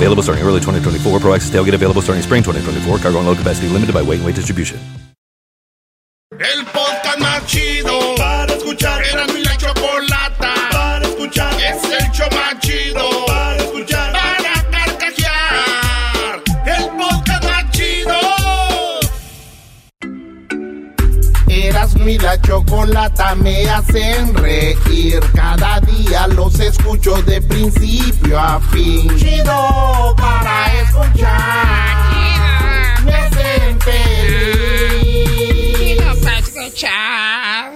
Available starting early 2024. Pro Access tailgate available starting spring 2024. Cargo and load capacity limited by weight and weight distribution. El podcast más chido Mi la chocolata me hacen reír. Cada día los escucho de principio a fin. Chido para escuchar. Me hacen feliz. para escuchar.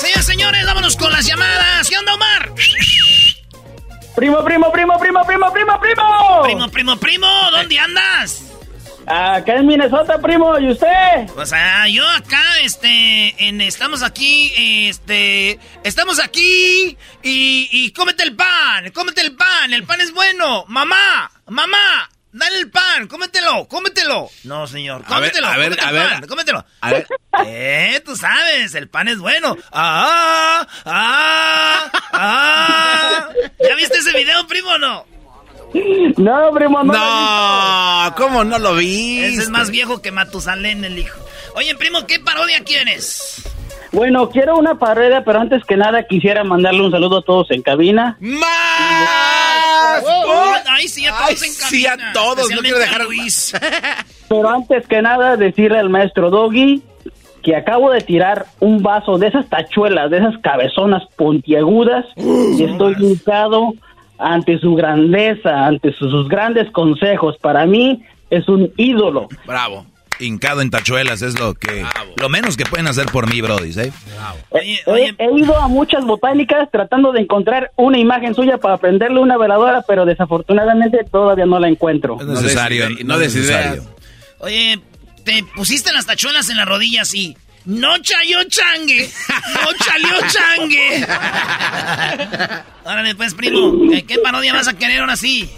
Señores, señores, vámonos con las llamadas. ¿Qué onda, Omar? Primo, primo, primo, primo, primo, primo, primo. Primo, primo, primo, ¿dónde andas? Acá en Minnesota, primo, ¿y usted? Pues ah, yo acá, este, en, estamos aquí, este, estamos aquí y, y cómete el pan, cómete el pan, el pan es bueno. Mamá, mamá, dale el pan, cómetelo, cómetelo. No, señor, A ver, cómetelo, a ver, cómete a el ver. pan, cómetelo. A ver. Eh, tú sabes, el pan es bueno. Ah, ah, ah. ¿Ya viste ese video, primo o no? No, primo, no. No, ¿cómo no lo vi? Ese es más viejo que Matusalén, el hijo. Oye, primo, ¿qué parodia quieres? Bueno, quiero una parodia, pero antes que nada quisiera mandarle un saludo a todos en cabina. ¡Más! Oh, ay, sí, a todos Ay, en sí, a cabina, todos, no quiero dejar- a Luis. Pero antes que nada decirle al maestro Doggy que acabo de tirar un vaso de esas tachuelas, de esas cabezonas puntiagudas y estoy hincado ante su grandeza, ante sus, sus grandes consejos. Para mí es un ídolo. Bravo. Hincado en tachuelas es lo que... Lo menos que pueden hacer por mí, Brody, ¿eh? Oye, He, oye, he ido a muchas botánicas tratando de encontrar una imagen suya para prenderle una veladora, pero desafortunadamente todavía no la encuentro. No es necesario, no, no necesario. oye, te pusiste las tachuelas en las rodillas y... No chayó changue, no chalió changue. Órale, pues, primo, ¿qué- ¿qué parodia vas a querer ahora sí?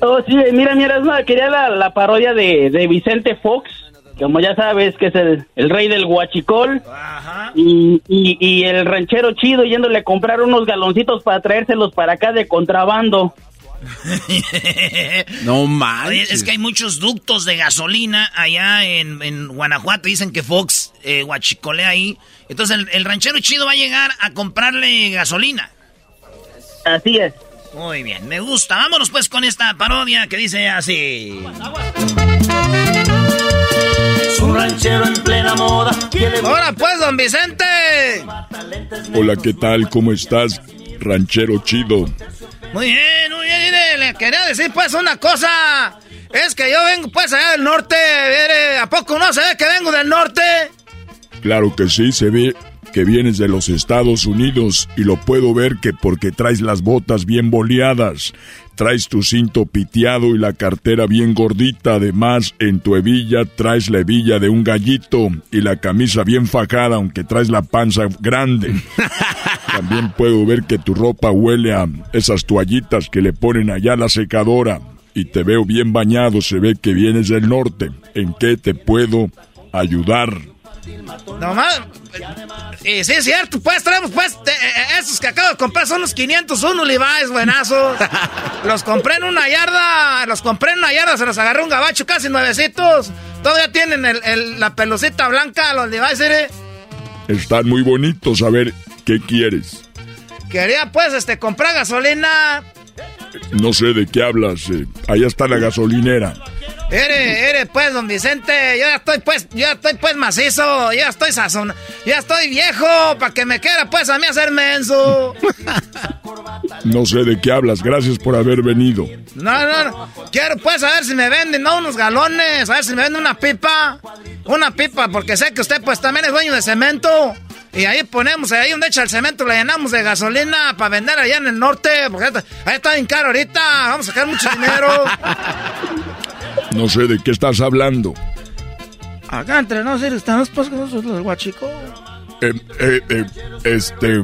Oh, sí, mira, mira, quería la, la parodia de, de Vicente Fox, como ya sabes que es el, el rey del huachicol, Ajá. y, y, y el ranchero chido yéndole a comprar unos galoncitos para traérselos para acá de contrabando. No manches. es que hay muchos ductos de gasolina allá en, en Guanajuato. Dicen que Fox eh, guachicolea ahí. Entonces el, el ranchero chido va a llegar a comprarle gasolina. Así es. Muy bien, me gusta. Vámonos pues con esta parodia que dice así. Un ranchero en plena moda. Ahora pues, don Vicente. Hola, ¿qué tal? ¿Cómo estás? Ranchero chido. Muy bien, muy bien. mire, le quería decir pues una cosa. Es que yo vengo pues allá del norte. mire, ¿A poco no se ve que vengo del norte? Claro que sí, se ve que vienes de los Estados Unidos y lo puedo ver que porque traes las botas bien boleadas, traes tu cinto piteado y la cartera bien gordita, además en tu hebilla traes la hebilla de un gallito y la camisa bien fajada aunque traes la panza grande. También puedo ver que tu ropa huele a esas toallitas que le ponen allá a la secadora y te veo bien bañado, se ve que vienes del norte. ¿En qué te puedo ayudar? Nomás. Y sí, es cierto, pues traemos, pues, te- eh, estos que acabo de comprar son los 501 Levi's, buenazos. los compré en una yarda, los compré en una yarda, se los agarré un gabacho casi nuevecitos. Todavía tienen el- el- la pelucita blanca, los Levi's, ¿eh? Están muy bonitos, a ver, ¿qué quieres? Quería, pues, este, comprar gasolina. No sé de qué hablas, eh, allá está la gasolinera. Eres, eres pues, don Vicente, yo ya estoy pues, yo ya estoy pues macizo, ya estoy sazón, ya estoy viejo, para que me quiera pues a mí hacer menso. No sé de qué hablas, gracias por haber venido. No, no, no, quiero pues a ver si me venden, no, unos galones, a ver si me venden una pipa, una pipa, porque sé que usted pues también es dueño de cemento. Y ahí ponemos, ahí donde echa el cemento, le llenamos de gasolina para vender allá en el norte, porque ahí está bien caro ahorita, vamos a sacar mucho dinero. No sé de qué estás hablando. Acá entre nosotros estamos pues nosotros los guachicos. Eh, eh, eh, este,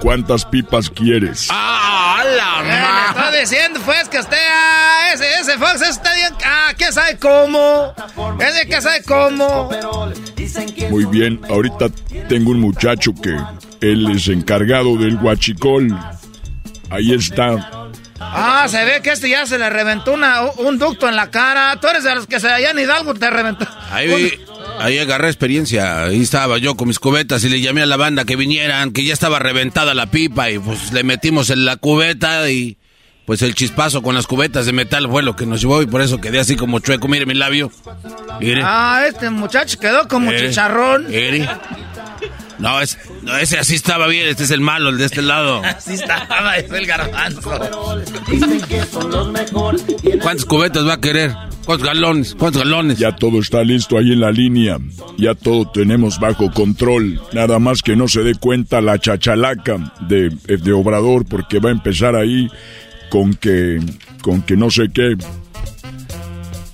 ¿cuántas pipas quieres? ¡Ah, la eh, estoy diciendo pues que usted, ah, ese, ese Fox, ese está bien, ah, ¿qué sabe cómo? Ese que sabe cómo. Muy bien, ahorita tengo un muchacho que él es encargado del guachicol. Ahí está. Ah, se ve que este ya se le reventó una, un ducto en la cara. Tú eres de los que se allá en Hidalgo te reventó. Ahí, ahí agarré experiencia. Ahí estaba yo con mis cubetas y le llamé a la banda que vinieran, que ya estaba reventada la pipa y pues le metimos en la cubeta y pues el chispazo con las cubetas de metal fue lo que nos llevó y por eso quedé así como chueco. Mire mi labio. Ah, este muchacho quedó como chicharrón. Mire. No, es, ese así estaba bien, este es el malo, el de este lado. Así estaba, es el garbanzo. ¿Cuántos cubetas va a querer? ¿Cuántos galones? ¿Cuántos galones? Ya todo está listo ahí en la línea. Ya todo tenemos bajo control. Nada más que no se dé cuenta la chachalaca de, de Obrador porque va a empezar ahí con que, con que no sé qué.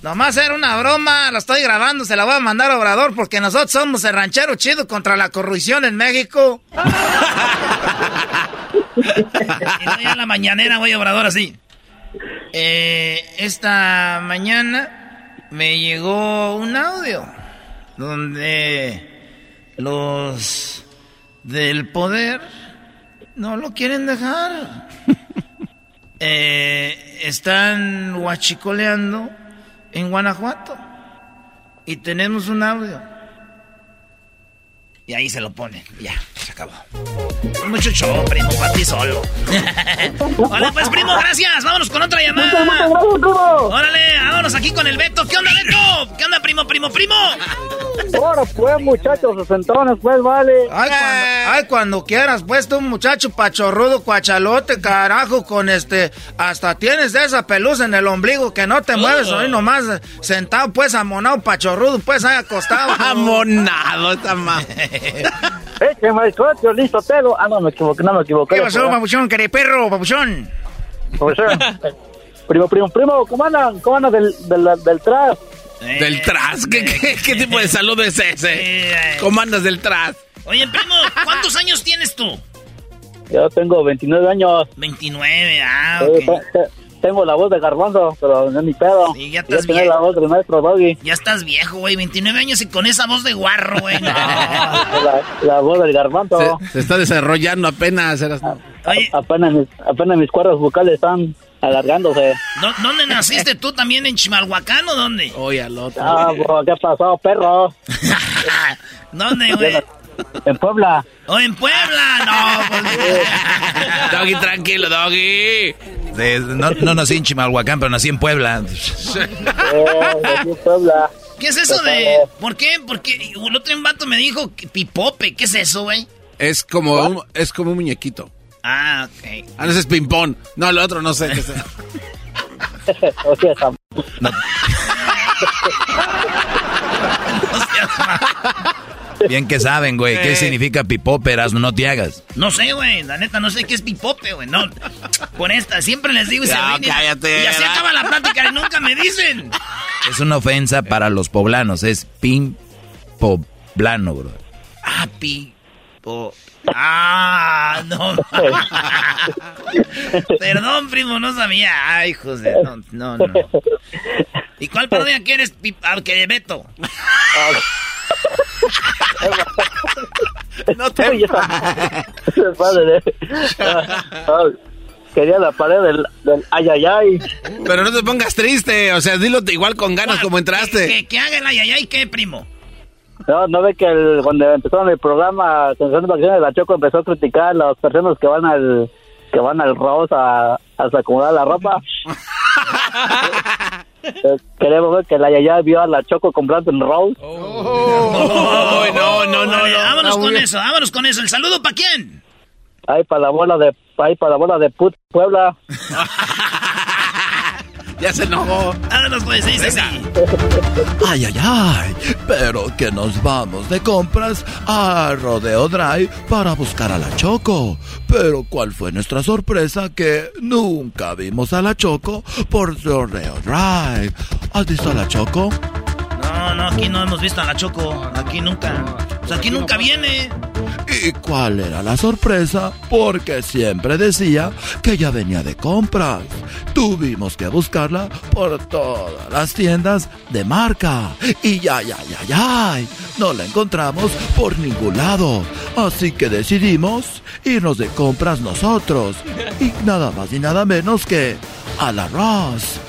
Nomás era una broma, la estoy grabando, se la voy a mandar a Obrador porque nosotros somos el ranchero chido contra la corrupción en México. y no, ya la mañanera voy a Obrador así. Eh, esta mañana me llegó un audio donde los del poder no lo quieren dejar. Eh, están huachicoleando en Guanajuato. Y tenemos un audio. Y ahí se lo pone. Ya, se acabó. Mucho show, primo, para ti solo. Vale, pues, primo, gracias. Vámonos con otra llamada. Órale, vámonos aquí con el Beto. ¿Qué onda, Beto? ¿Qué onda, primo, primo, primo? Ahora pues, muchachos, sesentones, pues, vale. Ay cuando, ay, cuando quieras, pues, tú, muchacho pachorrudo, cuachalote, carajo, con este... Hasta tienes de esa pelusa en el ombligo que no te mueves, oh. ahí nomás sentado, pues, amonado, pachorrudo, pues, ahí acostado. amonado, esta más. Écheme el listo, pelo. Ah, no, me equivoqué, no me equivoqué. ¿Qué pasó, papuchón? ¿Querés perro, papuchón? Papuchón. primo, primo, primo, ¿cómo andan? ¿Cómo andan del, del, del tras? ¿Del eh, tras? ¿Qué, qué, qué tipo de salud es ese? ¿Cómo andas del tras? Oye, primo, ¿cuántos años tienes tú? Yo tengo 29 años. 29, ah, ok tengo la voz de garbanzo, pero no es mi pedo. Sí, ya estás viejo. la voz del maestro Doggy. Ya estás viejo, güey. 29 años y con esa voz de guarro, güey. la, voz del garbanzo. Se, está desarrollando apenas. apenas, mis, apenas mis cuerdas vocales están alargándose. ¿Dónde naciste tú también? ¿En Chimalhuacán o dónde? Oye, al otro. Ah, bro, ¿qué pasó, perro? ¿Dónde, güey? En Puebla. ¿O en Puebla? No, pues... Doggy, tranquilo, Doggy. No, no, nací en Chimalhuacán, pero nací en Puebla. Puebla. ¿Qué es eso de...? ¿Por qué? Porque el otro vato me dijo pipope. ¿Qué es eso, güey? Es como, un, es como un muñequito. Ah, ok. Ah, no, ese es ping-pong. No, el otro no sé qué sea, no. Bien que saben, güey. ¿Qué significa pipóperas? No te hagas. No sé, güey. La neta, no sé qué es pipope, güey. No. Con esta, siempre les digo y se cállate, Y así acaba la plática y nunca me dicen. Es una ofensa para los poblanos. Es pin poblano, bro. Ah, pi. Ah, no. Perdón, primo, no sabía. Ay, José, no, no, no. ¿Y cuál parodia quieres, al que Beto? No te padre, Quería la pared del, del ayayay. Pero no te pongas triste, o sea, dilo igual con ganas como entraste. ¿Qué, qué, haga el ayayay qué, primo? No, no ve que el, cuando empezaron el programa Atención de Vacaciones, la Choco empezó a criticar a las personas que van al que van al Rose a, a acomodar la ropa. Queremos ver que la Yaya vio a la Choco comprando en Rose. Oh, no, no, no, Órale, no. Vámonos con eso, vámonos con eso. ¿El saludo para quién? Ahí para la bola de, ahí para la bola de Put Puebla. Ya se enojó. Vámonos pues, dice así. Ay, ay, ay, pero que nos vamos de compras a Rodeo Drive para buscar a la Choco. Pero ¿cuál fue nuestra sorpresa? Que nunca vimos a la Choco por Rodeo Drive. ¿Has visto a la Choco? No, no, aquí no hemos visto a la Choco. Aquí nunca. Pues aquí nunca viene. ¿Y cuál era la sorpresa? Porque siempre decía que ella venía de compras. Tuvimos que buscarla por todas las tiendas de marca. Y ya, ya, ya, ya. No la encontramos por ningún lado. Así que decidimos irnos de compras nosotros. Y nada más y nada menos que a la Ross.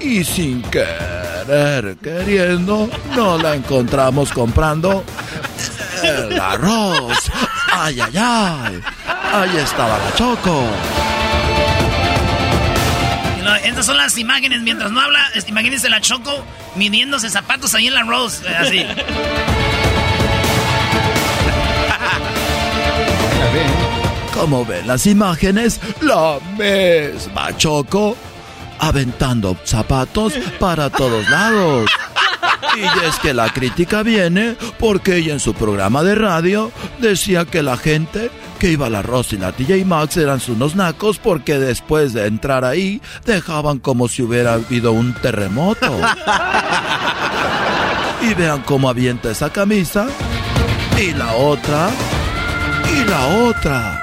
Y sin querer, queriendo, no la encontramos comprando el arroz. Ay, ay, ay. Ahí estaba la Choco. Estas son las imágenes. Mientras no habla, imagínense la Choco midiéndose zapatos ahí en la Rose. eh, Así. Como ven las imágenes, la misma Choco aventando zapatos para todos lados. Y es que la crítica viene porque ella en su programa de radio decía que la gente que iba a la Ross y la TJ Maxx eran unos nacos porque después de entrar ahí dejaban como si hubiera habido un terremoto. Y vean cómo avienta esa camisa. Y la otra. Y la otra.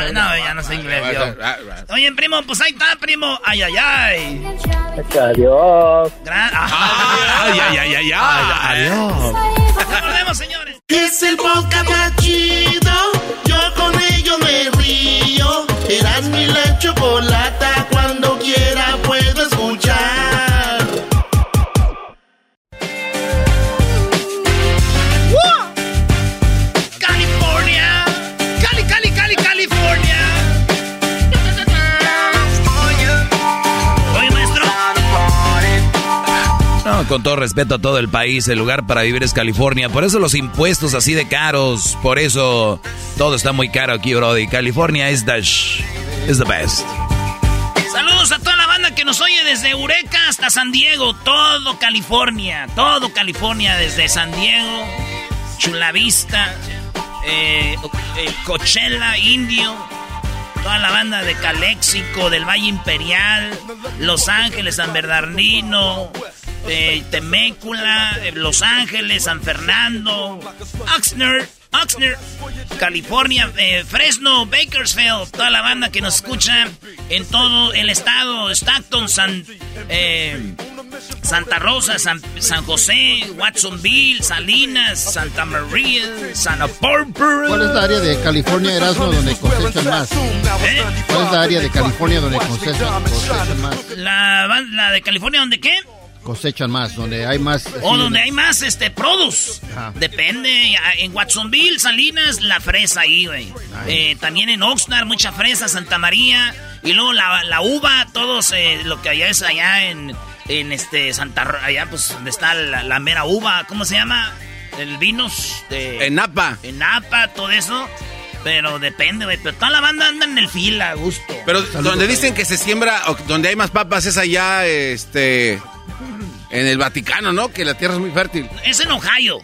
No, no, ya no sé inglés. yo. Oye, primo, pues ahí está, primo. Ay, ay, ay. Adiós. Gran- Ay, ay, ay, ay, ay. Adiós. Volvemos, señores. Es el podcast con todo respeto a todo el país, el lugar para vivir es California. Por eso los impuestos así de caros. Por eso todo está muy caro aquí, Brody. California es the, is the best. Saludos a toda la banda que nos oye desde Eureka hasta San Diego, todo California, todo California, desde San Diego, Chula Vista, eh, eh, Coachella, Indio, toda la banda de Calexico, del Valle Imperial, Los Ángeles, San Bernardino, eh, Temécula, eh, Los Ángeles, San Fernando, Oxnard, Oxnard, California, eh, Fresno, Bakersfield, toda la banda que nos escucha en todo el estado, Stockton, San, eh, Santa Rosa, San, San José, Watsonville, Salinas, Santa María, Santa Barbara. ¿Cuál es la área de California, Erasmo, donde cosechan más? ¿Eh? ¿Cuál es la área de California donde cosechan, cosechan más? La, la de California, ¿dónde qué? Cosechan más, donde hay más... O donde hay más este produce. Ajá. Depende. En Watsonville, Salinas, la fresa ahí, güey. Eh, también en Oxnard, mucha fresa, Santa María. Y luego la, la uva, todos eh, lo que allá es allá en, en este Santa Ro- allá pues donde está la, la mera uva, ¿cómo se llama? El vinos de En Napa. en Napa, todo eso. Pero depende, güey. Pero toda la banda anda en el fila, a gusto. Pero donde dicen que se siembra, o donde hay más papas es allá, este, en el Vaticano, ¿no? Que la tierra es muy fértil. Es en Ohio,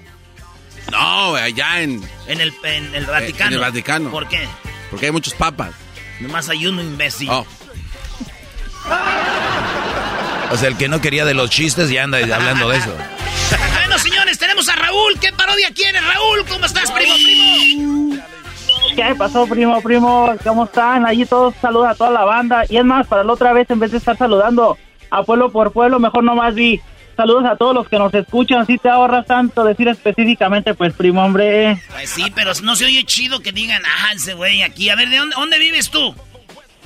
No, allá en, en el, en el Vaticano. en el Vaticano. ¿Por qué? porque hay muchos papas. Nomás hay uno imbécil. Oh. O sea, el que no quería de los chistes ya anda hablando de eso. bueno, señores, tenemos a Raúl. ¿Qué parodia quiere, Raúl? ¿Cómo estás, primo, primo? ¿Qué pasó, primo, primo? ¿Cómo están? Allí todos saludan a toda la banda. Y es más, para la otra vez, en vez de estar saludando a pueblo por pueblo, mejor nomás di saludos a todos los que nos escuchan. Así te ahorras tanto decir específicamente, pues, primo, hombre. Pues sí, pero no se oye chido que digan, ah, ese güey aquí. A ver, ¿de dónde, dónde vives tú?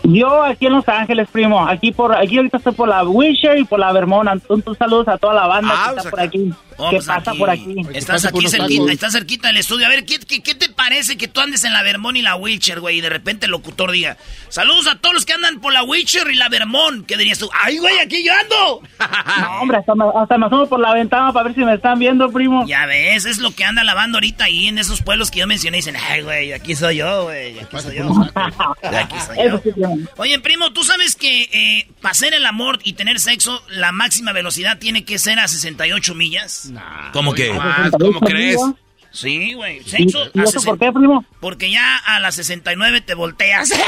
Yo aquí en Los Ángeles, primo. Aquí por aquí ahorita estoy por la Wisher y por la Vermont. Entonces, saludos a toda la banda Ah, que pues está por aquí. Oh, ¿Qué pues pasa aquí. por aquí? Estás aquí cerquita, estás cerquita del estudio. A ver, ¿qué, qué, qué te parece que tú andes en la Vermont y la Witcher, güey? Y de repente el locutor diga, saludos a todos los que andan por la Witcher y la Vermont. ¿Qué dirías tú? ¡Ay, güey, aquí yo ando! No, hombre, hasta me, hasta me asomo por la ventana para ver si me están viendo, primo. Ya ves, es lo que anda lavando ahorita ahí en esos pueblos que yo mencioné. Dicen, ay, güey, aquí soy yo, güey, aquí soy yo. aquí soy yo. Sí. Oye, primo, ¿tú sabes que eh, para hacer el amor y tener sexo, la máxima velocidad tiene que ser a 68 millas? ¿Cómo que? ¿Cómo crees? Sí, güey. Sexo ¿Y eso por 60 qué, primo? Porque ya a las 69 te volteas.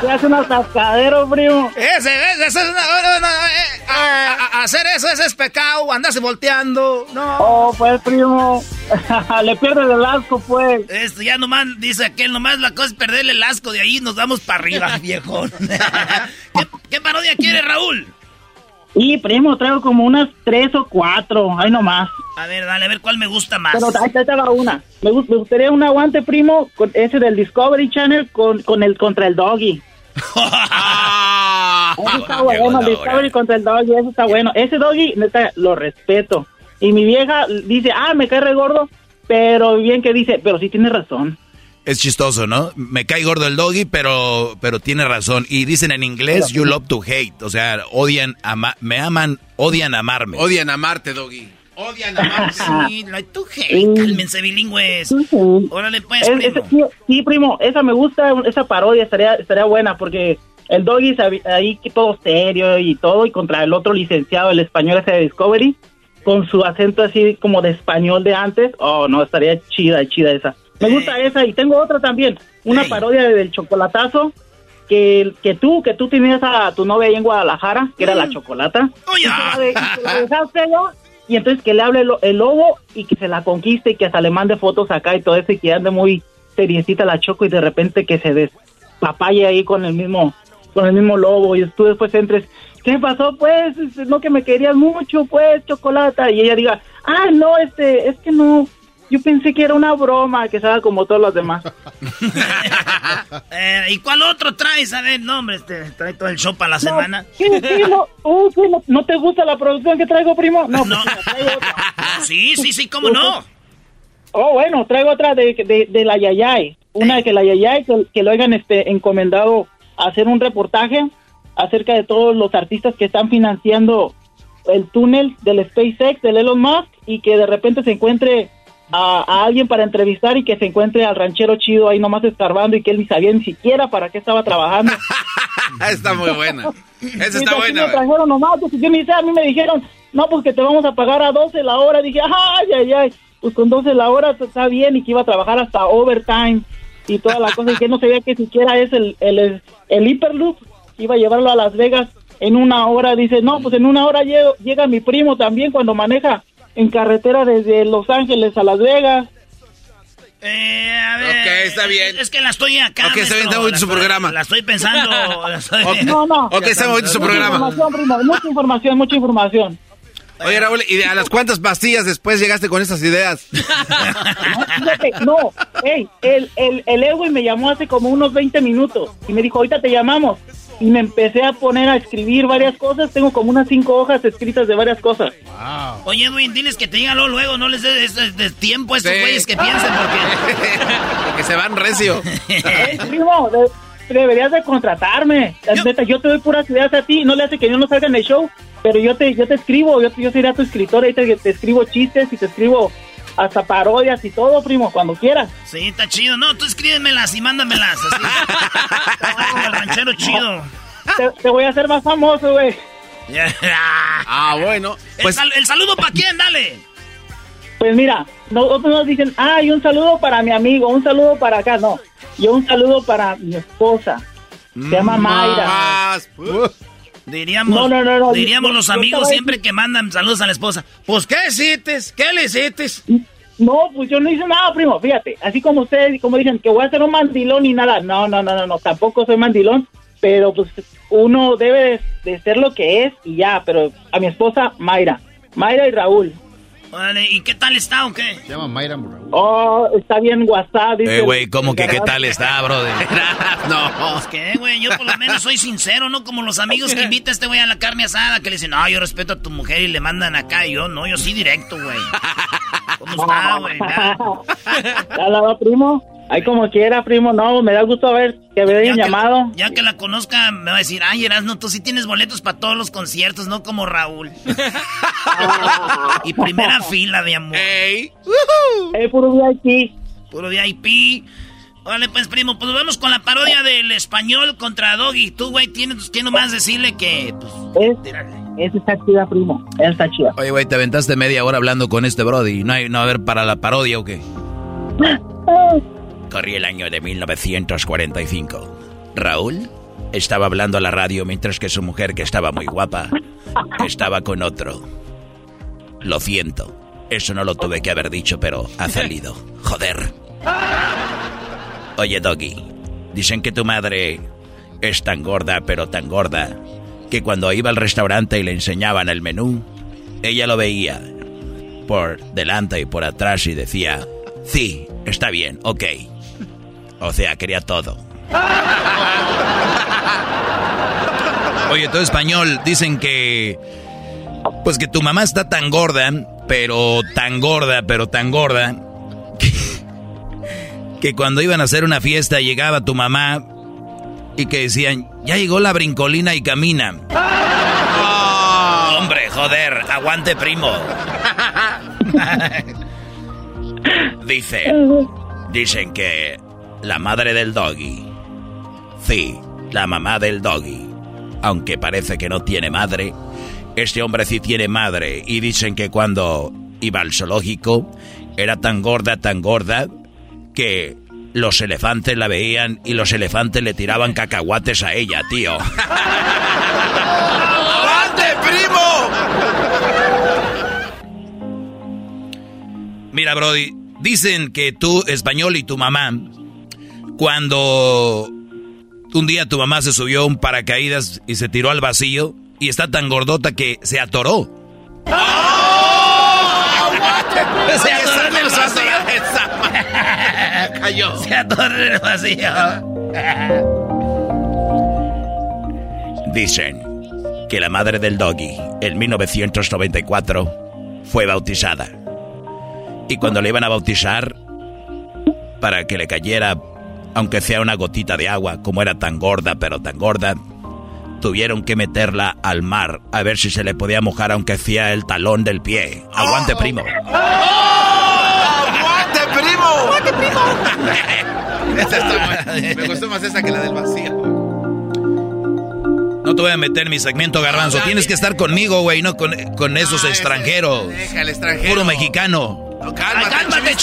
Se hace un atascadero, primo. Ese, ese, ese es una, eh, a- a- a- hacer eso, ese es pecado, andarse volteando. No. Oh, pues, primo. Le pierdes el asco, pues. Esto ya nomás, dice aquel, nomás la cosa es perderle el asco, de ahí nos vamos para arriba, viejo. ¿Qué, qué parodia quiere Raúl? Y, primo, traigo como unas tres o cuatro. Ahí nomás. A ver, dale, a ver cuál me gusta más. Pero ahí va una. Me, me gustaría un aguante, primo, con ese del Discovery Channel con, con el contra el Doggy. Eso está bueno, Discovery contra el Doggy, eso está bueno. Ese Doggy, neta, lo respeto. Y mi vieja dice, ah, me cae re gordo, pero bien que dice, pero sí tiene razón. Es chistoso, ¿no? Me cae gordo el doggy, pero, pero tiene razón. Y dicen en inglés, you love to hate. O sea, odian, ama- me aman, odian amarme. Odian amarte, Doggy. Odian amarte. Sí, like to hate. Cálmense, bilingües. Órale, pues, Es- primo. ese- sí, sí, primo, esa me gusta, esa parodia estaría, estaría buena porque el Doggy ahí todo serio y todo y contra el otro licenciado, el español ese de Discovery, con su acento así como de español de antes. Oh, no, estaría chida, chida esa. Me gusta esa y tengo otra también, una parodia del chocolatazo que, que tú, que tú tenías a tu novia ahí en Guadalajara, que era la chocolata. Y te la de- y te la dejaste allá, y entonces que le hable el, el lobo y que se la conquiste y que hasta le mande fotos acá y todo eso y que ande muy seriecita la choco y de repente que se despapalle ahí con el mismo con el mismo lobo y tú después entres ¿qué pasó pues? Este, No que me querías mucho pues chocolata y ella diga ah no este es que no yo pensé que era una broma que se haga como todos los demás Eh, ¿Y cuál otro traes? A ver, no, hombre, este, trae todo el show para la semana. ¿Qué, qué, no, uh, ¿qué, no, ¿No te gusta la producción que traigo primo? No, pues, mira, traigo otra. Sí, sí, sí, cómo no. Oh, bueno, traigo otra de, de, de la Yayay. Una de que la Yayay, que, que lo hayan este, encomendado a hacer un reportaje acerca de todos los artistas que están financiando el túnel del SpaceX, del Elon Musk, y que de repente se encuentre a, a alguien para entrevistar y que se encuentre al ranchero chido ahí nomás escarbando y que él ni sabía ni siquiera para qué estaba trabajando. está muy buena. Esa está buena. me trajeron nomás, pues, yo ni sé, a mí me dijeron, no, pues que te vamos a pagar a 12 la hora. Dije, ay, ay, ay, pues con 12 la hora pues, está bien y que iba a trabajar hasta overtime y toda la cosa y que no sabía que siquiera es el, el, el Hyperloop, iba a llevarlo a Las Vegas en una hora. Dice, no, pues en una hora llego- llega mi primo también cuando maneja en carretera desde Los Ángeles a Las Vegas. Eh, a ver, Ok, está bien. Es que la estoy acá. Ok, está bien, está bonito su programa. La estoy pensando. la estoy- No, no. Ok, está bonito su Mucha programa. información, primo, mucha información, mucha información. Oye, Raúl, ¿y a las cuántas pastillas después llegaste con esas ideas? Fíjate, no, hey, el, el, el Edwin me llamó hace como unos 20 minutos y me dijo, ahorita te llamamos. Y me empecé a poner a escribir varias cosas, tengo como unas cinco hojas escritas de varias cosas. Oye, Edwin, diles que te digan luego, luego, no les des de, de tiempo a estos Sí. güeyes que piensen, porque... Porque se van recio. Hey, primo, de- deberías de contratarme. La neta, yo te doy puras ideas a ti, no le hace que yo no salga en el show, pero yo te, yo te escribo, yo, yo seré tu escritor, ahorita que te escribo chistes y te escribo hasta parodias y todo, primo, cuando quieras. Sí, está chido. No, tú escríbemelas y mándamelas. Así. Ranchero chido. Te, te voy a hacer más famoso, güey. Ah, bueno. El, sal- el saludo para quién, dale. Pues mira, nosotros nos dicen, ay, un saludo para mi amigo, un saludo para acá, no. Yo un saludo para mi esposa, Se llama Mayra. Más, pues. Diríamos, No, no, no, no, diríamos los amigos siempre que mandan saludos a la esposa. Pues, ¿qué hiciste? ¿Qué le hiciste? No, pues yo no hice nada, primo. Fíjate, así como ustedes, como dicen que voy a ser un mandilón y nada. No, no, no, no, no. Tampoco soy mandilón. Pero pues uno debe de, de ser lo que es y ya. Pero a mi esposa, Mayra. Mayra y Raúl. Órale, ¿y qué tal está o qué? Se llama Mayra Oh, está bien WhatsApp. dice Eh, güey, ¿cómo que qué tal está, brother? no. Pues qué, güey, yo por lo menos soy sincero, no como los amigos que invita a este güey a la carne asada que le dicen, no, yo respeto a tu mujer y le mandan acá y yo, no, yo sí directo, güey. ¿Cómo está, güey? Ya la va, primo. Ahí como quiera, primo. No, me da gusto ver que me hayan llamado. Ya que la conozca, me va a decir, ay, Erasno, tú sí tienes boletos para todos los conciertos, no como Raúl. y primera fila, mi amor. Ey. Eh, puro VIP. Puro VIP. Órale, pues, primo, pues vamos con la parodia del español contra Doggy. Tú, güey, tienes, tienes más decirle que, pues, Es, esa está chida, primo. Esa está chida. Oye, güey, te aventaste media hora hablando con este Brody. ¿No hay, no, a ver, para la parodia o qué? Corrí el año de 1945. Raúl estaba hablando a la radio mientras que su mujer, que estaba muy guapa, estaba con otro. Lo siento. Eso no lo tuve que haber dicho, pero ha salido. Joder. Oye, Doggy, dicen que tu madre es tan gorda, pero tan gorda, que cuando iba al restaurante y le enseñaban el menú, ella lo veía por delante y por atrás y decía, sí, está bien, ok. O sea, quería todo. Oye, todo español, dicen que... Pues que tu mamá está tan gorda, pero tan gorda, pero tan gorda, que, que cuando iban a hacer una fiesta llegaba tu mamá y que decían, ya llegó la brincolina y camina. Hombre, joder, aguante primo. Dicen, dicen que la madre del doggy, sí, la mamá del doggy, aunque parece que no tiene madre, este hombre sí tiene madre y dicen que cuando iba al zoológico era tan gorda, tan gorda, que los elefantes la veían y los elefantes le tiraban cacahuates a ella, tío. ¡Aguante, primo! Mira, Brody, dicen que tú, español, y tu mamá, cuando un día tu mamá se subió a un paracaídas y se tiró al vacío y está tan gordota que se atoró. Se atoró en el vacío. Cayó. Se atoró en el vacío. Dicen que la madre del doggy, en 1994, fue bautizada. Y cuando le iban a bautizar, para que le cayera, aunque sea una gotita de agua, como era tan gorda, pero tan gorda, tuvieron que meterla al mar a ver si se le podía mojar, aunque sea el talón del pie. Aguante, primo. ¡Aguante, primo! ¡Aguante, primo! esa está. Me gustó más esa que la del vacío. No te voy a meter en mi segmento, garbanzo. Tienes que estar conmigo, güey, no con, con esos extranjeros. Deja el extranjero. Puro mexicano. No, cálmate, Ay, cálmate,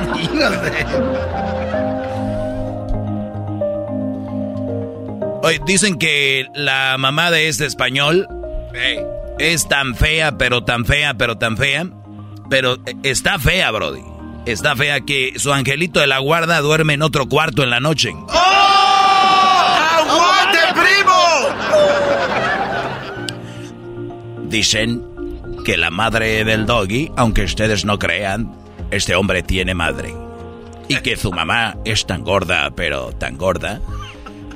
Oye, dicen que la mamá de este español es tan fea, pero tan fea, pero tan fea. Pero eh, está fea, Brody. Está fea que su angelito de la guarda duerme en otro cuarto en la noche. ¡Aguante, primo! Dicen que la madre del doggy, aunque ustedes no crean, este hombre tiene madre. Y que su mamá es tan gorda, pero tan gorda,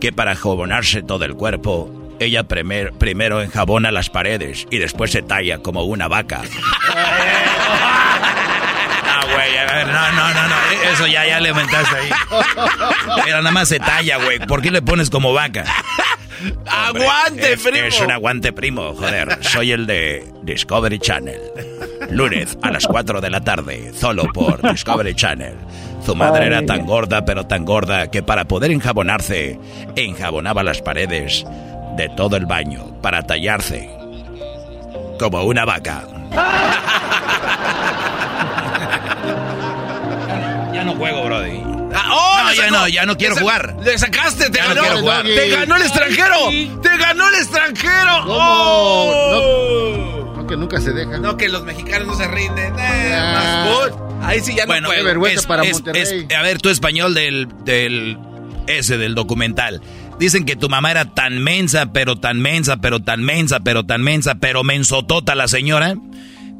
que para jabonarse todo el cuerpo, ella primer- primero enjabona las paredes y después se talla como una vaca. Ah, güey, a ver, no, no, no, no, eso ya, ya le aumentaste ahí. Pero nada más se talla, güey. ¿Por qué le pones como vaca? Hombre, ¡Aguante, es, primo! Es un aguante primo, joder. Soy el de Discovery Channel. Lunes a las 4 de la tarde, solo por Discovery Channel. Su madre era tan gorda, pero tan gorda, que para poder enjabonarse, enjabonaba las paredes de todo el baño para tallarse. Como una vaca. Ya no juego, Brody. Ah, oh, no, ya no, ya no quiero jugar. Le sacaste, te Ya no ganó. quiero jugar. te ganó el extranjero. Te ganó el extranjero. Oh. No, que nunca se dejan. No, que los mexicanos no se rinden. Eh, Ah. más. Ahí sí ya bueno, no puedo. vergüenza es- para es- Monterrey. es- a ver, tu español del, del ese del documental. Dicen que tu mamá era tan mensa, pero tan mensa, pero tan mensa, pero tan mensa, pero mensotota la señora,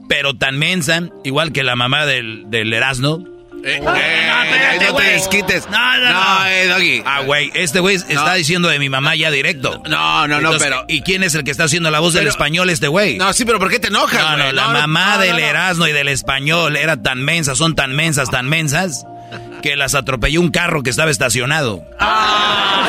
pero tan mensa, igual que la mamá del, del Erasmo. Eh, no, eh, espérate, no te desquites. No, no, no. eh, Doggy. Ah, güey, este güey está diciendo de mi mamá ya directo. No, no, no, Entonces, pero- ¿Y quién es el que está haciendo la voz del español, este güey? No, sí, pero ¿por qué te enojas, No, no, la mamá del. Erasmo y del español era tan mensa, son tan mensas, tan mensas, que las atropelló un carro que estaba estacionado. Ah,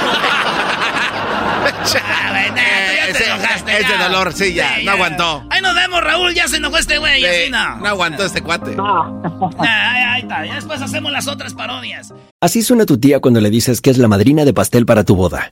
tú ya te Ese- enojaste, ese ya. dolor, sí, ya, no aguantó. Ahí nos vemos, Raúl, ya se enojó este güey, Sí, así no. no aguantó este cuate. Nah, ahí, ahí está, ya después hacemos las otras parodias. Así suena tu tía cuando le dices que es la madrina de pastel para tu boda.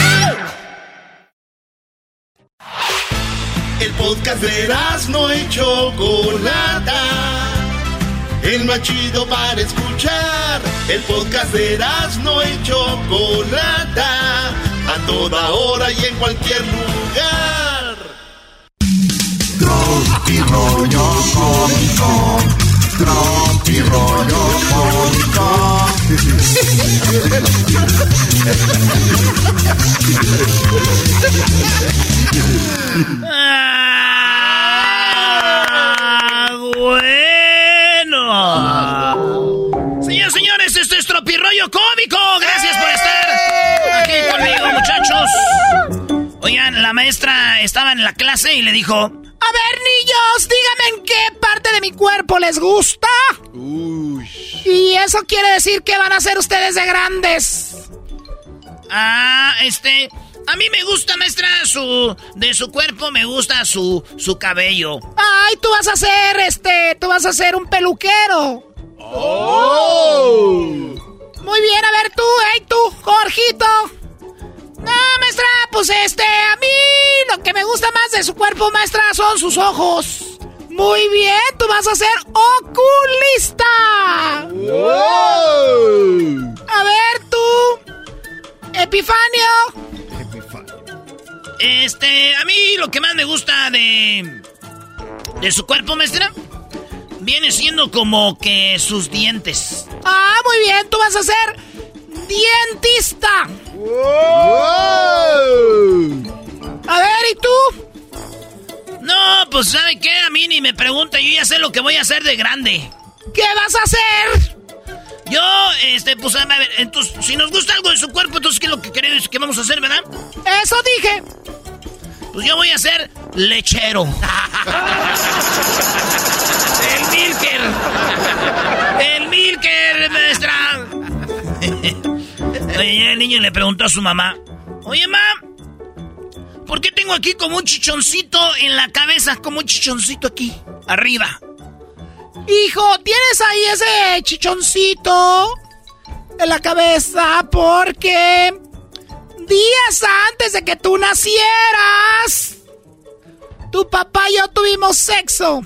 Podcast de no y Chocolata. El más chido para escuchar. El podcast de no y Chocolata. A toda hora y en cualquier lugar. Tropi rollo cómico. Tropi rollo cómico. Ah, bueno. Señores, señores, esto es Tropirroyo Cómico. Gracias por estar aquí conmigo, muchachos. Oigan, la maestra estaba en la clase y le dijo: A ver, niños, díganme en qué parte de mi cuerpo les gusta. Y eso quiere decir que van a ser ustedes de grandes. Ah, este. A mí me gusta, maestra, su. De su cuerpo me gusta su. su cabello. Ay, tú vas a ser, este. Tú vas a ser un peluquero. Oh. Muy bien, a ver tú, hey tú, Jorgito. No, maestra, pues este, a mí lo que me gusta más de su cuerpo, maestra, son sus ojos. Muy bien, tú vas a ser oculista. A ver tú, Epifanio. Este, a mí lo que más me gusta de. de su cuerpo, maestra, viene siendo como que sus dientes. Ah, muy bien, tú vas a ser dientista. A ver, ¿y tú? No, pues ¿sabe qué? A mí ni me pregunta, yo ya sé lo que voy a hacer de grande. ¿Qué vas a hacer? Yo, este, pues a ver, entonces, si nos gusta algo de su cuerpo, entonces, ¿qué es lo que queremos que vamos a hacer, verdad? Eso dije. Pues yo voy a ser lechero. El Milker. El Milker, maestra. Oye, el niño le preguntó a su mamá. Oye, mamá, ¿por qué tengo aquí como un chichoncito en la cabeza? Como un chichoncito aquí, arriba. Hijo, ¿tienes ahí ese chichoncito en la cabeza? Porque días antes de que tú nacieras, tu papá y yo tuvimos sexo.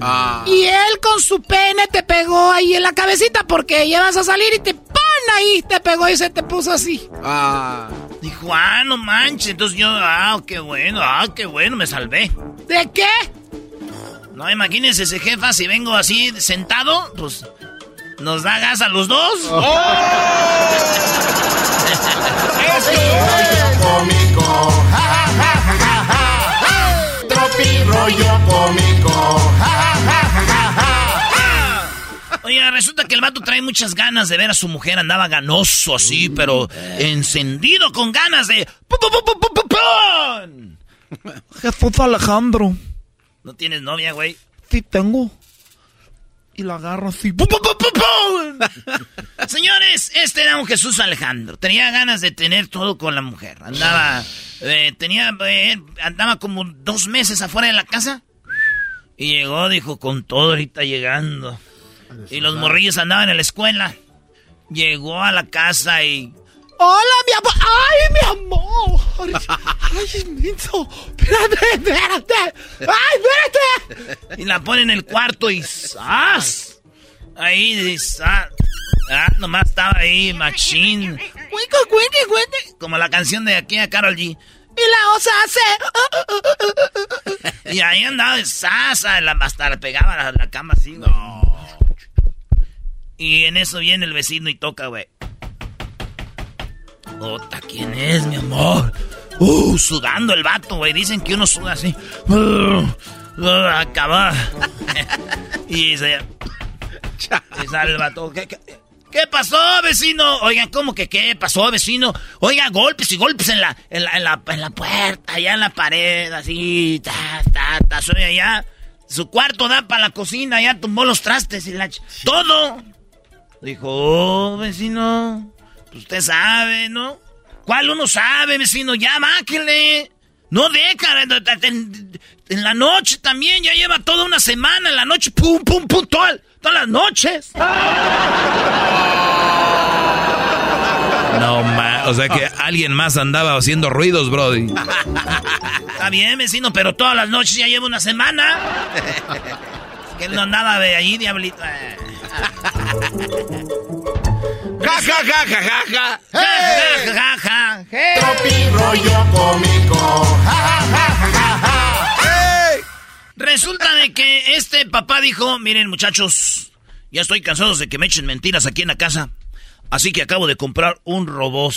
Ah. Y él con su pene te pegó ahí en la cabecita porque llevas a salir y te ¡pon! ahí, te pegó y se te puso así. Ah. Dijo, ah, no manches. Entonces yo, ah, qué bueno, ah, qué bueno, me salvé. ¿De qué? No, imagínense ese jefa, si vengo así sentado, pues nos da gas a los dos. rollo cómico. Ja, ja, ja, ja, ja, ja. Tropi rollo cómico. Ja, ja, ja, ja, ja, ja. Oye, resulta que el vato trae muchas ganas de ver a su mujer. Andaba ganoso así, pero encendido con ganas de... ¡Pum, pum, pum, pum, pum, pum! Jesús Alejandro. ¿No tienes novia, güey? Sí, tengo. Y la agarro así. ¡Pum, pum, pum, pum, pum! Señores, este era un Jesús Alejandro. Tenía ganas de tener todo con la mujer. Andaba, eh, tenía, eh, andaba como dos meses afuera de la casa. Y llegó, dijo, con todo ahorita llegando. Y los morrillos andaban en la escuela. Llegó a la casa y... ¡Hola, mi amor! ¡Ay, mi amor! ¡Ay, menso! ¡Espérate, espérate! ¡Ay, espérate! Y la pone en el cuarto y ¡zas! Ahí, dice, ah, ah, nomás estaba ahí, machín. ¡Cuico, cuico, cuico! Como la canción de aquí a Carol G. Y la osa hace... Y ahí andaba de sasa, la, hasta le pegaba la, la cama así, güey. Y en eso viene el vecino y toca, güey. ¿Quién es, mi amor? Uh, sudando el vato, güey. Dicen que uno suda así. Uh, acaba. y se... Y sale el vato. ¿Qué, pasó, vecino? Oigan, ¿cómo que qué pasó, vecino? Oiga, golpes y golpes en la, en la, en la, en la puerta, allá en la pared, así, ta, ta, ta, soy allá. Su cuarto da para la cocina, ya tumbó los trastes y la... ¡Todo! Dijo, oh, vecino, pues usted sabe, ¿no? ¿Cuál uno sabe, vecino? Ya, máquenle. No deja, en, en- en la noche también, ya lleva toda una semana, en la noche, pum, pum, pum, toda- todas las noches. No, ma, o sea que alguien más andaba haciendo ruidos, Brody. Está bien, vecino, pero todas las noches ya lleva una semana. que él no andaba de ahí, diablito. Resulta de que este papá dijo, miren muchachos, ya estoy cansado de que me echen mentiras aquí en la casa. Así que acabo de comprar un robot.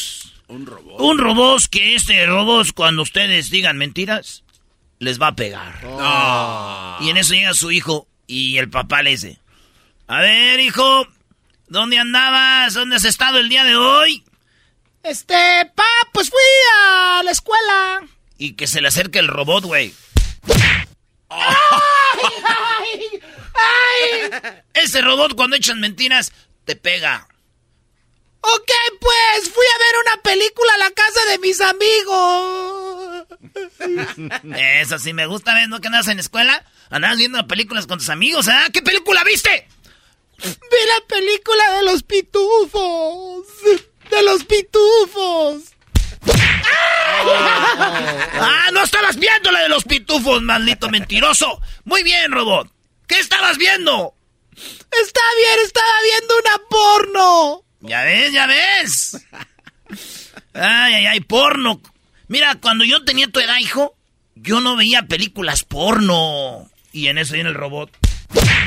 Un robot. Un robot que este robot cuando ustedes digan mentiras, les va a pegar. No. Y en eso llega su hijo y el papá le dice, a ver hijo, ¿dónde andabas? ¿Dónde has estado el día de hoy? Este, pa, pues fui a la escuela. Y que se le acerque el robot, güey. ¡Ay, ay, ay! Ese robot cuando echan mentiras, te pega. Ok, pues fui a ver una película a la casa de mis amigos. Eso sí me gusta, ¿ves? ¿No que andas en la escuela? Andabas viendo películas con tus amigos, ¿ah? ¿Qué película viste? Vi la película de los pitufos. De los pitufos. ¡Ah, no estabas viendo la de los pitufos, maldito mentiroso! Muy bien, robot. ¿Qué estabas viendo? Está bien, estaba viendo una porno. Ya ves, ya ves. Ay, ay, ay, porno. Mira, cuando yo tenía tu edad, hijo, yo no veía películas porno. Y en eso viene el robot.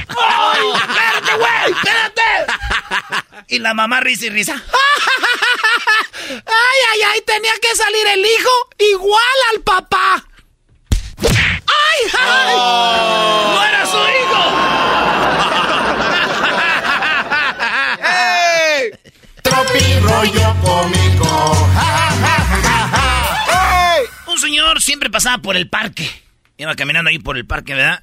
¡Ay, espérate, güey! ¡Espérate! Y la mamá risa y risa. Ay, ay, ay, tenía que salir el hijo igual al papá. ¡Ay, ay! ¡No era su hijo! Tropi rollo cómico. Ja, ja, ja, ja, ja, ja. Un señor siempre pasaba por el parque. Iba caminando ahí por el parque, ¿verdad?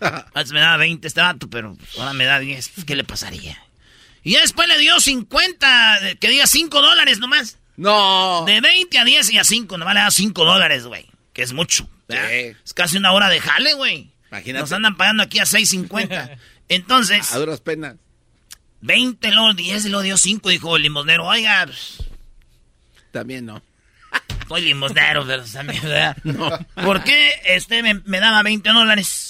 Antes me daba 20 este vato, pero ahora me da 10. Pues, ¿Qué le pasaría? Y ya después le dio 50, que diga 5 dólares nomás. No. De 20 a 10 y a 5, nomás le da 5 dólares, güey. Que es mucho. ¿verdad? Es casi una hora de jale, güey. Imagínate. Nos andan pagando aquí a 6.50. Entonces, A duras penas. 20, luego 10 y luego dio 5, dijo el limosnero. Oiga, pues, También no. soy limosnero, pero también, ¿verdad? ¿Por qué este me, me daba 20 dólares?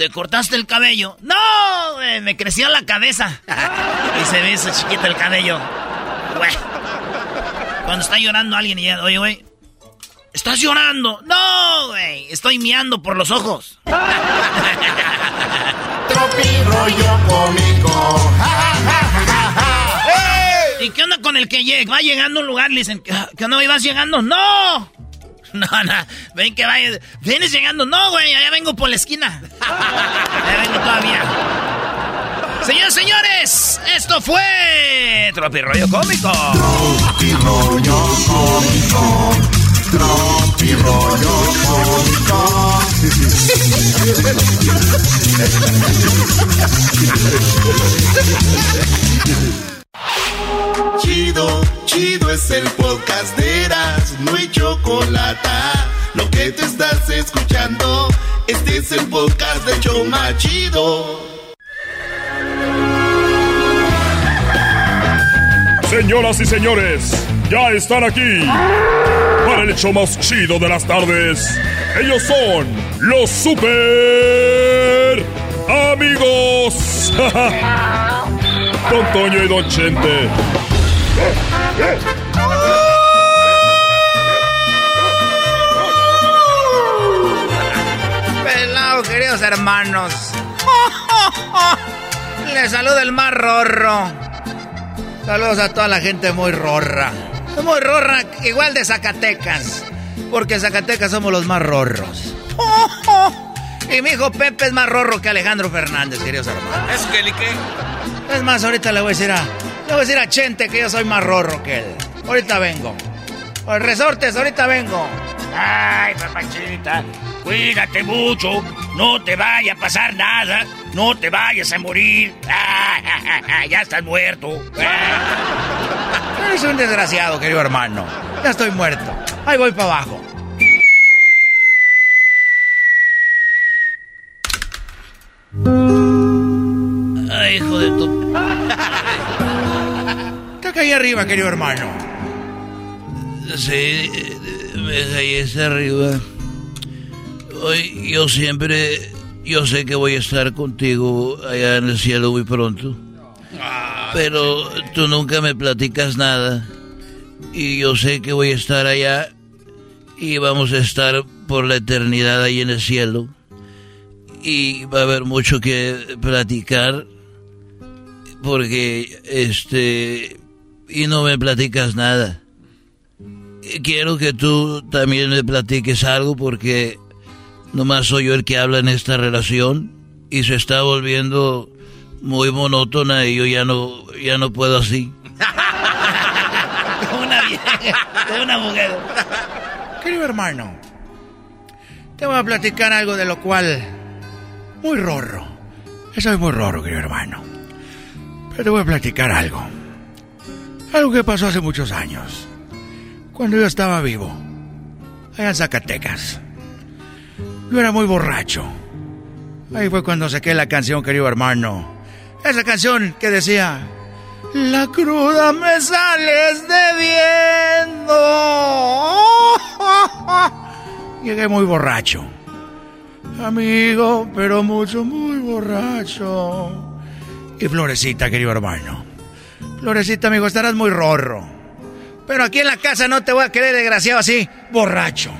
¿te cortaste el cabello? No, güey, me creció la cabeza. y se ve eso chiquito el cabello. Güey. Cuando está llorando alguien y ya, oye, güey, ¿estás llorando? No, güey, estoy miando por los ojos. Tropi rollo cómico. ¿Y qué onda con el que llega? Va llegando a un lugar, le dicen, ¿qué onda, vas llegando? ¡No! No, no, ven que vaya. ¿Vienes llegando? No, güey, allá vengo por la esquina. Allá vengo todavía. Señores, señores, esto fue Tropi Rollo Cómico. Tropi rollo cómico. Tropi rollo cómico. Chido, chido es el podcast de Eras, no hay chocolate. Lo que te estás escuchando, este es el podcast de Choma Chido. Señoras y señores, ya están aquí para el hecho más chido de las tardes. Ellos son los super amigos. Don Toño y Don Chente. Pelado, queridos hermanos. Les saluda el más rorro. Saludos a toda la gente muy rorra. Muy rorra, igual de Zacatecas. Porque en Zacatecas somos los más rorros. Y mi hijo Pepe es más rorro que Alejandro Fernández, queridos hermanos. ¿Es que? Es más, ahorita le voy a decir a. Le voy a decir a Chente que yo soy más rorro que él. Ahorita vengo. El resortes, ahorita vengo. Ay, papachita, cuídate mucho. No te vaya a pasar nada. No te vayas a morir. Ah, ya estás muerto. Eres un desgraciado, querido hermano. Ya estoy muerto. Ahí voy para abajo. Ay, hijo de tu. Está ahí arriba, querido hermano. Sí, me caí hacia arriba. Hoy yo siempre, yo sé que voy a estar contigo allá en el cielo muy pronto. Pero tú nunca me platicas nada. Y yo sé que voy a estar allá y vamos a estar por la eternidad ahí en el cielo. Y va a haber mucho que platicar porque este y no me platicas nada. Quiero que tú también me platiques algo porque nomás soy yo el que habla en esta relación y se está volviendo muy monótona y yo ya no ya no puedo así. una vieja, una mujer. Querido hermano, te voy a platicar algo de lo cual muy rorro. Soy muy rorro, querido hermano. Pero te voy a platicar algo. Algo que pasó hace muchos años. Cuando yo estaba vivo. Allá en Zacatecas. Yo era muy borracho. Ahí fue cuando saqué la canción, querido hermano. Esa canción que decía... La cruda me sales debiendo. Llegué muy borracho. Amigo, pero mucho, muy borracho. Y Florecita, querido hermano. Florecita, amigo, estarás muy rorro. Pero aquí en la casa no te voy a querer desgraciado así, borracho.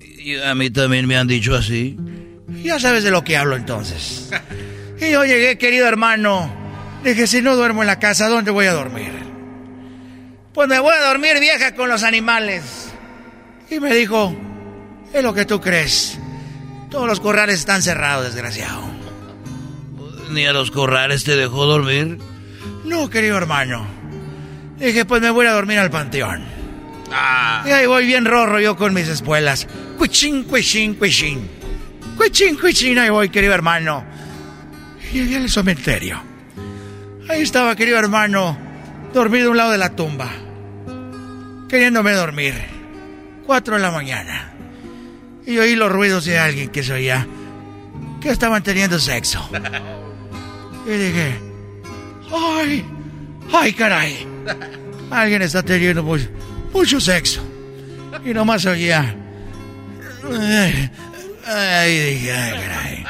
Y a mí también me han dicho así. Ya sabes de lo que hablo entonces. Y yo llegué, querido hermano. Dije, si no duermo en la casa, ¿dónde voy a dormir? Pues me voy a dormir vieja con los animales. Y me dijo, es lo que tú crees. Todos los corrales están cerrados, desgraciado. ¿Ni a los corrales te dejó dormir? No, querido hermano. Dije, pues me voy a dormir al panteón. Y ahí voy bien rorro yo con mis espuelas. Cuichín, cuichín, cuichín. Cuichín, cuichín, ahí voy, querido hermano. Y llegué al cementerio. Ahí estaba, querido hermano, dormido a un lado de la tumba. Queriéndome dormir. Cuatro de la mañana. Y oí los ruidos de alguien que se oía. Que estaban teniendo sexo. Y dije, ¡ay! ¡Ay, caray! Alguien está teniendo mucho, mucho sexo. Y nomás oía. Ay, dije, ay, caray.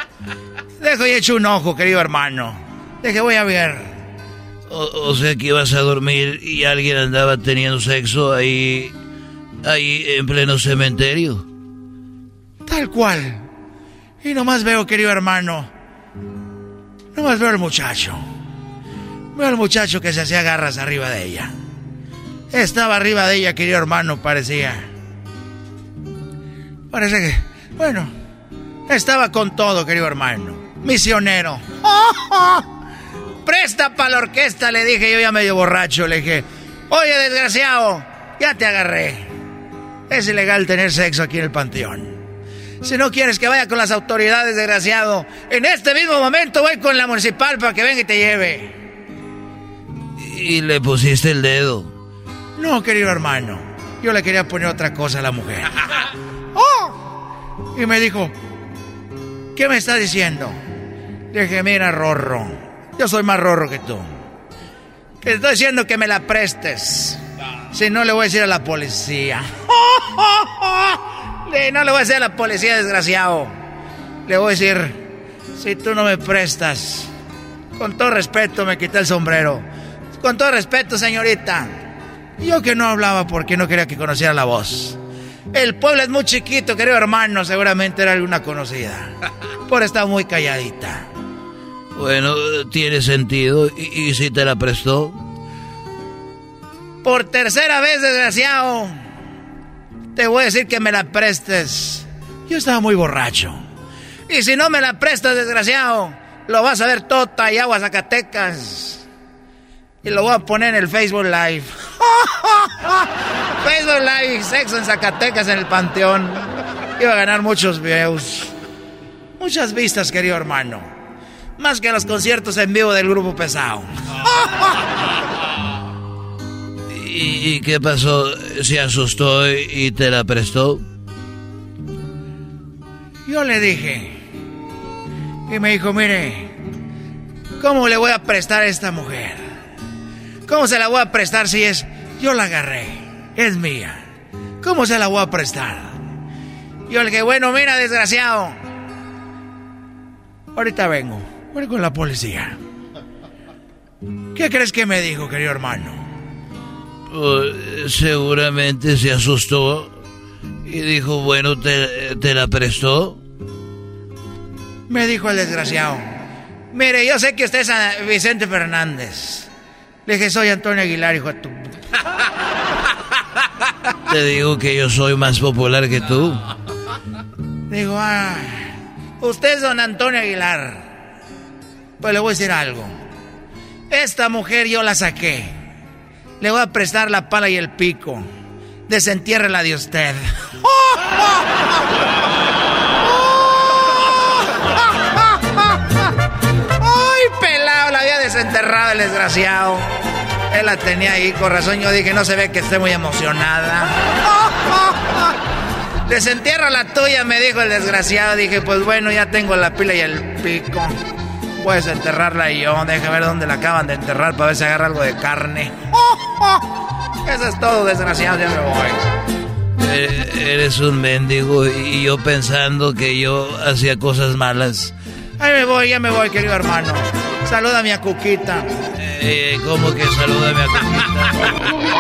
Dejo y echo un ojo, querido hermano. Deje, voy a ver. O, o, sea que ibas a dormir y alguien andaba teniendo sexo ahí. ahí en pleno cementerio. Tal cual. Y nomás veo, querido hermano. Nomás veo al muchacho. Veo al muchacho que se hacía garras arriba de ella. Estaba arriba de ella, querido hermano, parecía. Parece que. Bueno. Estaba con todo, querido hermano. Misionero. Presta para la orquesta, le dije yo ya medio borracho. Le dije, oye, desgraciado, ya te agarré. Es ilegal tener sexo aquí en el panteón. Si no quieres que vaya con las autoridades, desgraciado, en este mismo momento voy con la municipal para que venga y te lleve. Y le pusiste el dedo. No, querido hermano. Yo le quería poner otra cosa a la mujer. ¡Oh! Y me dijo, ¿qué me está diciendo? Le dije, mira, Rorro, yo soy más Rorro que tú. Que te estoy diciendo que me la prestes. Si no, le voy a decir a la policía. No le voy a decir a la policía, desgraciado. Le voy a decir, si tú no me prestas, con todo respeto me quité el sombrero. Con todo respeto, señorita. Yo que no hablaba porque no quería que conociera la voz. El pueblo es muy chiquito, querido hermano, seguramente era alguna conocida. Por estar muy calladita. Bueno, tiene sentido. ¿Y, ¿Y, si te la prestó? Por tercera vez, desgraciado. Te voy a decir que me la prestes. Yo estaba muy borracho. Y si no me la prestas, desgraciado, lo vas a ver tota y agua Zacatecas. Y lo voy a poner en el Facebook Live. Facebook Live, sexo en Zacatecas en el Panteón. Iba a ganar muchos views. Muchas vistas, querido hermano. Más que los conciertos en vivo del grupo pesado. ¿Y, ¿Y, qué pasó? ¿Se asustó y te la prestó? Yo le dije. Y me dijo, mire, ¿cómo le voy a prestar a esta mujer? ¿Cómo se la voy a prestar si es... Yo la agarré, es mía. ¿Cómo se la voy a prestar? Yo le dije, bueno, mira, desgraciado. Ahorita vengo, voy con la policía. ¿Qué crees que me dijo, querido hermano? Uh, seguramente se asustó y dijo, bueno, ¿te, ¿te, la prestó? Me dijo el desgraciado. Mire, yo sé que usted es Vicente Fernández. Le dije, soy Antonio Aguilar, hijo de tu... Te digo que yo soy más popular que tú. Digo, ah, usted es don Antonio Aguilar. Pues le voy a decir algo. Esta mujer yo la saqué. Le voy a prestar la pala y el pico. Desentiérrela de usted. ¡Ay, pelado! La había desenterrado el desgraciado. Él la tenía ahí, con razón yo dije, no se ve que esté muy emocionada. Desentierra la tuya, me dijo el desgraciado. Dije, pues bueno, ya tengo la pila y el pico. Puedes enterrarla y yo. Deja ver dónde la acaban de enterrar para ver si agarra algo de carne. Eso es todo, desgraciado, ya me voy. Eh, eres un mendigo y yo pensando que yo hacía cosas malas. Ahí me voy, ya me voy, querido hermano. Saluda a mi Cuquita. Eh, ¿Cómo que saluda a mi Cuquita?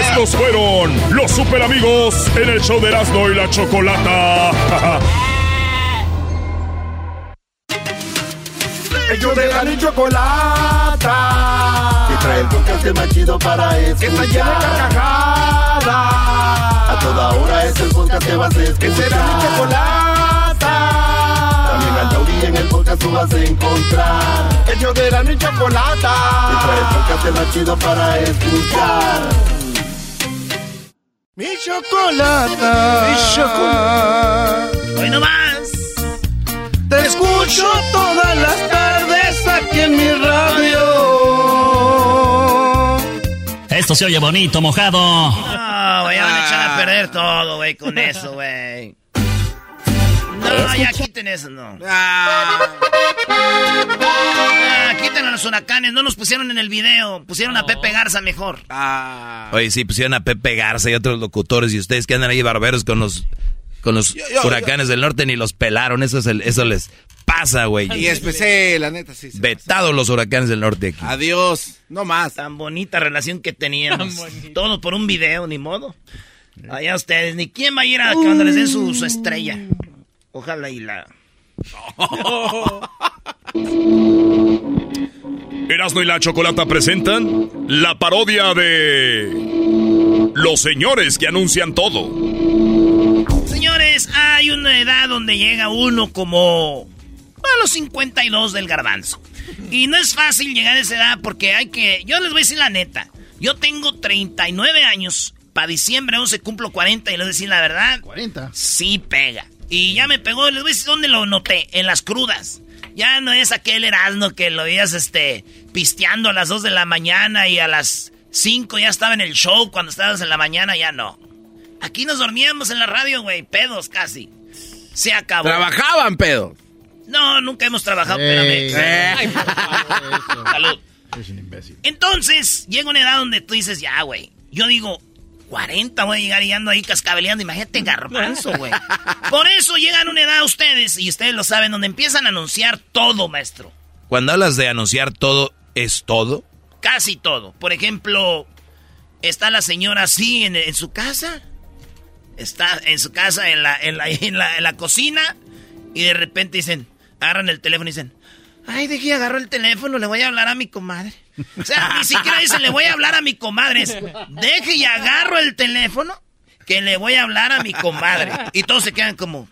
Estos fueron los super amigos en el show de Erasmo y la Chocolata. Ellos de la ni chocolata. Que trae el podcast más chido para escuchar. Que está llena de carcajadas. A toda hora es el podcast que vas a escuchar. Que será mi chocolata. También al taurí en el podcast tú vas a encontrar. Ellos de la ni chocolata. Que trae el podcast más chido para escuchar. Mi chocolata. Mi chocolata. Hoy nomás. Te escucho todas las tardes Esto se oye bonito, mojado. No, güey, ya van a echar a perder todo, güey, con eso, güey. No, ya quiten eso, no. Ah, quiten a los huracanes, no nos pusieron en el video, pusieron a Pepe Garza mejor. Oye, sí, pusieron a Pepe Garza y otros locutores y ustedes que andan ahí barberos con los con los yo- huracanes del norte ni los pelaron. Eso, es el- eso les pasa, güey. Y especial, la neta, sí. Vetados los huracanes del norte aquí. Adiós, no más. Tan bonita relación que teníamos. Todo por un video, ni modo. Allá ustedes, ni quién va a ir a cuando les den su, su estrella. Ojalá y la... Erasmo y la Chocolata presentan la parodia de Los señores que anuncian todo. Señores, hay una edad donde llega uno como a los 52 del garbanzo. Y no es fácil llegar a esa edad porque hay que... Yo les voy a decir la neta. Yo tengo 39 años. Para diciembre 11 cumplo 40 y les voy a decir la verdad. 40. Sí pega. Y ya me pegó. Les voy a decir dónde lo noté. En las crudas. Ya no es aquel Erasmo que lo veías este, pisteando a las 2 de la mañana y a las 5 ya estaba en el show cuando estabas en la mañana. Ya no. Aquí nos dormíamos en la radio, güey. Pedos casi. Se acabó. Trabajaban, pedo. No, nunca hemos trabajado, Ey. espérame. Ey, por favor, eso. Salud. Es un imbécil. Entonces, llega una edad donde tú dices, ya, güey. Yo digo, 40 voy a llegar y ando ahí cascabeleando. Imagínate garbanzo, güey. Por eso llegan a una edad ustedes, y ustedes lo saben, donde empiezan a anunciar todo, maestro. Cuando hablas de anunciar todo, ¿es todo? Casi todo. Por ejemplo, está la señora así en, en su casa. Está en su casa, en la, en, la, en, la, en la cocina. Y de repente dicen, agarran el teléfono y dicen, ay, dejé agarro el teléfono, le voy a hablar a mi comadre. O sea, ni siquiera dicen, le voy a hablar a mi comadre. Es, deje y agarro el teléfono que le voy a hablar a mi comadre. Y todos se quedan como,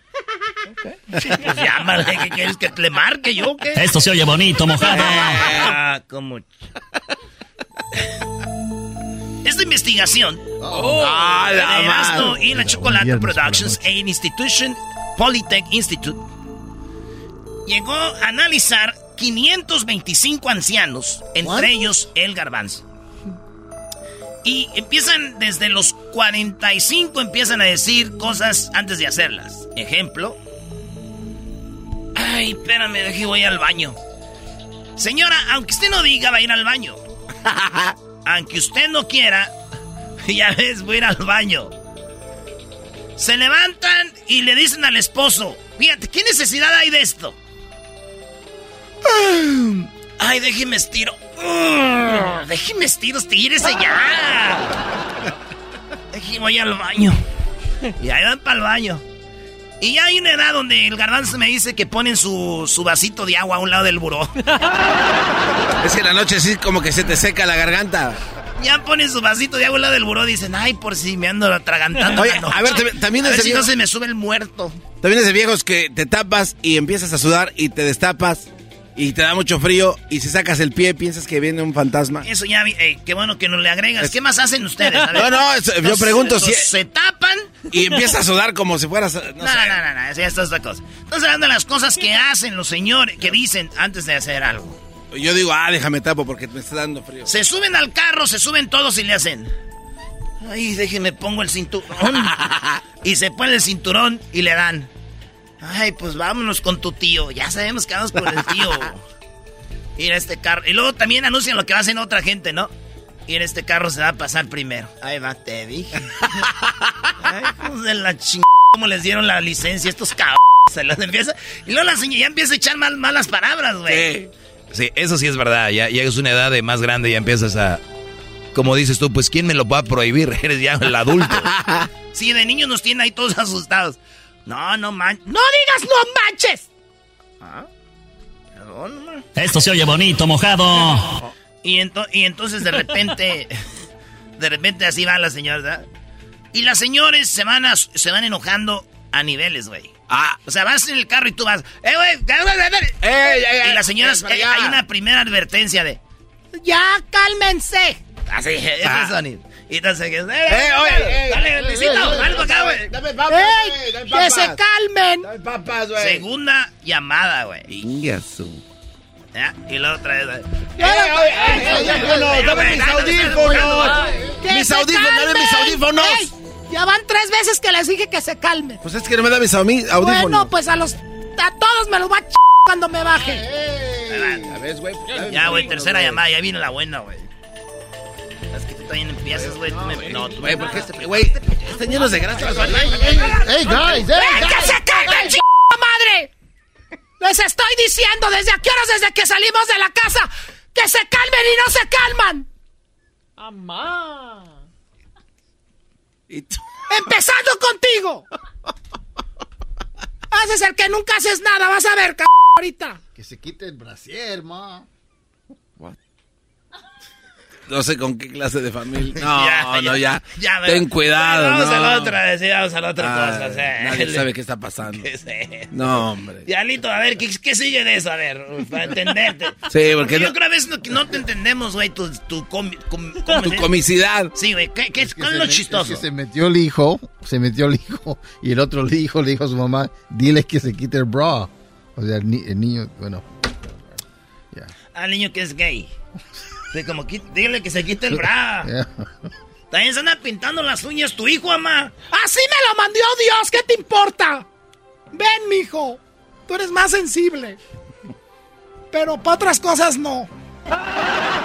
pues llámale, ¿qué quieres que le marque yo qué? Esto se oye bonito, mojado. Ah, como... Esta investigación Ah, la de Erasmo y la Chocolate la Productions e Institution Polytech Institute llegó a analizar 525 ancianos, entre ellos el garbanzo. Y empiezan desde los 45, empiezan a decir cosas antes de hacerlas. Ejemplo. Ay, espérame, deje voy al baño. Señora, aunque usted no diga va a ir al baño. aunque usted no quiera, ya ves, voy a ir al baño. Se levantan y le dicen al esposo, fíjate, ¿qué necesidad hay de esto? Ay, déjeme estiro. Déjeme estiro, estírese ya. Déjeme voy al baño. Y ahí van para el baño. Y ya hay una edad donde el garbanzo me dice que ponen su, su vasito de agua a un lado del buró. Es que la noche sí como que se te seca la garganta. Ya ponen su vasito de agua al lado del buró. Dicen, ay, por si me ando atragantando. Oye, la noche. a ver, también- a ver si no se me sube el muerto. También es de viejos que te tapas y empiezas a sudar y te destapas y te da mucho frío y si sacas el pie piensas que viene un fantasma. Eso ya, vi- eh, qué bueno que nos le agregas. ¿Qué más hacen ustedes? A ver. No, no, eso- yo pregunto si- Se tapan. Y empiezas a sudar como si fueras... No, No, no, no, no, no, eso ya está otra cosa. Estamos hablando de las cosas que hacen los señores, que dicen antes de hacer algo. Yo digo, ah, déjame tapo porque me está dando frío. Se suben al carro, se suben todos y le hacen. Ay, déjeme pongo el cinturón. y se pone el cinturón y le dan. Ay, pues vámonos con tu tío. Ya sabemos que vamos con el tío. Ir a este carro. Y luego también anuncian lo que va a hacer otra gente, ¿no? Y en este carro se va a pasar primero. Ahí va, te dije. Ay, hijos de la ching... ¿Cómo les dieron la licencia a estos cabrones? Se las empieza... Y luego la señora ya empieza a echar mal, malas palabras, güey. Sí, eso sí es verdad. Ya, ya es una edad de más grande y ya empiezas a. Como dices tú, pues ¿quién me lo va a prohibir? Eres ya el adulto. Sí, de niños nos tienen ahí todos asustados. No, no manches. ¡No digas no manches! ¿Ah? Esto se oye bonito, mojado. Y, ento- y entonces de repente, de repente así van las señoras, ¿verdad? Y las señores se van, a- se van enojando a niveles, güey. Ah. O sea, vas en el carro y tú vas, ¡eh, güey! Y las señoras, eh, hay una primera advertencia de, Ya, cálmense. así, ese Ah. sonido. Y entonces, eh, Eh, oye, eh, dale, Luisito, dale para acá, güey. Dame papas, ¡Ey! güey, dame que se calmen. papas, güey. Segunda llamada, güey. Ingasu. ¿Ya? Y la otra audífonos, dame mis audífonos. Mis audífonos, dame mis audífonos. Ya van tres veces que les dije que se calmen. Pues es que no me da mis audífonos. Bueno, pues a los a todos me los va a ch cuando me baje. A ver, güey. Ya, güey, tercera llamada, ya viene la buena, güey. Es que tú también empiezas, güey. tú me- No, tú Güey, porque este, güey, están llenos de grasa. ¡Ey, guys! ¡Ey, que se calmen, ch madre! Les estoy diciendo desde aquí horas desde que salimos de la casa que se calmen y no se calman. Amá. Empezando contigo. Haces el que nunca haces nada, vas a ver, c ahorita. Que se quite el brasier, ma. No sé con qué clase de familia. Ya, No, ya, no, ya. ya, Ten cuidado, Vamos no. a la otra, sí, vamos a la otra Ah, cosa. Nadie sabe qué está pasando. No, hombre. Diablito, a ver, ¿qué, qué sigue de eso? A ver, para entenderte. Sí, porque yo no- creo a veces no, que no te entendemos, güey, tu, tu, comi- com- Tu ¿cómo se- comicidad. Sí, güey, ¿qué, qué, que ¿cuál se es lo me- chistoso? es que se metió el hijo, se metió el hijo, y el otro le hijo le dijo a su mamá, dile que se quite el bra. O sea, el, ni- el niño, bueno. Al niño que es gay. Sí, como, dile que se quite el bra. También se anda pintando las uñas tu hijo, mamá. Así me lo mandó Dios, ¿qué te importa? Ven, mijo, tú eres más sensible. Pero para otras cosas no.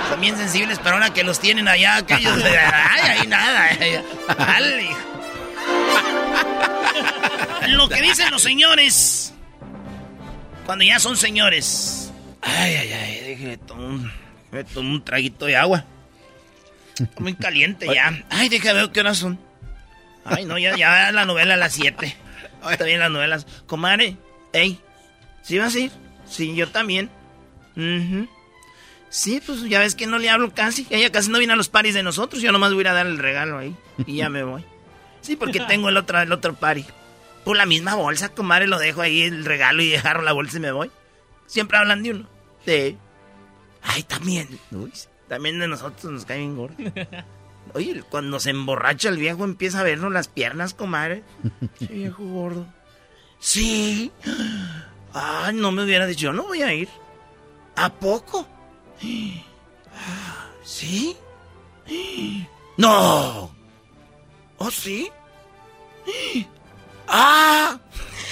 Son bien sensibles, pero ahora que los tienen allá, aquellos. Ay, ahí nada. Dale, hijo. Lo que dicen los señores. Cuando ya son señores. Ay, ay, ay, déjeme tomar un, déjeme tomar un traguito de agua. Está Muy caliente ya. Ay, déjame ver qué horas son. Ay, no, ya, ya la novela a las 7. Está bien las novelas. Comadre, ey, ¿sí vas a ir? Sí, yo también. Sí, pues ya ves que no le hablo casi. Ella casi no viene a los paris de nosotros. Yo nomás voy a ir a dar el regalo ahí. Y ya me voy. Sí, porque tengo el otro, el otro party. Por la misma bolsa, comadre, lo dejo ahí el regalo y agarro la bolsa y me voy. Siempre hablan de uno. Sí. Ay, también. Uy, también de nosotros nos cae bien gordo. Oye, cuando se emborracha el viejo empieza a vernos las piernas, comadre. Ese viejo gordo. Sí. Ay, no me hubiera dicho, yo no voy a ir. ¿A poco? ¿Sí? No. ¿Oh, sí? ¡Ah!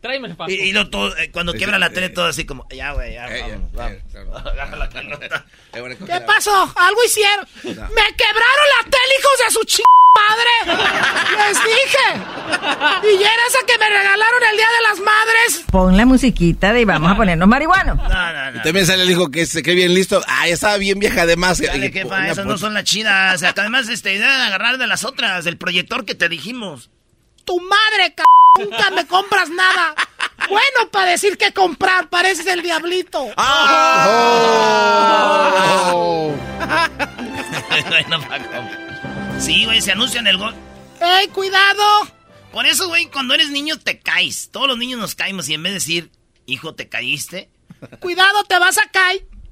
Tráeme el paso. Y, y lo todo, eh, cuando quiebra la tele, todo así como, ya, güey, ya, la pelota. ¿Qué pasó? Algo hicieron. Me quebraron la tele, hijos de su ch madre. Les dije. Y era esa que me regalaron el día de las madres. Pon la musiquita de y vamos a ponernos marihuanos. No, no, no. Y también sale el hijo que se cree bien listo. Ah, ya estaba bien vieja además. Dale, Y- que esas no son las chidas. O sea, que además, este, deben agarrar de las otras, del proyector que te dijimos. Tu madre, c nunca me compras nada. Bueno, para decir que comprar, pareces el diablito. Oh. Bueno, Paco. Sí, güey, se anuncian el gol. ¡Ey, cuidado! Por eso, güey, cuando eres niño te caes. Todos los niños nos caemos y en vez de decir, hijo, te caíste, Cuidado, te vas a caer.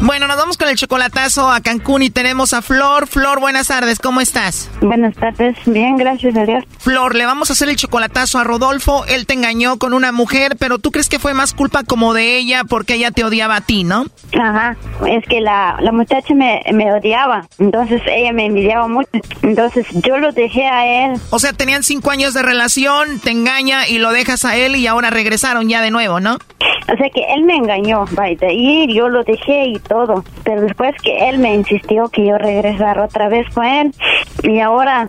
Bueno, nos vamos con el chocolatazo a Cancún y tenemos a Flor. Flor, buenas tardes, ¿cómo estás? Buenas tardes, bien, gracias a Dios. Flor, le vamos a hacer el chocolatazo a Rodolfo. Él te engañó con una mujer, pero tú crees que fue más culpa como de ella porque ella te odiaba a ti, ¿no? Ajá, es que la, la muchacha me, me odiaba, entonces ella me envidiaba mucho, entonces yo lo dejé a él. O sea, tenían cinco años de relación, te engaña y lo dejas a él y ahora regresaron ya de nuevo, ¿no? O sea que él me engañó, vaya, y yo lo dejé y todo, pero después que él me insistió que yo regresara otra vez con él. Y ahora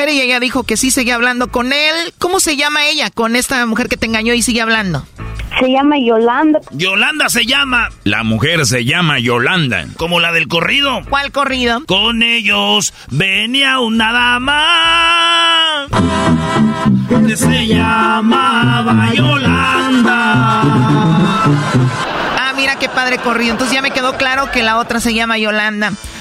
y ella dijo que sí seguía hablando con él. ¿Cómo se llama ella con esta mujer que te engañó y sigue hablando? Se llama Yolanda. Yolanda se llama. La mujer se llama Yolanda. Como la del corrido. ¿Cuál corrido? Con ellos venía una dama que se llamaba Yolanda. Ah, mira qué padre corrido. Entonces ya me quedó claro que la otra se llama Yolanda.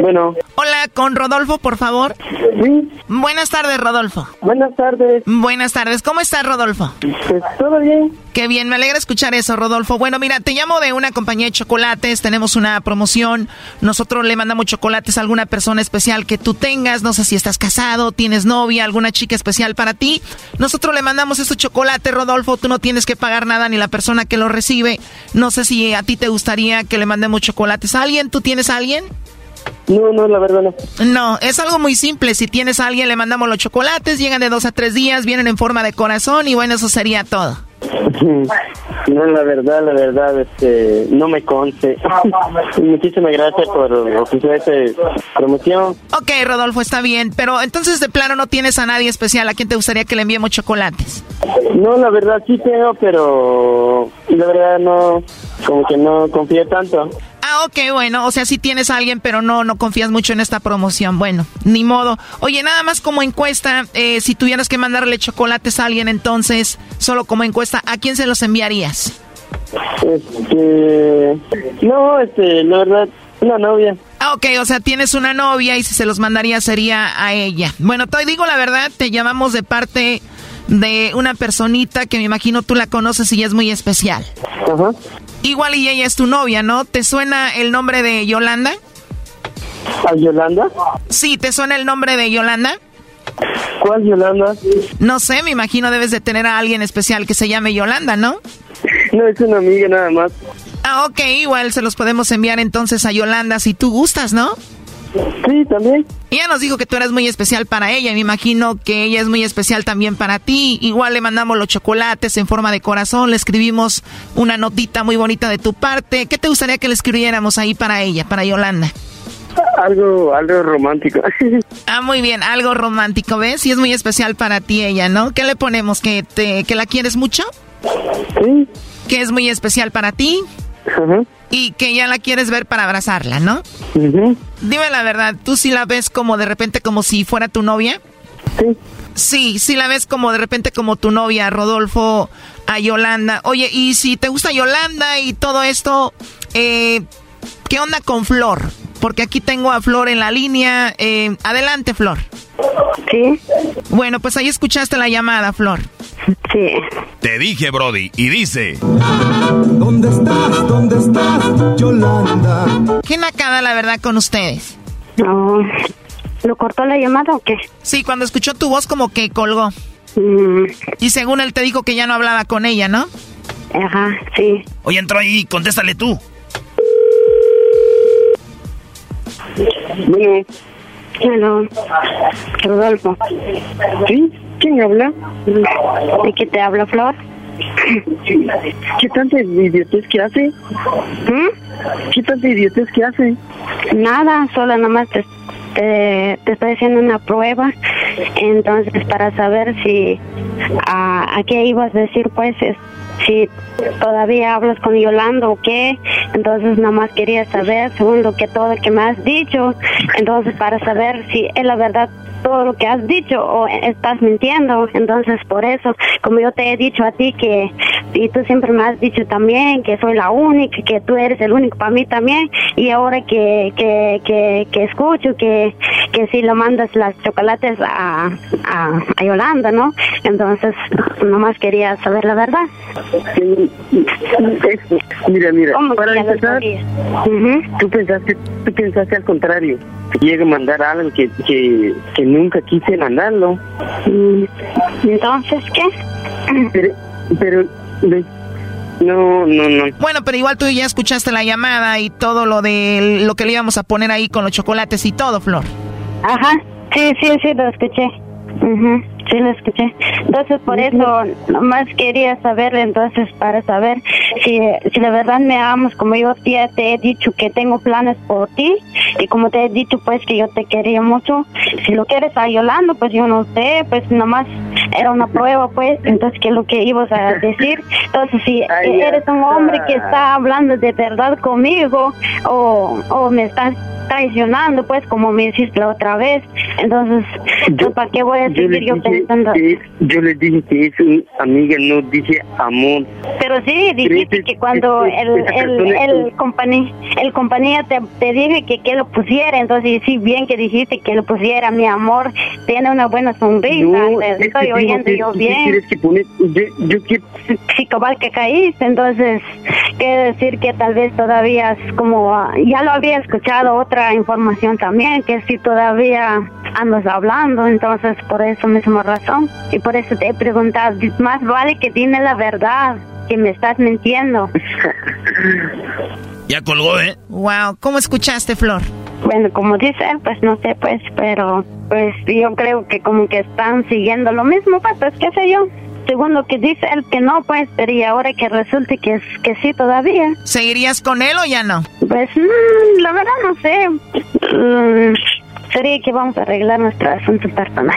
Bueno. Hola, con Rodolfo, por favor. Sí. Buenas tardes, Rodolfo. Buenas tardes. Buenas tardes. ¿Cómo estás, Rodolfo? Pues todo bien. Qué bien, me alegra escuchar eso, Rodolfo. Bueno, mira, te llamo de una compañía de chocolates, tenemos una promoción. Nosotros le mandamos chocolates a alguna persona especial que tú tengas, no sé si estás casado, tienes novia, alguna chica especial para ti. Nosotros le mandamos estos chocolates, Rodolfo, tú no tienes que pagar nada ni la persona que lo recibe. No sé si a ti te gustaría que le mandemos chocolates a alguien, ¿tú tienes a alguien? No, no, la verdad no. No, es algo muy simple. Si tienes a alguien, le mandamos los chocolates, llegan de dos a tres días, vienen en forma de corazón y bueno, eso sería todo. No, la verdad, la verdad, este, no me conste. Muchísimas gracias por ofrecer esta promoción. Ok, Rodolfo, está bien. Pero entonces de plano no tienes a nadie especial a quien te gustaría que le enviemos chocolates. No, la verdad sí tengo, pero la verdad no, como que no confío tanto. Ah, ok, bueno, o sea, sí tienes a alguien, pero no, no confías mucho en esta promoción. Bueno, ni modo. Oye, nada más como encuesta, eh, si tuvieras que mandarle chocolates a alguien, entonces, solo como encuesta, ¿a quién se los enviarías? Este, no, este, la verdad, una novia. Ah, ok, o sea, tienes una novia y si se los mandaría sería a ella. Bueno, te digo la verdad, te llamamos de parte de una personita que me imagino tú la conoces y es muy especial. Ajá. Igual y ella es tu novia, ¿no? ¿Te suena el nombre de Yolanda? ¿A Yolanda? Sí, ¿te suena el nombre de Yolanda? ¿Cuál Yolanda? No sé, me imagino debes de tener a alguien especial que se llame Yolanda, ¿no? No, es una amiga nada más. Ah, ok, igual se los podemos enviar entonces a Yolanda si tú gustas, ¿no? Sí, también. Ella nos dijo que tú eres muy especial para ella. Me imagino que ella es muy especial también para ti. Igual le mandamos los chocolates en forma de corazón. Le escribimos una notita muy bonita de tu parte. ¿Qué te gustaría que le escribiéramos ahí para ella, para Yolanda? Algo, algo romántico. ah, muy bien, algo romántico, ¿ves? Y es muy especial para ti ella, ¿no? ¿Qué le ponemos? ¿Que, te, que la quieres mucho? Sí. ¿Que es muy especial para ti? Ajá. Y que ya la quieres ver para abrazarla, ¿no? Dime la verdad, ¿tú sí la ves como de repente como si fuera tu novia? Sí. Sí, sí la ves como de repente como tu novia, Rodolfo, a Yolanda. Oye, y si te gusta Yolanda y todo esto, eh, ¿qué onda con Flor? Porque aquí tengo a Flor en la línea. Eh, adelante, Flor. Sí. Bueno, pues ahí escuchaste la llamada, Flor. Sí. Te dije, Brody, y dice... ¿Dónde estás? ¿Dónde estás, Yolanda? ¿Qué nacada, la verdad, con ustedes? No. ¿Lo cortó la llamada o qué? Sí, cuando escuchó tu voz como que colgó. Mm. Y según él te dijo que ya no hablaba con ella, ¿no? Ajá, sí. Oye, entró ahí, contéstale tú. Bueno. Hello. Rodolfo. ¿Sí? ¿Quién habla? ¿De qué te habla, Flor? ¿Qué tanta idiotez que hace? ¿Mm? ¿Qué tanta idiotez que hace? Nada, solo nomás te, te, te estoy haciendo una prueba. Entonces, para saber si a, a qué ibas a decir, pues, es, si todavía hablas con Yolanda o qué. Entonces, nada más quería saber, según lo que todo que me has dicho. Entonces, para saber si es la verdad todo lo que has dicho o estás mintiendo. Entonces, por eso, como yo te he dicho a ti que, y tú siempre me has dicho también que soy la única, que tú eres el único para mí también, y ahora que, que, que, que escucho que, que si lo mandas las chocolates a, a, a Yolanda, ¿no? Entonces, nomás quería saber la verdad. Mira, mira, ¿Cómo para empezar, tú pensaste, tú pensaste al contrario, que llega a mandar algo que, que, que nunca quise mandarlo. Mm, Entonces, ¿qué? Pero, pero, no, no, no. Bueno, pero igual tú ya escuchaste la llamada y todo lo de lo que le íbamos a poner ahí con los chocolates y todo, Flor. Ajá, sí, sí, sí, lo escuché. Ujú, Sí, lo escuché. Entonces, por eso, nomás quería saber, entonces, para saber si, si la verdad me amas, como yo ya te he dicho que tengo planes por ti, y como te he dicho, pues, que yo te quería mucho. Si lo quieres a Yolanda, pues, yo no sé, pues, nomás era una prueba, pues, entonces, ¿qué es lo que ibas a decir? Entonces, si eres un hombre que está. está hablando de verdad conmigo, o, o me estás traicionando, pues, como me hiciste la otra vez. Entonces, pues, ¿para qué voy a Yo seguir yo dije pensando? que- yo le dije que es una amiga, no dije amor. Pero sí, dijiste que cuando el, el, el, compañía, el compañía te, te dije que, que lo pusiera, entonces sí, bien que dijiste que lo pusiera, mi amor, tiene una buena sonrisa, No, te es que estoy oyendo que- yo ¿qué bien. que poner? Yo, yo quiero... Sí, cabal que caíste, entonces quiere decir que tal vez todavía es como, ah, ya lo había escuchado otra información también, que si todavía andas hablando, entonces por eso misma razón, y por eso te he preguntado, más vale que dime la verdad, que me estás mintiendo. Ya colgó, ¿eh? Wow, ¿cómo escuchaste, Flor? Bueno, como dice él, pues no sé, pues, pero pues yo creo que como que están siguiendo lo mismo, pues, pues qué sé yo. Según lo que dice él que no, pues, pero y ahora que resulte que, es- que sí todavía. ¿Seguirías con él o ya no? Pues, mm, la verdad no sé. Mm, sería que vamos a arreglar nuestro asunto personal.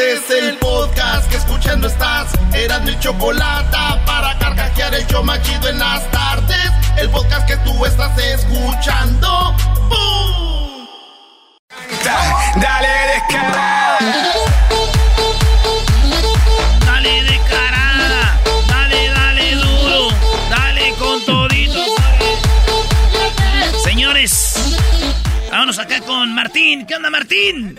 Este es el podcast que escuchando estás. Eran mi chocolate para carcajear el show más chido en las tardes. El podcast que tú estás escuchando. ¡Bum! Dale descarada. Dale de carada, dale, dale duro, dale con todito. Señores, vámonos acá con Martín. ¿Qué onda, Martín?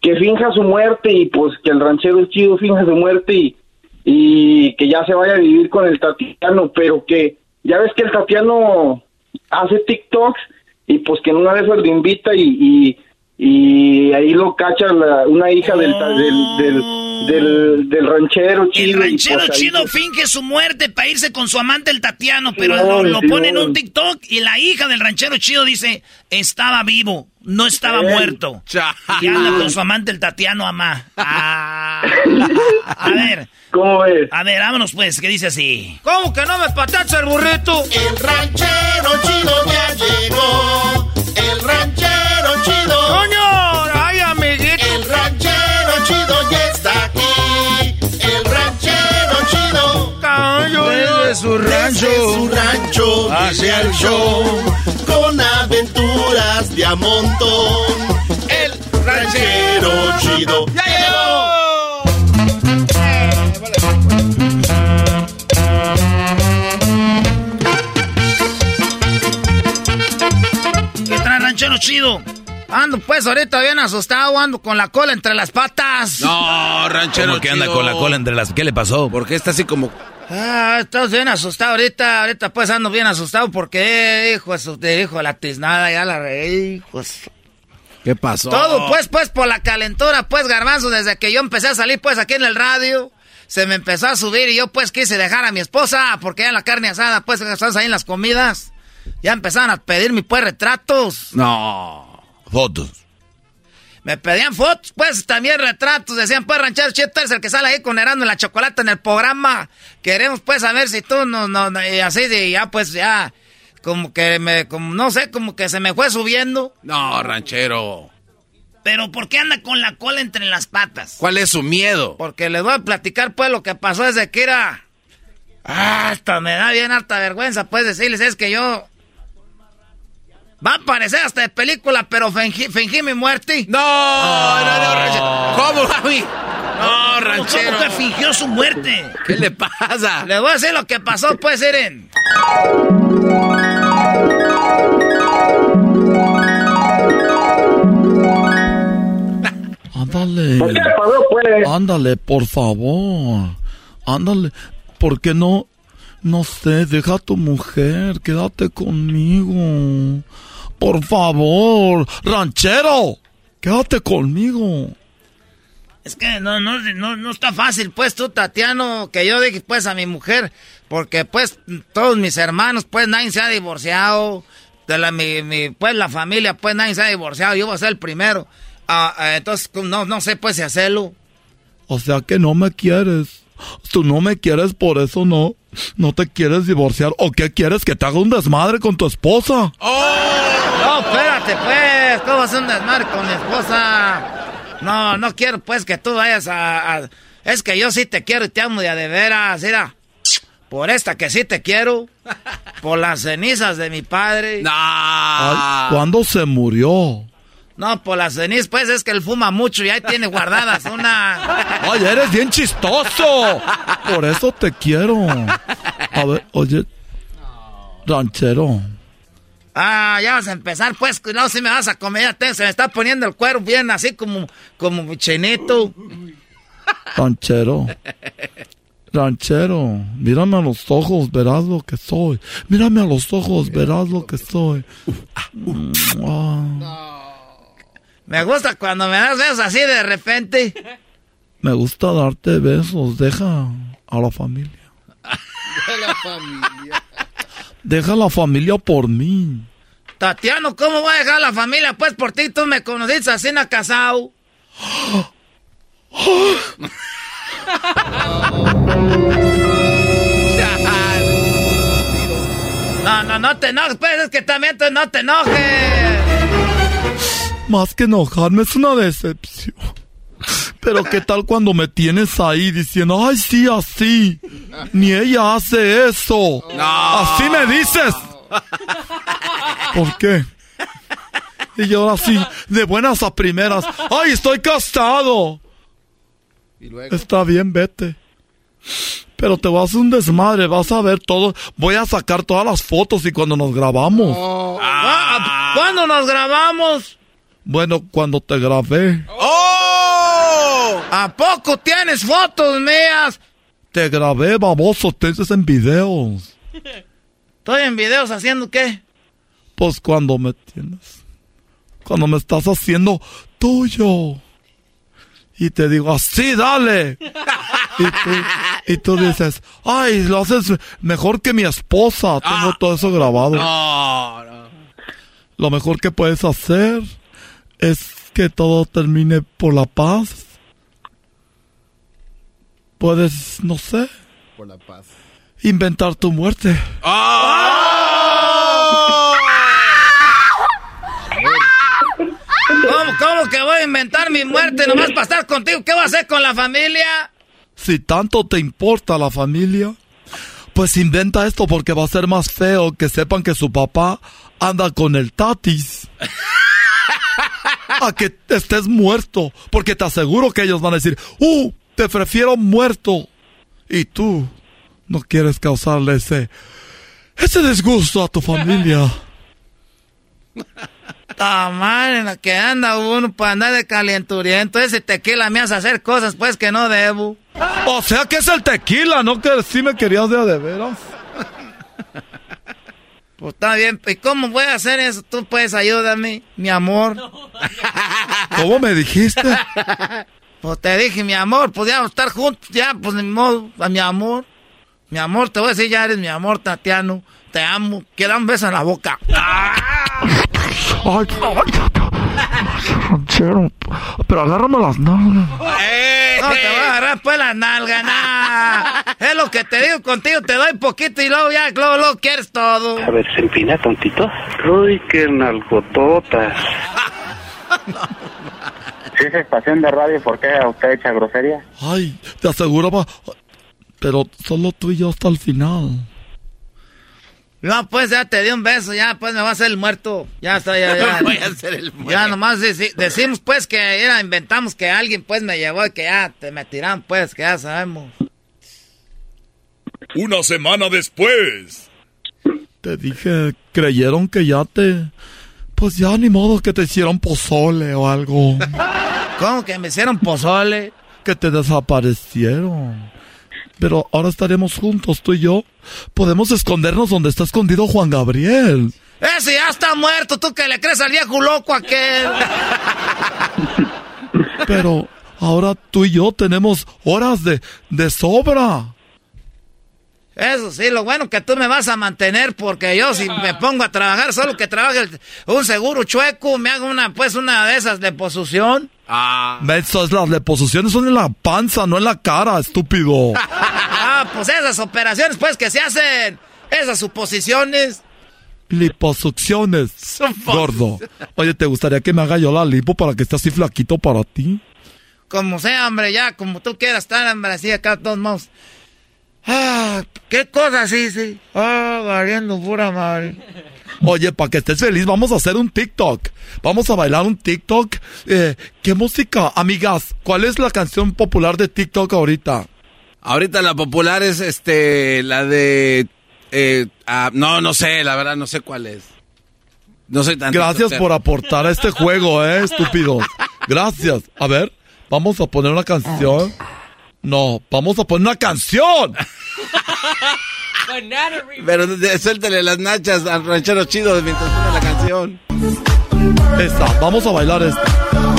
que finja su muerte y pues que el ranchero chido finja su muerte y, y que ya se vaya a vivir con el Tatiano, pero que ya ves que el Tatiano hace TikToks y pues que en una esas lo invita y, y ahí lo cacha la- una hija del, ta- del, del, del, del ranchero El chido. y, ranchero pues, se- finge su muerte para irse con su amante el Tatiano, pero Sí, lo, lo sí, pone en un TikTok y la hija del ranchero chido dice, estaba vivo, no estaba Eh, muerto. Y anda con su amante el Tatiano Amá. Ah. A ver. ¿Cómo ves? A ver, vámonos pues, que dice así. ¿Cómo que no me patacha el burrito? El ranchero chido ya llegó. El ranchero chido. ¡Coño! ¡Ay, amiguito! El ranchero chido ya está aquí. El ranchero chido. Desde su rancho. Desde su rancho. Hacia el show. Con aventuras de a montón. El ranchero chido. ¡Ya llegó! ¿Qué trae ranchero chido? Ando pues ahorita bien asustado, ando con la cola entre las patas. No, ranchero ¿Cómo que anda chido. con la cola entre las... ¿Qué le pasó? ¿Por qué está así como... Ah, estás bien asustado ahorita, ahorita pues ando bien asustado porque, hijo de la tiznada, ya la reí, hijo de su- ¿Qué pasó? Todo pues, pues por la calentura, pues garbanzo, desde que yo empecé a salir pues aquí en el radio, se me empezó a subir y yo pues quise dejar a mi esposa porque ya la carne asada, pues estás ahí en las comidas, ya empezaron a pedirme pues retratos. No. Fotos. Me pedían fotos, pues también retratos. Decían, pues, ranchero Cheto es el que sale ahí con Herando en la chocolate en el programa. Queremos, pues, saber si tú no, no, no", y así de ya, pues, ya, como que me, como, no sé, como que se me fue subiendo. No, ranchero. Pero ¿por qué anda con la cola entre las patas? ¿Cuál es su miedo? Porque les voy a platicar, pues, lo que pasó desde que era. Ah, hasta me da bien harta vergüenza, pues, decirles, es que yo. Va a parecer hasta de película, pero fingí, fingí mi muerte. No, no, no, ranchero. ¿Cómo, mami? No, ranchero. ¿Cómo que fingió su muerte? ¿Qué le pasa? Les voy a decir lo que pasó, pues, miren. Ándale. ¿Por qué pues? Ándale, por favor. Ándale. ¿Por qué no? No sé, deja a tu mujer, quédate conmigo. Por favor, ranchero, quédate conmigo. Es que no, no, no, no está fácil, pues, tú, Tatiano, que yo dije, pues, a mi mujer, porque, pues, todos mis hermanos, pues, nadie se ha divorciado, de la, mi, mi, pues, la familia, pues, nadie se ha divorciado, yo voy a ser el primero. Ah, ah, entonces, no, no sé, pues, si hacerlo. O sea que no me quieres. Tú no me quieres, por eso no. No te quieres divorciar. ¿O qué quieres? Que te haga un desmadre con tu esposa. No, espérate, pues, ¿cómo es un desmadre con mi esposa? No, no quiero, pues, que tú vayas a, a- Es que yo sí te quiero y te amo de a de veras, mira. Por esta que sí te quiero. Por las cenizas de mi padre. Ay, ¿Cuándo se murió? No, por las cenizas, pues es que él fuma mucho y ahí tiene guardadas una. Ay, eres bien chistoso. Por eso te quiero. A ver, oye, ranchero. Ah, ya vas a empezar, pues, no, si me vas a comer, ya te- se me está poniendo el cuero bien así como, como chinito. Ranchero. Ranchero, mírame a los ojos, verás lo que soy. Mírame a los ojos, verás lo que soy. Ah, Me gusta cuando me das besos así de repente. me gusta darte besos, deja a la familia. la familia. Deja a la familia por mí. Tatiano, ¿cómo voy a dejar la familia? Pues por ti tú me conociste así na casado. No, no, no te enojes, pues es que también tú no te enojes. Más que enojarme es una decepción. Pero qué tal cuando me tienes ahí diciendo, ay sí, así. Ni ella hace eso. Así me dices. ¿Por qué? Y yo ahora sí, de buenas a primeras. ¡Ay, estoy casado! Está bien, vete. Pero te vas a hacer un desmadre, vas a ver todo. Voy a sacar todas las fotos y cuando nos grabamos. Ah, ¿Cuándo nos grabamos? Bueno, cuando te grabé. ¡Oh! ¿A poco tienes fotos mías? Te grabé, baboso, te haces en videos. Estoy en videos haciendo qué? Pues cuando me tienes. Cuando me estás haciendo tuyo. Y te digo, así, dale. Y tú, y tú dices, ay, lo haces mejor que mi esposa. Tengo todo eso grabado. No, no. Lo mejor que puedes hacer es que todo termine por la paz. Puedes, no sé, Por la paz. inventar tu muerte. ¿Cómo, ¿Cómo que voy a inventar mi muerte nomás para estar contigo? ¿Qué voy a hacer con la familia? Si tanto te importa la familia, pues inventa esto porque va a ser más feo que sepan que su papá anda con el tatis. A que estés muerto, porque te aseguro que ellos van a decir, ¡uh! Te prefiero muerto. Y tú no quieres causarle ese, ese disgusto a tu familia. Ta madre en la que anda uno para andar de calenturiento. Ese tequila me hace hacer cosas pues que no debo. O sea que es el tequila, ¿no? Que sí me querías de de veras. Pues está bien. ¿Y cómo voy a hacer eso? Tú puedes ayúdame, mi amor. ¿Cómo me dijiste? Pues te dije, mi amor, pues vamos a estar juntos, ya, pues ni modo, a mi amor. Mi amor, te voy a decir, ya eres mi amor, Tatiano. Te amo. Quiero un beso en la boca. Ranchero, pero agárrame las nalgas. No te voy a agarrar pues la nalga, nah. Es lo que te digo contigo, te doy poquito y luego ya, luego, luego quieres todo. A ver, se empina, tontito. Uy, qué nalgototas. Si es estación de radio, ¿por qué usted echa grosería? Ay, te aseguro, pa- pero solo tú y yo hasta el final. No, pues ya te di un beso, ya pues me va a hacer el muerto. Ya está, ya, ya. Voy a hacer el muerto. Ya nomás deci- decimos pues que era, inventamos que alguien pues me llevó y que ya te me tiran pues, que ya sabemos. Una semana después. Te dije, creyeron que ya te... Pues ya ni modo que te hicieron pozole o algo. ¿Cómo que me hicieron pozole? Que te desaparecieron. Pero ahora estaremos juntos, tú y yo. Podemos escondernos donde está escondido Juan Gabriel. Ese ya está muerto, tú que le crees al viejo loco aquel. Pero ahora tú y yo tenemos horas de, de sobra. Eso sí, lo bueno que tú me vas a mantener porque yo si me pongo a trabajar, solo que trabaje el- un seguro chueco, me hago una pues una de esas de posución. Ah. Eso es las deposiciones son en la panza, no en la cara, estúpido. Pues esas operaciones pues que se hacen, esas suposiciones. Liposucciones, gordo. Oye, ¿te gustaría que me haga yo la lipo para que esté así flaquito para ti? Como sea, hombre, ya, como tú quieras estar, hombre, así acá, todos modos. Ah, ¿qué cosa? Sí, sí. Ah, variando pura madre. Oye, para que estés feliz, vamos a hacer un TikTok. Vamos a bailar un TikTok. Eh, ¿Qué música? Amigas, ¿cuál es la canción popular de TikTok ahorita? Ahorita la popular es este, la de... eh, ah, no, no sé, la verdad, no sé cuál es. No soy tan... Gracias por aportar a este juego, eh, estúpidos. Gracias. A ver, vamos a poner una canción. No, vamos a poner una canción. Pero suéltale las nachas al ranchero chido mientras pone la canción. Esta, vamos a bailar esta.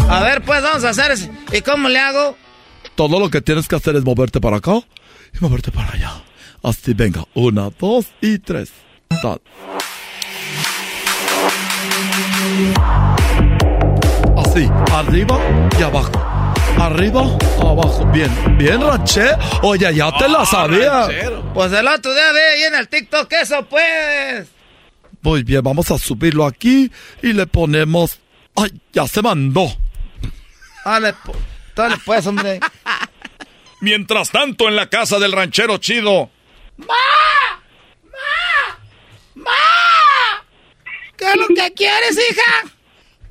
A ver, pues vamos a hacer. ¿Y cómo le hago? Todo lo que tienes que hacer es moverte para acá y moverte para allá. Así, venga. Una, dos y tres. Dale. Así, arriba y abajo. Arriba, abajo. Bien, bien, ranché. Oye, ya te la sabía. Pues el otro día ve ahí en el TikTok eso, pues. Muy bien, vamos a subirlo aquí y le ponemos. ¡Ay, ya se mandó! Dale, pu- dale pues, hombre. Mientras tanto, en la casa del ranchero chido. ¿Qué es lo que quieres, hija?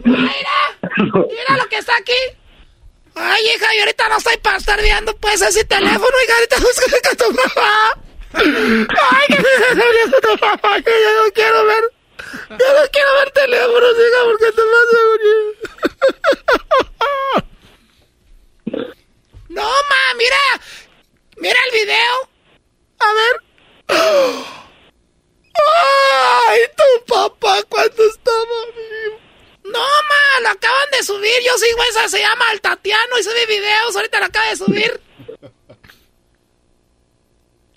Mira, mira lo que está aquí. Ay, hija, yo ahorita no estoy para estar viendo pues ese teléfono, hija, ahorita busca con tu mamá. Ay, que tu que yo no quiero ver. Yo no quiero ver teléfonos, hija, porque te vas a morir. No, ma, mira. Mira el video. A ver. ¡Ay, tu papá cuando estaba vivo! No, ma, lo acaban de subir. Yo sigo esa, se llama El Tatiano y sube videos. Ahorita lo acaba de subir.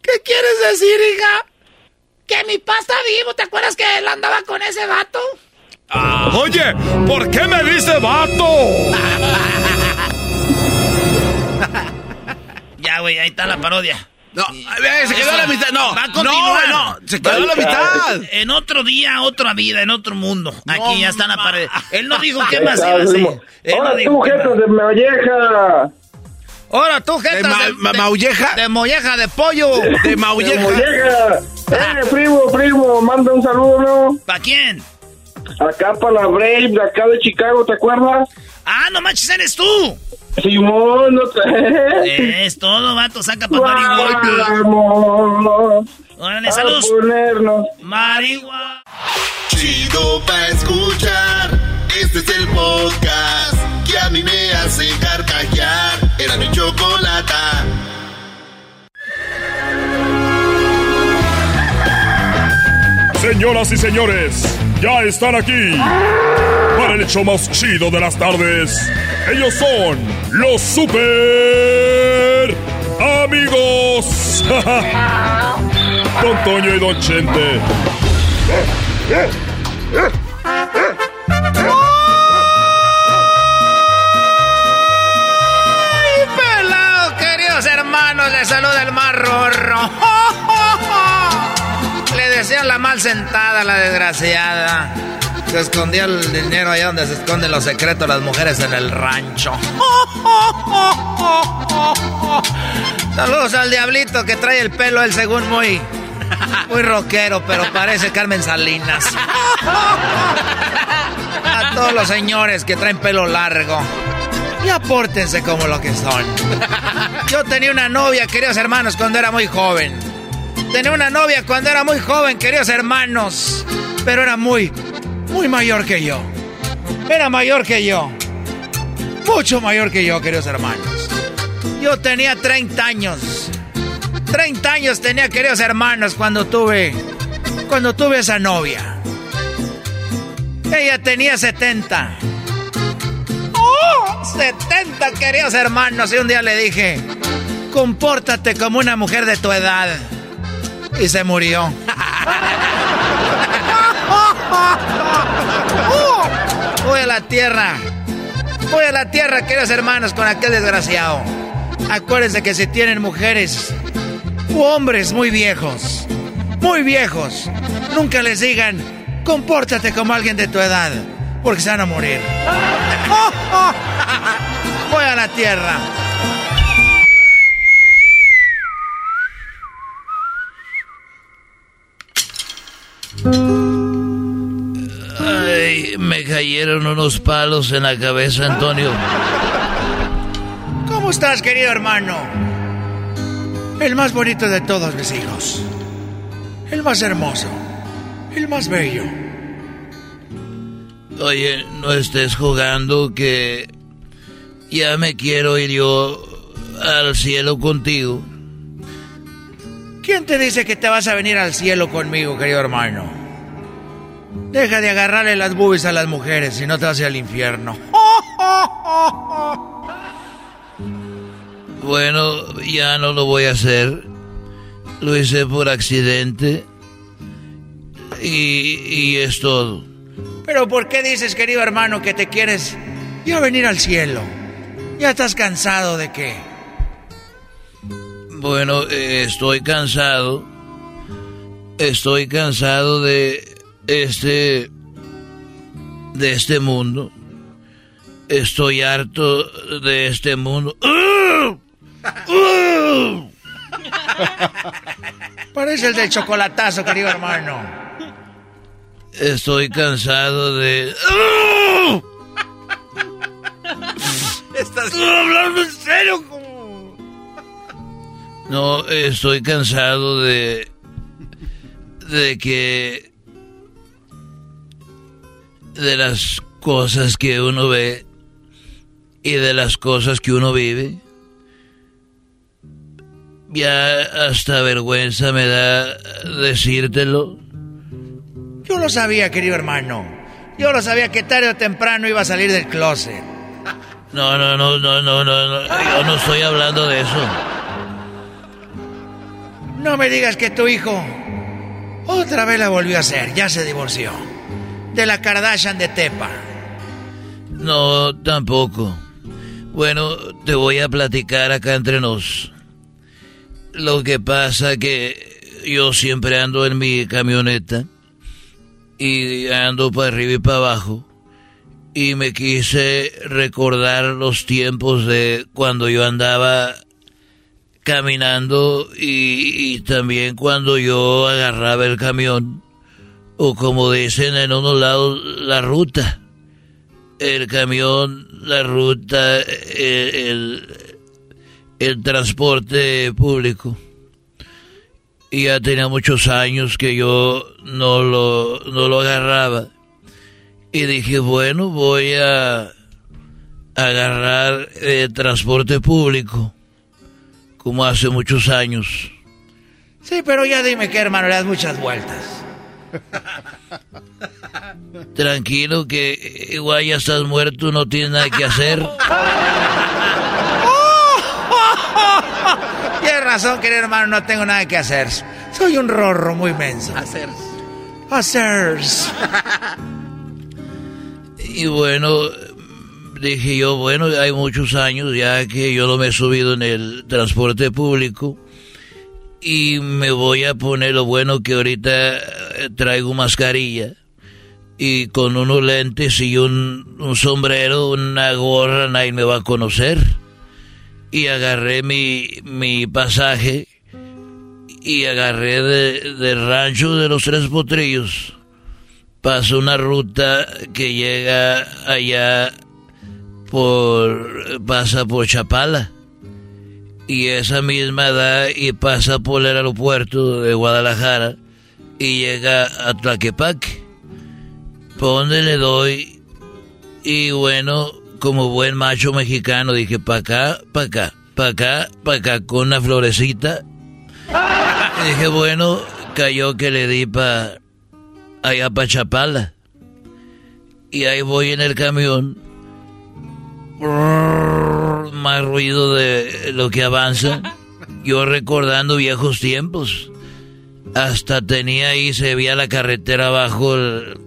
¿Qué quieres decir, hija? Que mi papá está vivo. ¿Te acuerdas que él andaba con ese vato? Oye, ¿por qué me dice vato? Ya, güey, ahí está la parodia. No, a ver, se quedó la mitad. No, Va a no, continuar. no, se quedó la mitad. En otro día, otra vida, en otro mundo. Aquí ya está la pared. Él no dijo qué más iba a hacer. No Ahora dijo tú, jetas de molleja. Ahora tú, jetas ¿De ma- de, ma- de- maulleja? De molleja de pollo. De De maulleja. molleja. Eh, primo, primo, manda un saludo, ¿no? ¿Para quién? Acá para la Brave, de acá de Chicago, ¿te acuerdas? Ah, no manches, eres tú. Simón, no te... Es todo, vato, saca pa' marihuana. Órale, saludos. ponernos. Marihuana. Chido pa' escuchar. Este es el podcast que a mí me hace carcajear. Era mi chocolata. Señoras y señores, ya están aquí para el hecho más chido de las tardes. Ellos son los super amigos. Don Toño y Don Chente. ¡Ay, pelado, queridos hermanos! Les saluda el más rorro. Le decían la mal sentada, la desgraciada. Se escondía el dinero allá donde se esconden los secretos las mujeres en el rancho. Saludos al diablito que trae el pelo, él según muy, muy rockero, pero parece Carmen Salinas. A todos los señores que traen pelo largo. Y apórtense como lo que son. Yo tenía una novia, queridos hermanos, cuando era muy joven. Tenía una novia cuando era muy joven, queridos hermanos. Pero era muy, muy mayor que yo. Era mayor que yo. Mucho mayor que yo, queridos hermanos. Yo tenía 30 años. 30 años tenía, queridos hermanos, cuando tuve. Cuando tuve esa novia. Ella tenía 70. ¡Oh! 70, queridos hermanos. Y un día le dije, compórtate como una mujer de tu edad. Y se murió. ¡Uh! Voy a la tierra. Voy a la tierra, queridos hermanos, con aquel desgraciado. Acuérdense que si tienen mujeres u hombres muy viejos, muy viejos, nunca les digan, compórtate como alguien de tu edad, porque se van a morir. Voy a la tierra me cayeron unos palos en la cabeza, Antonio. ¿Cómo estás, querido hermano? El más bonito de todos mis hijos. El más hermoso. El más bello. Oye, no estés jugando que ya me quiero ir yo al cielo contigo. ¿Quién te dice que te vas a venir al cielo conmigo, querido hermano? Deja de agarrarle las boobies a las mujeres, si no te vas al infierno. Bueno, ya no lo voy a hacer. Lo hice por accidente. Y, y es todo. Pero ¿por qué dices, querido hermano, que te quieres ya venir al cielo? ¿Ya estás cansado de qué? Bueno, eh, estoy cansado. Estoy cansado de este de este mundo. Estoy harto de este mundo. ¡Ah! ¡Ah! Parece el del chocolatazo, querido hermano. Estoy cansado de. ¡Ah! ¿Estás hablando en serio? No, estoy cansado de. de que. De las cosas que uno ve y de las cosas que uno vive. Ya hasta vergüenza me da decírtelo. Yo lo sabía, querido hermano. Yo lo sabía que tarde o temprano iba a salir del closet. No, no, no, no, no, no, no. Yo no estoy hablando de eso. No me digas que tu hijo otra vez la volvió a hacer. Ya se divorció. De la Kardashian de Tepa. No, tampoco. Bueno, te voy a platicar acá entre nos. Lo que pasa que yo siempre ando en mi camioneta y ando para arriba y para abajo y me quise recordar los tiempos de cuando yo andaba caminando y, y, también cuando yo agarraba el camión o como dicen en unos lados la ruta el camión la ruta el, el, transporte público y ya tenía muchos años que yo no lo, no lo agarraba y dije, bueno, voy a agarrar el transporte público, como hace muchos años. Sí, pero ya dime que hermano, le das muchas vueltas. Tranquilo que igual ya estás muerto, no tienes nada que hacer. Tienes razón, querido hermano, no tengo nada que hacer. Soy un rorro muy menso. Hacer. Hacer. Y bueno, dije yo, bueno, hay muchos años ya que yo no me he subido en el transporte público y me voy a poner lo bueno que ahorita traigo mascarilla y con unos lentes y un, sombrero, una gorra, nadie me va a conocer. Y agarré mi, mi pasaje y agarré de, de rancho de los tres potrillos pasa una ruta que llega allá por pasa por Chapala y esa misma da y pasa por el aeropuerto de Guadalajara y llega a Tlaquepaque por donde le doy y bueno como buen macho mexicano dije pa acá pa acá pa acá pa acá con una florecita y dije bueno cayó que le di pa allá para Chapala. Y ahí voy en el camión. Más ruido de lo que avanza. Yo recordando viejos tiempos. Hasta tenía ahí, se veía la carretera abajo. El,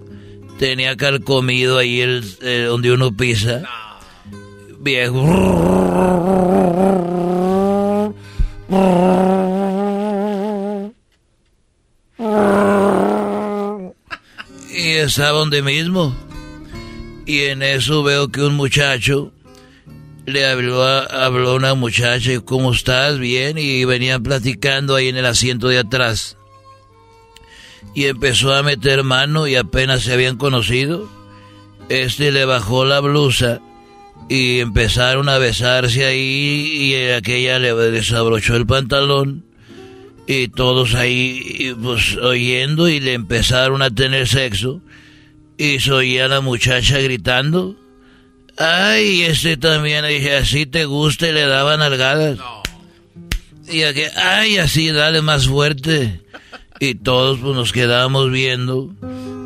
tenía calcomido ahí el, el, donde uno pisa. Viejo. Y estaba donde mismo. Y en eso veo que un muchacho le habló habló una muchacha, ¿cómo estás? Bien, y venían platicando ahí en el asiento de atrás. y empezó a meter mano y apenas se habían conocido. Este le bajó la blusa y empezaron a besarse ahí y aquella le desabrochó el pantalón y todos ahí pues oyendo y le empezaron a tener sexo y se oía la muchacha gritando ay este también dije así te gusta y le daban nalgadas. Y aquí ay así dale más fuerte. Y todos pues, nos quedábamos viendo.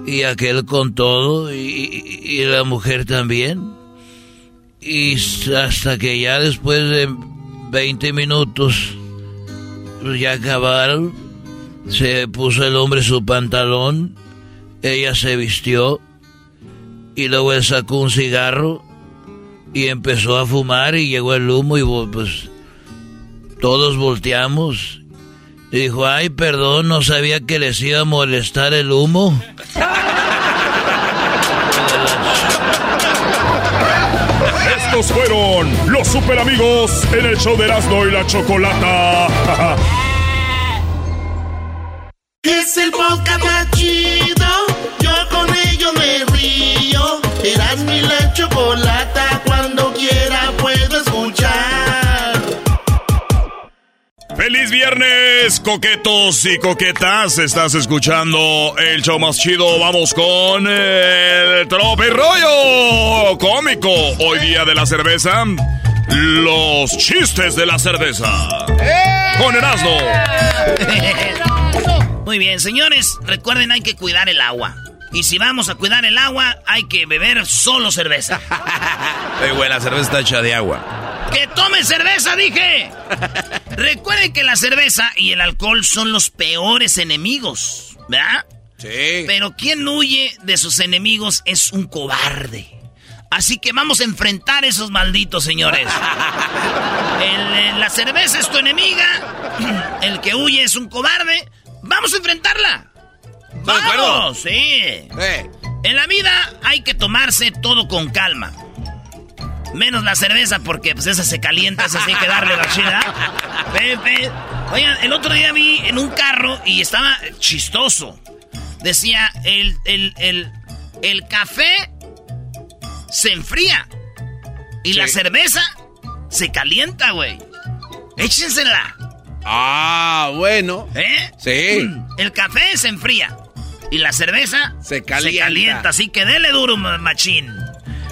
Y aquel con todo y, y la mujer también. Y hasta que ya después de 20 minutos pues ya acabaron. Se puso el hombre su pantalón, ella se vistió y luego él sacó un cigarro y empezó a fumar y llegó el humo y pues todos volteamos. Y dijo, ay, perdón, no sabía que les iba a molestar el humo. Estos fueron los super amigos en el show de Erasmo y la Chocolata. Es el podcast más chido. ¡Feliz viernes, coquetos y coquetas! Estás escuchando el show más chido. Vamos con el trope rollo cómico. Hoy día de la cerveza, los chistes de la cerveza. Con Erasmo. Muy bien, señores, recuerden hay que cuidar el agua. Y si vamos a cuidar el agua, hay que beber solo cerveza. Güey, la cerveza está hecha de agua. ¡Que tome cerveza, dije! Recuerden que la cerveza y el alcohol son los peores enemigos, ¿verdad? Sí. Pero quien huye de sus enemigos es un cobarde. Así que vamos a enfrentar esos malditos, señores. El, eh, la cerveza es tu enemiga. El que huye es un cobarde. Vamos a enfrentarla. Vamos, sí. En la vida hay que tomarse todo con calma. Menos la cerveza porque pues esa se calienta, esa sí hay que darle la chida. Pepe. Oigan, el otro día vi en un carro y estaba chistoso. Decía, el, el, el, el café se enfría. Y la cerveza se calienta, güey. Échensela. Ah, bueno. ¿Eh? Sí. El café se enfría. Y la cerveza Se calienta. calienta. Así que dele duro, ma- machín.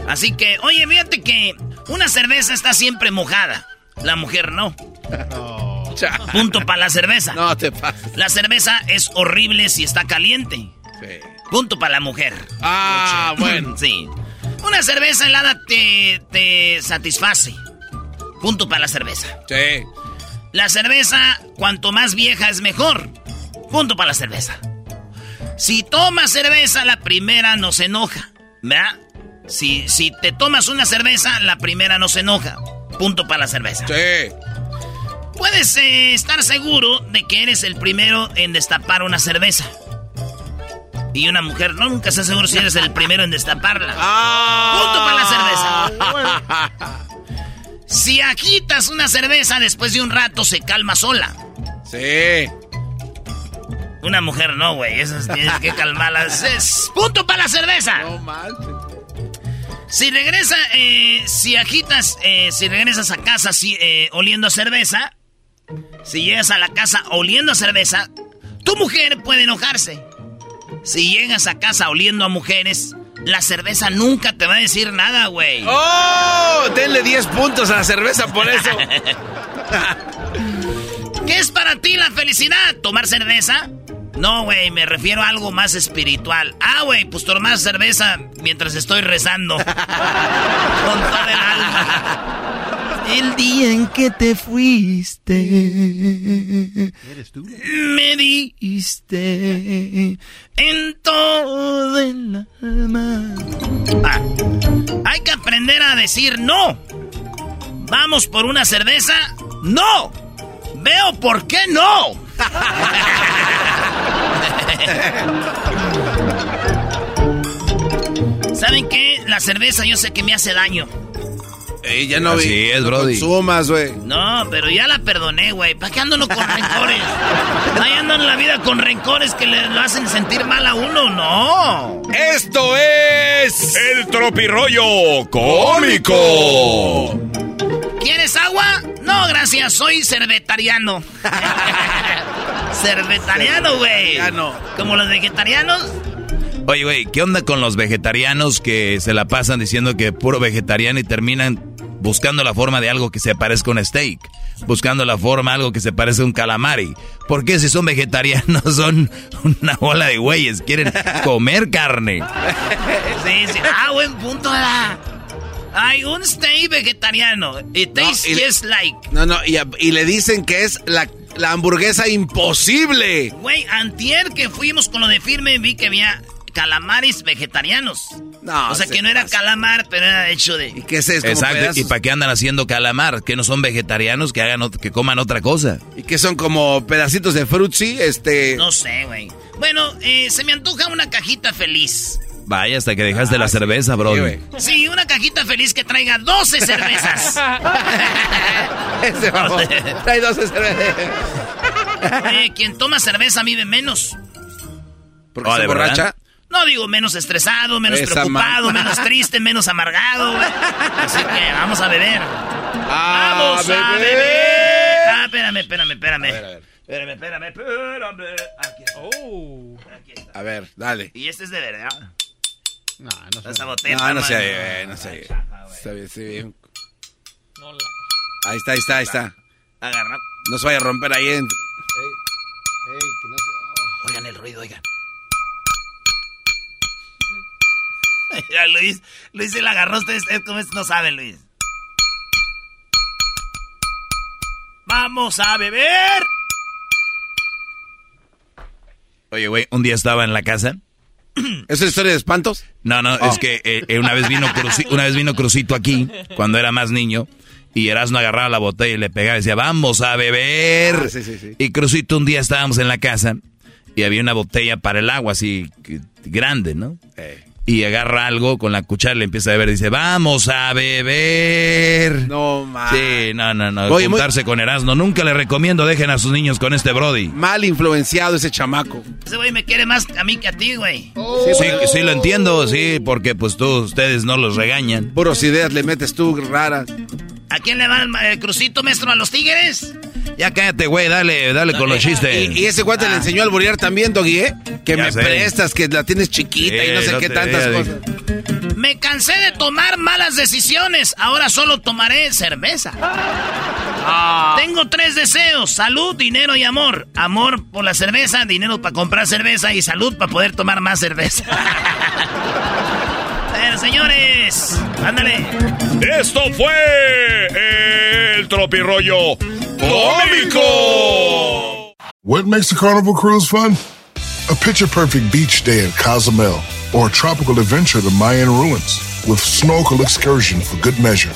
Así que, oye, fíjate que una cerveza está siempre mojada. La mujer no. Punto para la cerveza. No te pases. La cerveza es horrible si está caliente. Sí. Punto para la mujer. Ah, bueno. Sí. Una cerveza helada te, te satisface. Punto para la cerveza. Sí. La cerveza, cuanto más vieja es mejor. Punto para la cerveza. Si tomas cerveza, la primera no se enoja. ¿Verdad? Si, si te tomas una cerveza, la primera no se enoja. Punto para la cerveza. Sí. Puedes eh, estar seguro de que eres el primero en destapar una cerveza. Y una mujer no nunca está seguro si eres el primero en destaparla. Punto para la cerveza. Si agitas una cerveza después de un rato se calma sola. Sí. Una mujer no, güey. Esas tienes que calmarlas. Es punto para la cerveza. No manches. Si regresa, eh, si agitas, eh, si regresas a casa si, eh, oliendo a cerveza, si llegas a la casa oliendo a cerveza, tu mujer puede enojarse. Si llegas a casa oliendo a mujeres, la cerveza nunca te va a decir nada, güey. ¡Oh! Denle 10 puntos a la cerveza por eso. ¿Qué es para ti la felicidad? ¿Tomar cerveza? No, güey, me refiero a algo más espiritual. Ah, güey, pues tomar cerveza mientras estoy rezando. Con todo el alma. El día en que te fuiste. ¿Eres tú? Me diste en todo el alma. Ah, hay que aprender a decir no. ¿Vamos por una cerveza? ¡No! Veo por qué no. ¿Saben qué? La cerveza yo sé que me hace daño. Eh, ya no Así vi. es, no Brody. consumas, güey. No, pero ya la perdoné, güey. ¿Para qué ando uno con rencores? Ahí ando en la vida con rencores que le lo hacen sentir mal a uno, no. Esto es el tropirollo cómico. ¿Quieres agua? No, gracias, soy cervetariano. cervetariano, güey. Como los vegetarianos. Oye, güey, ¿qué onda con los vegetarianos que se la pasan diciendo que puro vegetariano y terminan buscando la forma de algo que se parezca a un steak? Buscando la forma de algo que se parezca a un calamari. ¿Por qué si son vegetarianos son una bola de güeyes? Quieren comer carne. Sí, sí. Ah, buen punto, ¿verdad? Hay un steak vegetariano. It tastes y le- just like. No, no, y, y le dicen que es la, la hamburguesa imposible. Güey, antier que fuimos con lo de firme vi que había calamares vegetarianos. No, o sea se que no era calamar, pero era hecho de... ¿Y qué es esto? Exacto. ¿Y para qué andan haciendo calamar? ¿Que no son vegetarianos? Que hagan que coman otra cosa. ¿Y qué son como pedacitos de frutzi? Este. No sé, güey. Bueno, eh, se me antoja una cajita feliz. Vaya, hasta que dejaste la cerveza, bro. Sí, una cajita feliz que traiga 12 cervezas. Ese vamos. Trae 12 cervezas. Oye, quien toma cerveza vive menos. ¿Porque Oh, se borracha? No digo menos estresado, menos Esa preocupado, menos triste, menos amargado. Así que vamos a beber. ¡Vamos a beber! Ah, espérame, espérame, espérame. Espérame, espérame, espérame. Aquí está. Oh. Aquí está. A ver, dale. Y este es de verdad. No, no Esa botella. No, no está sé, eh, no sé. Está bien, sí, bien. No la... Ahí está, ahí está, ahí está. Agarra. No se vaya a romper ahí en... Ey, que no se... Oigan el ruido, oigan. Mira, Luis, Luis se la agarró. Ustedes, ustedes como es, no saben, Luis. ¡Vamos a beber! Oye, güey, un día estaba en la casa. ¿Es historia de espantos? No, no, Oh. es que eh, eh, una, vez vino Cruci- una vez vino Crucito aquí, cuando era más niño, y Erasmo agarraba la botella y le pegaba y decía, vamos a beber. Ah, sí, sí, sí. Y Crucito un día estábamos en la casa y había una botella para el agua así grande, ¿no? Eh. Y agarra algo con la cuchara y le empieza a beber y dice, vamos a beber. No, man. Sí, no, no, no. Oye, muy- juntarse con Erasmo. Nunca le recomiendo dejen a sus niños con este Brody. Mal influenciado ese chamaco. Ese güey me quiere más a mí que a ti, güey. Sí, sí lo entiendo, sí, porque pues tú, ustedes no los regañan. Puros ideas le metes tú raras. ¿A quién le va el, crucito, maestro? ¿A los tigres? Ya cállate, güey, dale, dale con los chistes. Y, y ese cuate le enseñó a alburear también, Doggy, ¿eh? Que Ya me sé. prestas, que la tienes chiquita y no sé no qué tantas cosas. Me cansé de tomar malas decisiones. Ahora solo tomaré cerveza. Tengo tres deseos: salud, dinero y amor. Amor por la cerveza, dinero para comprar cerveza y salud para poder tomar más cerveza. Bueno, señores, ándale. Esto fue el tropirollo cómico. What makes a carnival cruise fun? A picture perfect beach day in Cozumel or a tropical adventure to Mayan ruins with snorkel excursion for good measure.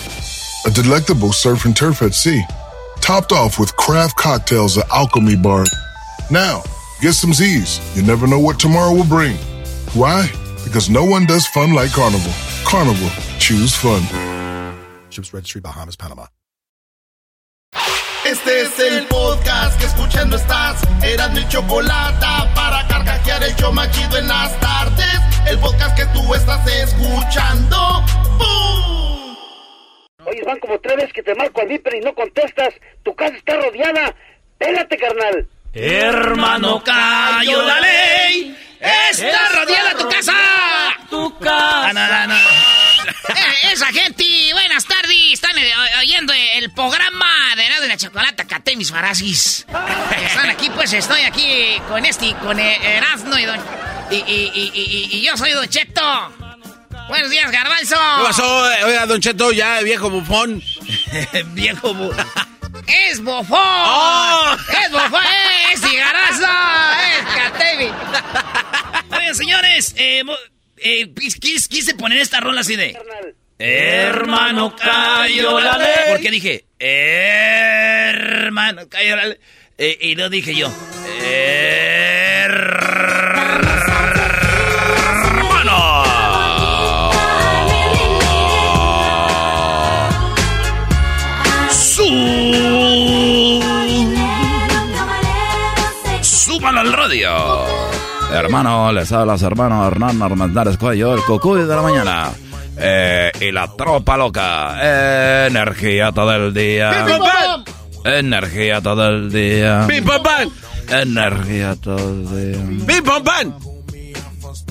A delectable surf and turf at sea, topped off with craft cocktails at Alchemy Bar. Now, get some Z's. You never know what tomorrow will bring. Why? Because no one does fun like Carnival. Carnival, choose fun. Ships Registry, Bahamas, Panama. Este es el podcast que escuchando estás. Eran mi chocolate para carcajear el show machido en las tardes. El podcast que tú estás escuchando. ¡Bum! Oye, van como tres veces que te marco al Viper y no contestas. Tu casa está rodeada. Pélate, carnal. Hermano, cayó la ley. Está rodeada tu casa. Tu casa. Ah, no, no, no. Eh, esa gente, buenas tardes. Están eh, oyendo el programa de Nado de la Chocolata, Cate mis Farasis. Están aquí, pues estoy aquí con este, con eh, Erasmo y, don, y, y, y, yo soy Don Cheto. Buenos días, Garbanzo. ¿Qué pasó? Eh, Oiga, Don Cheto, ya, viejo bufón. Viejo bufón. ¡Es bofón! ¡Es bofón! ¡Es cigarazo! ¡Es Catevi! Oigan, señores, eh, eh, quise, poner esta rola así de... Hermano, cayó la ley. Porque dije, hermano, cayó la ley. Eh, y no dije yo, hermano. Su... Al radio. Hermano, les habla su hermano Hernán Armendáriz Cuello, el cucuy de la mañana. Eh, y la tropa loca. Energía todo el día. Energía todo el día. Energía todo el día.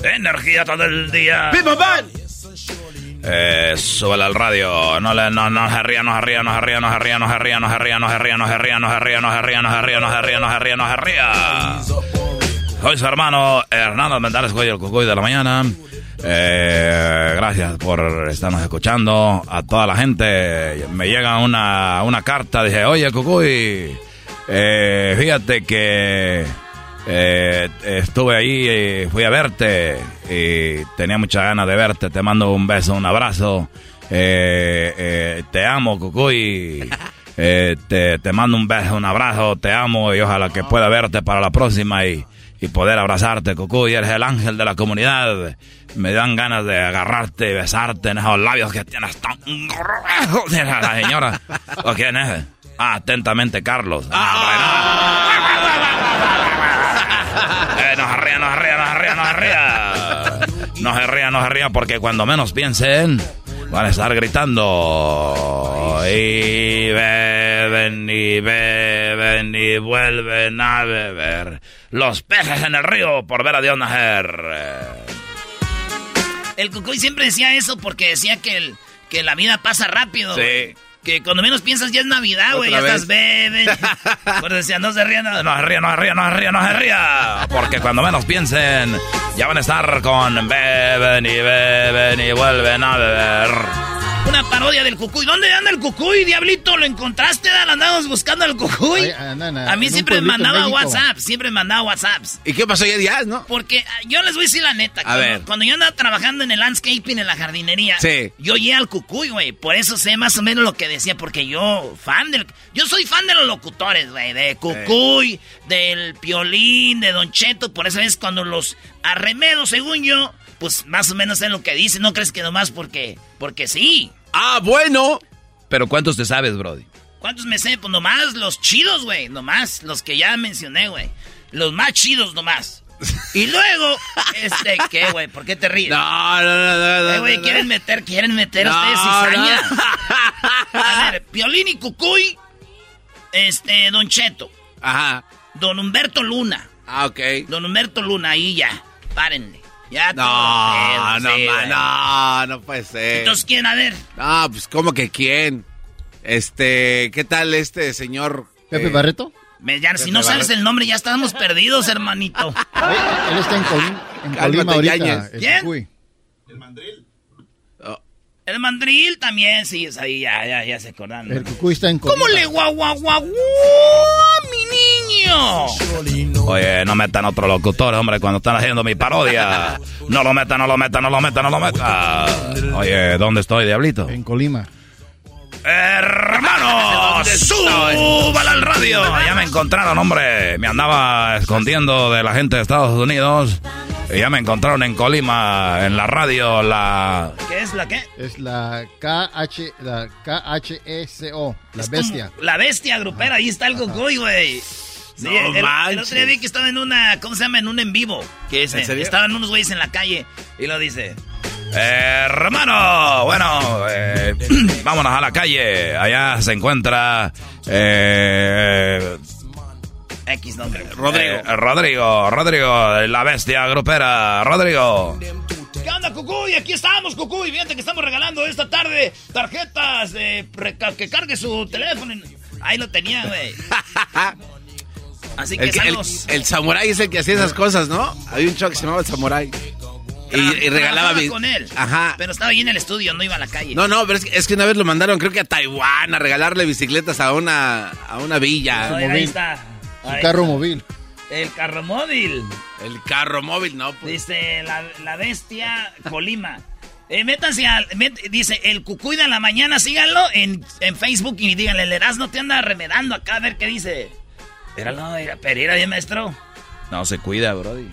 Energía todo el día. Eh, súbele al radio. No le, no, no se ría, no se ría, no se ría, no se ría, no se ría, no se ría, no se ría, no se ría, no se ría, no se ría, no se ría, no se ría, no se ría, no se ría. Soy su hermano Hernando Mendares Cuello, el cucuy de la mañana. Eh, gracias por estarnos escuchando. A toda la gente me llega una, una carta. Dije, oye, cucuy, eh, fíjate que eh, estuve ahí, eh, fui a verte y tenía muchas ganas de verte. Te mando un beso, un abrazo. Te amo, Cucuy. Eh, te, te mando un beso, un abrazo. Te amo y ojalá que pueda verte para la próxima y, y poder abrazarte, Cucuy. Eres el ángel de la comunidad. Me dan ganas de agarrarte y besarte en esos labios que tienes tan gruesos. La señora. ¿O quién es? Ah, atentamente, Carlos. Eh, no se ría, no se ría, no se ría, no se ría. No se ría, no se ría, porque cuando menos piensen, van a estar gritando. Y beben, y beben, y vuelven a beber. Los peces en el río por ver a Dios nacer. El Cucuy siempre decía eso porque decía que, el, que la vida pasa rápido. Sí. Que cuando menos piensas ya es Navidad, güey. Ya estás beben. Pero decía, no se rían. No, se ría, no se ría, no se ría, no se ría. Porque cuando menos piensen, ya van a estar con beben y beben y vuelven a beber. Una parodia del Cucuy. ¿Dónde anda el Cucuy, diablito? ¿Lo encontraste? Dan? Andamos buscando al Cucuy. Ay, anda en- a mí siempre me mandaba. WhatsApp. Siempre me mandaba WhatsApps. ¿Y qué pasó ya días, no? Porque ah, yo les voy a decir la neta. A cuando, ver. cuando yo andaba trabajando en el landscaping, en la jardinería, Sí. yo llegué al cucuy, güey. Por eso sé más o menos lo que decía, porque yo, fan del. Yo soy fan de los locutores, güey. De cucuy, del piolín, de Don Cheto. Por eso es cuando los arremedo, según yo, pues más o menos sé lo que dicen. No crees que nomás porque. Porque sí. Ah, bueno. Pero ¿cuántos te sabes, Brody? ¿Cuántos me sé? Pues nomás los chidos, güey. Nomás los que ya mencioné, güey. Los más chidos nomás. Y luego, este, ¿qué, güey? ¿Por qué te ríes? No, no, no, no. Eh, güey, quieren meter, quieren meter No, ustedes cizaña. no. A ver, Piolín y Cucuy, este, Don Cheto, Ajá. Don Humberto Luna, Ah, ok. Don Humberto Luna, ahí ya, párenle. Ya No, no, sí, ma- no, no puede ser. Entonces, ¿quién? A ver, Ah, pues, ¿cómo que quién? Este, ¿qué tal este señor? ¿Pepe eh, Barreto? me- ya, si no sabes el nombre, ya estamos perdidos, hermanito. Él, está en, Colín, en Cálmate, Colima ahorita. Yáñez. el ¿Quién? El mandril también, sí, es ahí, ya, ya, ya se acordan. El Cucuy está en Colima. ¿Cómo le guau, guau, guau, guau, mi niño? Oye, no metan otro locutor, hombre, cuando están haciendo mi parodia. No lo metan, no lo metan, no lo metan, no lo metan. Oye, ¿dónde estoy, diablito? En Colima. ¡Hermano! ¡Súbala al radio! Ya me encontraron, hombre. Me andaba escondiendo de la gente de Estados Unidos. Y ya me encontraron en Colima, en la radio, la... ¿Qué es la qué? Es la KH, la KHECO, la Es bestia. La bestia grupera, ahí está el Gogoy, güey. Sí, No el, el otro día vi que estaba en una, ¿cómo se llama? En un en vivo. Que es, ¿En serio? estaban unos güeyes en la calle y lo dice. Hermano, bueno, eh, vámonos a la calle. Allá se encuentra... eh, X nombre. Rodrigo. eh, Rodrigo, Rodrigo, la bestia grupera. Rodrigo. ¿Qué onda, Cucuy? Aquí estamos, Cucuy. Fíjate que estamos regalando esta tarde tarjetas de que cargue su teléfono. Ahí lo tenía, güey. Así que El, que- el, el samurái es el que hacía esas cosas, ¿no? Había un show que se llamaba el samurái. Y, y regalaba con él. Ajá. Pero estaba ahí en el estudio, no iba a la calle. No, no, pero es que, es que una vez lo mandaron, creo que a Taiwán, a regalarle bicicletas a una, a una villa. No, ahí está. Ahí carro móvil. El carro móvil. El carro móvil, no, pues. Dice la, la bestia Colima. Eh, métanse al. met- dice el Cucuy de la mañana, síganlo en, en Facebook y díganle, el Erasmo te anda remedando acá a ver qué dice. Míralo, mira, Pereira, bien maestro. No se cuida, Brody.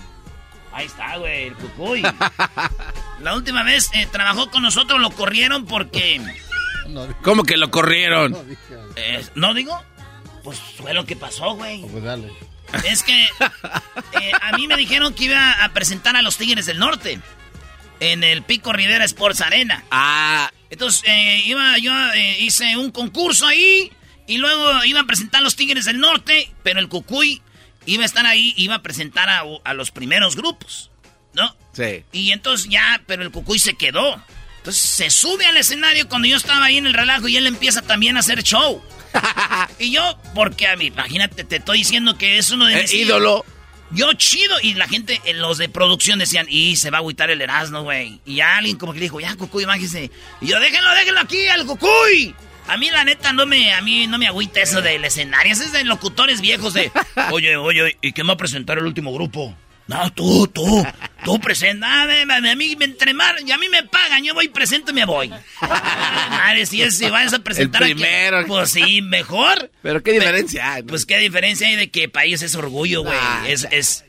Ahí está, güey, el Cucuy. la última vez eh, trabajó con nosotros, lo corrieron porque. ¿Cómo que lo corrieron? eh, ¿No digo? Pues fue lo que pasó, güey. pues dale. Es que eh, a mí me dijeron que iba a presentar a los Tigres del Norte en el Pico Rivera Sports Arena. Ah. Entonces, eh, iba, yo hice un concurso ahí y luego iba a presentar a los Tigres del Norte, pero el Cucuy iba a estar ahí, iba a presentar a, a los primeros grupos, ¿no? Sí. Y entonces ya, pero el Cucuy se quedó. Entonces se sube al escenario cuando yo estaba ahí en el relajo y él empieza también a hacer show. y yo, porque a mí, imagínate, te estoy diciendo que es uno de Eh, mis ídolo. Yo chido. Y la gente, eh, los de producción decían, y se va a agüitar el Erasmo, güey. Y alguien como que le dijo, ya, Cucuy, májese. Y yo, déjenlo, déjenlo aquí, al Cucuy. A mí, la neta, no me, a mí no me agüita eso del escenario. Eso es de locutores viejos de, oye, oye, ¿y quién va a presentar el último grupo? No, tú, tú, tú presenta. A, mí me entremar, y a mí me pagan, yo voy presento y me voy. Madre, si, es, si vas a presentar a quien- primero. pues sí, mejor. Pero qué diferencia hay. Pues qué diferencia hay de que país es orgullo, güey. Ah, es, es,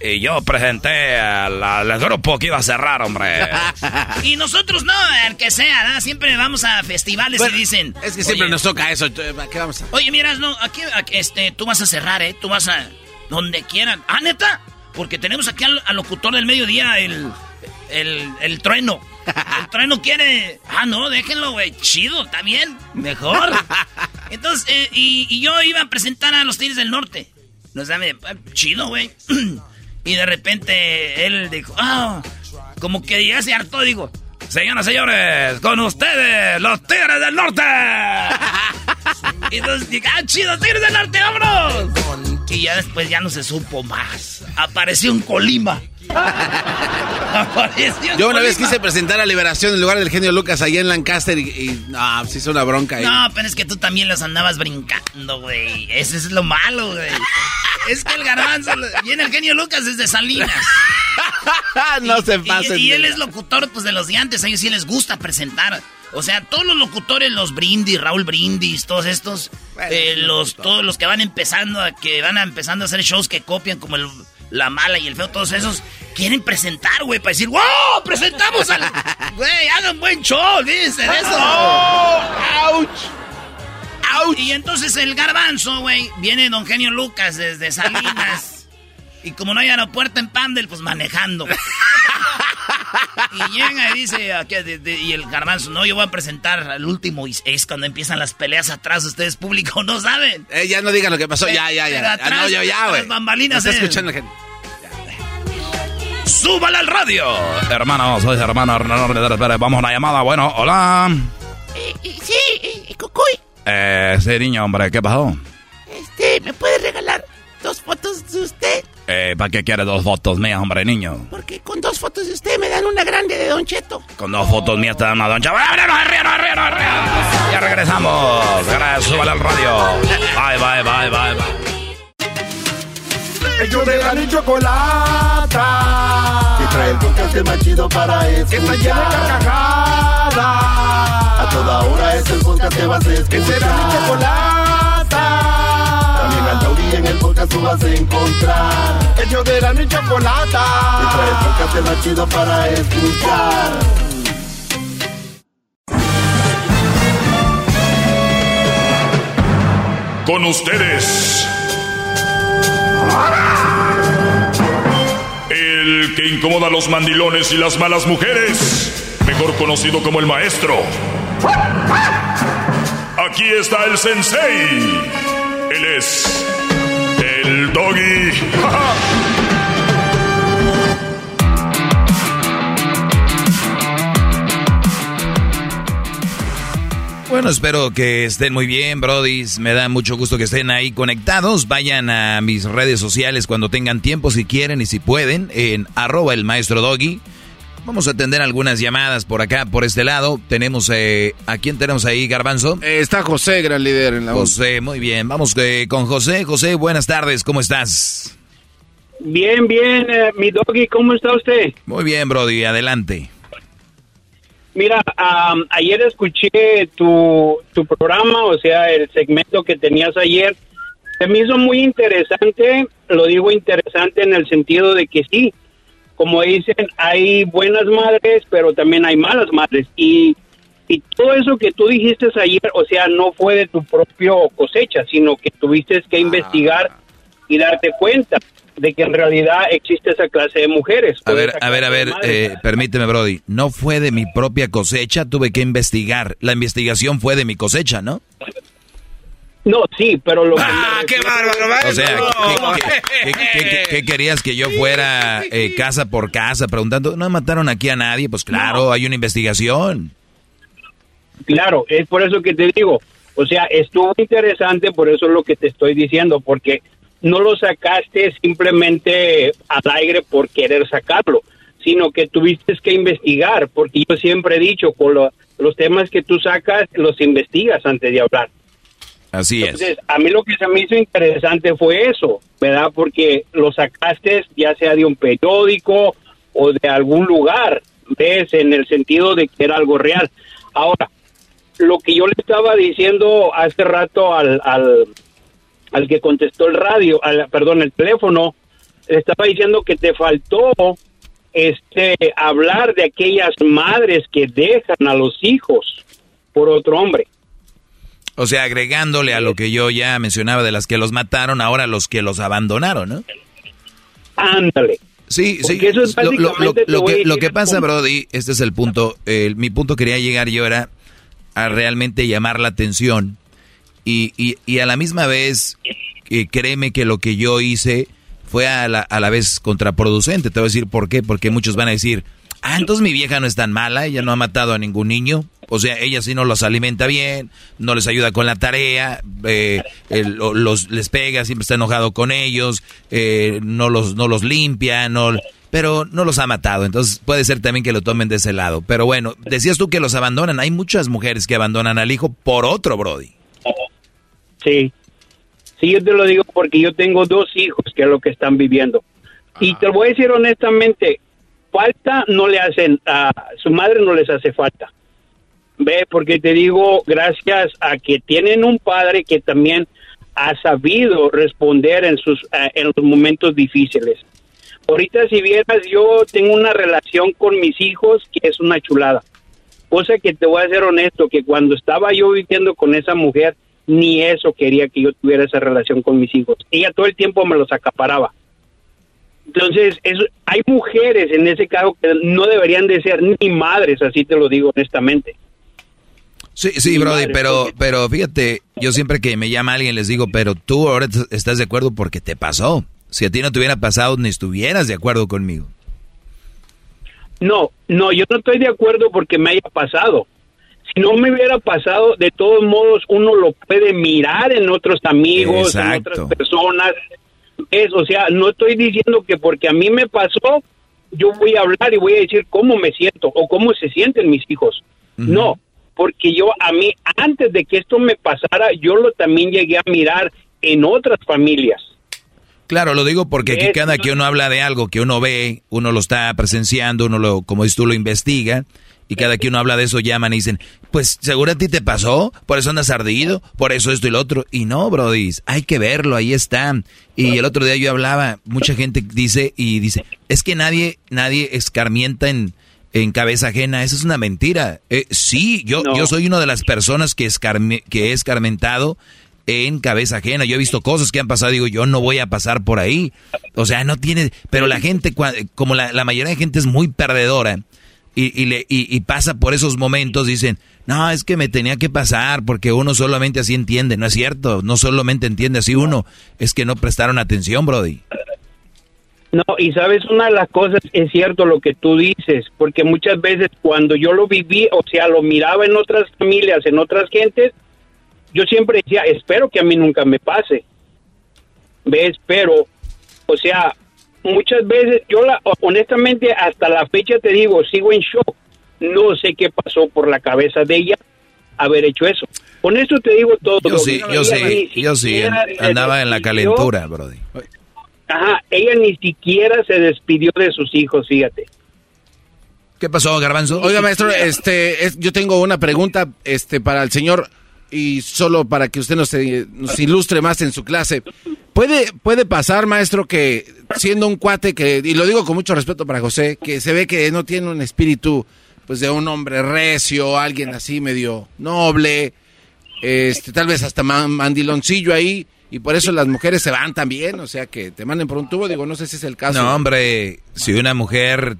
Y yo presenté al, al grupo que iba a cerrar, hombre. Y nosotros no, el que sea, ¿no? Siempre vamos a festivales Bueno, y dicen. Es que siempre "Oye, nos toca eso. ¿Qué vamos a...? Oye, miras, no, aquí, este, tú vas a cerrar, ¿eh? Tú vas a. Donde quieran. ¿Ah, neta? Porque tenemos aquí al, al locutor del mediodía, el. El, el trueno. El trueno quiere. Ah, no, déjenlo, güey. Chido, está bien. Mejor. Entonces, eh, y, y yo iba a presentar a los Tigres del Norte. Nos da chido, güey. Y de repente él dijo, ah, como que ya se hartó, digo, señoras señores, con ustedes, los Tigres del Norte. y entonces dije, ah, chido, Tigres del Norte, vámonos. Y ya después ya no se supo más. Apareció un Colima. Apareció un Yo una vez quise presentar a Liberación en lugar del genio Lucas allá en Lancaster y, y no, se hizo una bronca ahí. No, pero es que tú también las andabas brincando, güey. Eso es lo malo, güey. Es que el garbanzo viene el genio Lucas desde Salinas. no se Y, pasen. y él de- es locutor, pues, de los de antes. A ellos sí les gusta presentar. O sea, todos los locutores, los Brindis, Raúl Brindis, todos estos, eh, los, todos los que van empezando, a, que van a empezando a hacer shows que copian como el, la mala y el feo, todos esos, quieren presentar, güey, para decir, ¡wow! ¡Presentamos al... Güey, hagan buen show, de eso. ¡Auch! ¡Auch! Y entonces el garbanzo, güey, viene don Genio Lucas desde Salinas. y como no hay aeropuerto en Pandel, pues manejando. Y llega y dice, aquí, de- de- y el garbanzo, no, yo voy a presentar al último. Y es cuando empiezan las peleas atrás, ustedes público no saben. Eh, ya no digan lo que pasó, ya, ya, ya. atrás, Ah, no, ya, ya, güey. las bambalinas, Está eh. escuchando gente. ¡Súbale al radio! Hermano, soy hermano. Vamos a una llamada. Bueno, hola. Sí, Cucuy, Eh, sí, niño, hombre, ¿qué pasó? este, ¿me puede regalar dos fotos de usted? Eh, ¿para qué quieres dos fotos mías, hombre, niño? Porque con dos fotos de usted me dan una grande de Don Cheto. Con dos fotos mías te dan una doncha. ¡Bueno, no, arriba, no, arriba, no, arriba! Ya regresamos. Gracias, súbale al radio. Bye, bye, bye, bye, bye. Ellos de la ni chocolata. Que trae el podcast más chido para escuchar. Que está llena de carcajadas. A toda hora es el podcast que vas a escuchar. Que será mi chocolata. También al taurí en el podcast tú vas a encontrar. Ellos de la ni chocolata. Que trae el podcast más chido para escuchar. Con ustedes. El que incomoda a los mandilones y las malas mujeres. Mejor conocido como el maestro. Aquí está el sensei. Él es. El doggy. Bueno, espero que estén muy bien, brodis. Me da mucho gusto que estén ahí conectados. Vayan a mis redes sociales cuando tengan tiempo, si quieren y si pueden, en arroba el maestro doggy. Vamos a atender algunas llamadas por acá, por este lado. Tenemos, eh, ¿a quién tenemos ahí, Garbanzo? Eh, está José, gran líder en la José, muy bien. Vamos eh, con José. José, buenas tardes, ¿cómo estás? Bien, bien, eh, mi doggy, ¿cómo está usted? Muy bien, brody, adelante. Mira, am, ayer escuché tu, tu programa, o sea, el segmento que tenías ayer. Se me hizo muy interesante, lo digo interesante en el sentido de que sí, como dicen, hay buenas madres, pero también hay malas madres. Y, y todo eso que tú dijiste ayer, o sea, no fue de tu propio cosecha, sino que tuviste que investigar y darte cuenta de que en realidad existe esa clase de mujeres. A ver, a ver, a ver, eh, permíteme, Brody. No fue de mi propia cosecha, tuve que investigar. La investigación fue de mi cosecha, ¿no? No, sí, pero lo ¡Ah, qué bárbaro, O sea, ¿qué, qué- qué- qué- qué querías que yo fuera eh, casa por casa preguntando? No mataron aquí a nadie, pues claro, hay una investigación. Claro, es por eso que te digo. O sea, estuvo interesante, por eso es lo que te estoy diciendo, porque no lo sacaste simplemente al aire por querer sacarlo, sino que tuviste que investigar, porque yo siempre he dicho, con lo- los temas que tú sacas, los investigas antes de hablar. Así es. Entonces, a mí lo que se me hizo interesante fue eso, ¿verdad? Porque lo sacaste ya sea de un periódico o de algún lugar, ¿ves? En el sentido de que era algo real. Ahora, lo que yo le estaba diciendo hace rato al, al, al que contestó el radio, al, perdón, el teléfono, le estaba diciendo que te faltó este hablar de aquellas madres que dejan a los hijos por otro hombre. O sea, agregándole a lo que yo ya mencionaba de las que los mataron, ahora los que los abandonaron, ¿no? Ándale. Sí, sí. Eso es Lo- lo, que, lo que pasa. Brody, este es el punto. el- mi punto quería llegar yo era a realmente llamar la atención y, y, a la misma vez, eh, créeme que lo que yo hice fue a la, a la vez contraproducente. Te voy a decir por qué. Porque muchos van a decir, ah, entonces mi vieja no es tan mala, ella no ha matado a ningún niño. O sea, ella sí no los alimenta bien, no les ayuda con la tarea, eh, los, les pega, siempre está enojado con ellos, eh, no, los, no los limpia, no, pero no los ha matado. Entonces puede ser también que lo tomen de ese lado. Pero bueno, decías tú que los abandonan. Hay muchas mujeres que abandonan al hijo por otro, Brody. Sí. Sí, yo te lo digo porque yo tengo dos hijos que es lo que están viviendo. Y te lo voy a decir honestamente, falta no le hacen, a su madre no les hace falta. Ve, porque te digo, gracias a que tienen un padre que también ha sabido responder en sus eh, en los momentos difíciles. Ahorita si vieras, yo tengo una relación con mis hijos que es una chulada. Cosa que te voy a ser honesto, que cuando estaba yo viviendo con esa mujer, ni eso quería que yo tuviera esa relación con mis hijos. Ella todo el tiempo me los acaparaba. Entonces, eso, hay mujeres en ese caso que no deberían de ser ni madres, así te lo digo honestamente. Sí, sí, Brody, pero, pero fíjate, yo siempre que me llama alguien les digo, pero tú ahora estás de acuerdo porque te pasó. Si a ti no te hubiera pasado, ni estuvieras de acuerdo conmigo. No, no, yo no estoy de acuerdo porque me haya pasado. Si no me hubiera pasado, de todos modos uno lo puede mirar en otros amigos, en otras personas. Es, o sea, no estoy diciendo que porque a mí me pasó, yo voy a hablar y voy a decir cómo me siento o cómo se sienten mis hijos. No, porque yo a mí, antes de que esto me pasara, yo lo también llegué a mirar en otras familias. Claro, lo digo porque aquí cada que uno habla de algo que uno ve, uno lo está presenciando, uno lo, como dices tú, lo investiga, y cada que uno habla de eso llaman y dicen, pues seguro a ti te pasó, por eso andas ardido, por eso esto y lo otro. Y no, Brody, hay que verlo, ahí está. Y el otro día yo hablaba, mucha gente dice y dice, es que nadie, nadie escarmienta en, en cabeza ajena, eso es una mentira. Eh, sí, yo, yo soy una de las personas que, escarme- que he escarmentado en cabeza ajena. Yo he visto cosas que han pasado, digo, yo no voy a pasar por ahí. O sea, no tiene, pero la gente, como la, la mayoría de gente es muy perdedora y, y, le, y, y pasa por esos momentos, dicen, no, es que me tenía que pasar porque uno solamente así entiende. No es cierto, no solamente entiende así uno, es que no prestaron atención, Brody. No, y sabes, una de las cosas es cierto lo que tú dices, porque muchas veces cuando yo lo viví, o sea, lo miraba en otras familias, en otras gentes, yo siempre decía, espero que a mí nunca me pase. ¿Ves? Pero, o sea, muchas veces, yo la, honestamente, hasta la fecha te digo, sigo en shock. No sé qué pasó por la cabeza de ella haber hecho eso. Con eso te digo todo. Yo sí, yo sí, ni yo sí, andaba en la calentura, Brody. Ajá, ella ni siquiera se despidió de sus hijos, fíjate. ¿Qué pasó, Garbanzo? Oiga, maestro, este, es- yo tengo una pregunta, este, para el señor y solo para que usted nos, eh, nos ilustre más en su clase. ¿Puede, puede pasar, maestro, que siendo un cuate que, y lo digo con mucho respeto para José, que se ve que no tiene un espíritu, pues, de un hombre recio, alguien así medio noble, este, tal vez hasta ma- mandiloncillo ahí, y por eso las mujeres se van también, o sea, que te manden por un tubo, digo, no sé si es el caso. No, hombre, si una mujer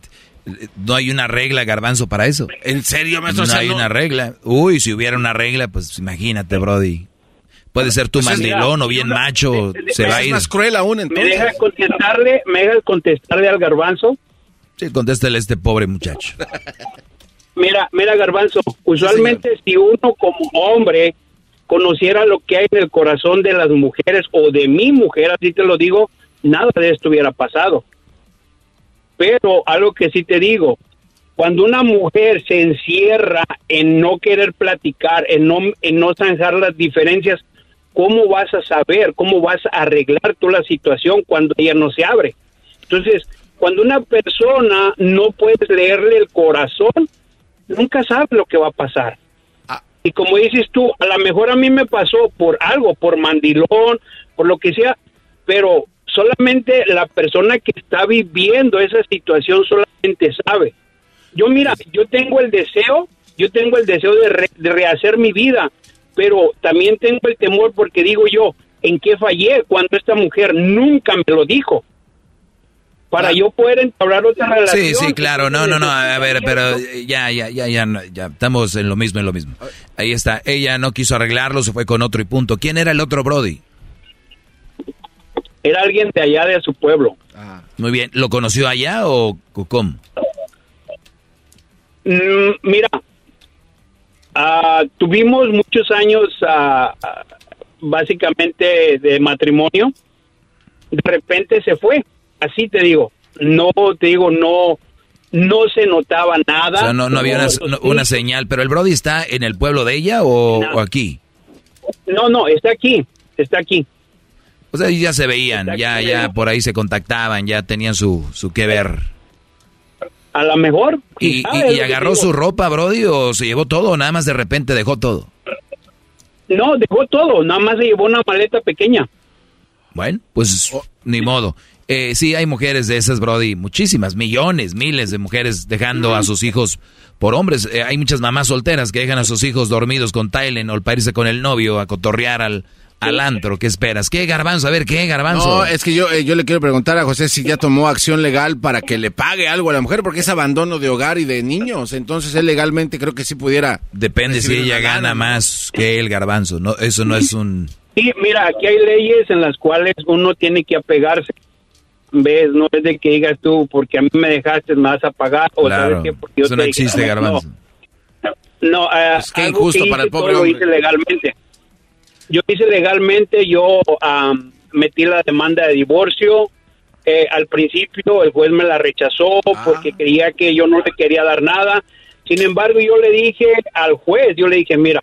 no hay una regla, garbanzo, para eso. ¿En serio, maestro? No O sea, hay no- una regla. Uy, si hubiera una regla, pues imagínate, Brody. Puede ser tu Pues es- mandilón o bien macho, se va a ir. cruel aún ¿Me deja contestarle, me deja contestarle al garbanzo? Sí, contéstale a este pobre muchacho. Mira, mira, Garbanzo, usualmente si uno como hombre conociera lo que hay en el corazón de las mujeres o de mi mujer, así te lo digo, nada de esto hubiera pasado. Pero algo que sí te digo, cuando una mujer se encierra en no querer platicar, en no, en no zanjar las diferencias, ¿cómo vas a saber, cómo vas a arreglar tú la situación cuando ella no se abre? Entonces, cuando una persona no puedes leerle el corazón, nunca sabes lo que va a pasar. Y como dices tú, a lo mejor a mí me pasó por algo, por mandilón, por lo que sea, pero solamente la persona que está viviendo esa situación solamente sabe. Yo mira, yo tengo el deseo, yo tengo el deseo de, re- de rehacer mi vida, pero también tengo el temor porque digo yo, ¿en qué fallé cuando esta mujer nunca me lo dijo? Para yo poder entablar otra relación. Sí, sí, claro, no, no, no, a ver, pero ya, ya, ya, ya, ya, estamos en lo mismo, en lo mismo. Ahí está, ella no quiso arreglarlo, se fue con otro y punto. ¿Quién era el otro Brody? Era alguien de allá de su pueblo. Muy bien, ¿lo conoció allá o cómo? Mm, mira, ah, tuvimos muchos años ah, ah, básicamente de matrimonio. De repente se fue, así te digo. No, te digo, no, no se notaba nada. O sea, no, no había una, Como- no- una señal, pero el Brody está en el pueblo de ella o, o aquí. No, no, está aquí, está aquí. O sea, ya se veían, ya, ya por ahí se contactaban, ya tenían su, su que ver. A lo mejor. ¿Y, agarró su ropa, Brody, o se llevó todo o nada más de repente dejó todo? No, dejó todo, nada más se llevó una maleta pequeña. Bueno, pues ni modo. Eh, sí, hay mujeres de esas, Brody, muchísimas, millones, miles de mujeres dejando a sus hijos por hombres. Eh, hay muchas mamás solteras que dejan a sus hijos dormidos con Tylenol para irse con el novio a cotorrear al, al antro. ¿Qué esperas? ¿Qué, Garbanzo? A ver, ¿qué, Garbanzo? No, es que yo, eh, yo le quiero preguntar a José si ya tomó acción legal para que le pague algo a la mujer, porque es abandono de hogar y de niños. Entonces él legalmente creo que sí pudiera. Depende si ella gana ¿no? más que el Garbanzo. No, eso no es un... Sí, mira, aquí hay leyes en las cuales uno tiene que apegarse. ¿Ves? No es de que digas tú, porque a mí me dejaste, me vas a pagar. O Claro, sabes porque yo eso no te dije, existe, no. Garbanzo. No, eh, Pues qué algo injusto que para el pobre todo lo hombre. hice legalmente. Yo hice legalmente, yo am, metí la demanda de divorcio. Eh, al principio el juez me la rechazó Ah. porque creía que yo no le quería dar nada. Sin embargo, yo le dije al juez, yo le dije, mira,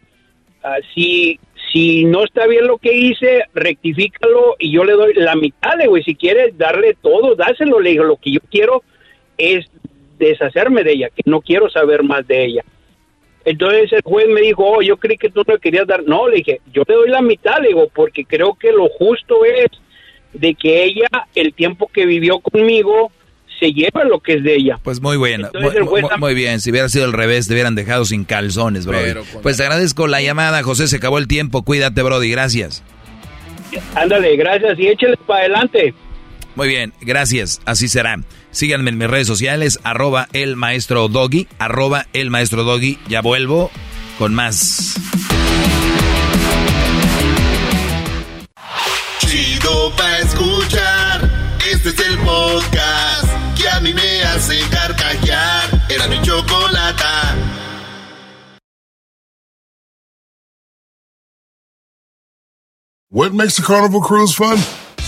ah, si, si no está bien lo que hice, rectifícalo y yo le doy la mitad, le güey, si quieres darle todo, dáselo, le digo, lo que yo quiero es deshacerme de ella, que no quiero saber más de ella. Entonces el juez me dijo, oh, yo creí que tú no le querías dar. No, le dije, yo le doy la mitad, le digo, porque creo que lo justo es de que ella, el tiempo que vivió conmigo, se lleva lo que es de ella. Pues muy bueno, Entonces muy, bien. Si hubiera sido al revés, te hubieran dejado sin calzones, Brody. Pero Pues te agradezco la llamada, José. Se acabó el tiempo. Cuídate, Brody. Gracias. Ándale, gracias y échale para adelante. Muy bien, gracias. Así será. Síganme en mis redes sociales, arroba el maestro Doggy, arroba el maestro Doggy. Ya vuelvo con más. Chido pa' escuchar. Este es el podcast que a mí me hace carcajear. Era mi chocolata. What makes a carnival cruise fun?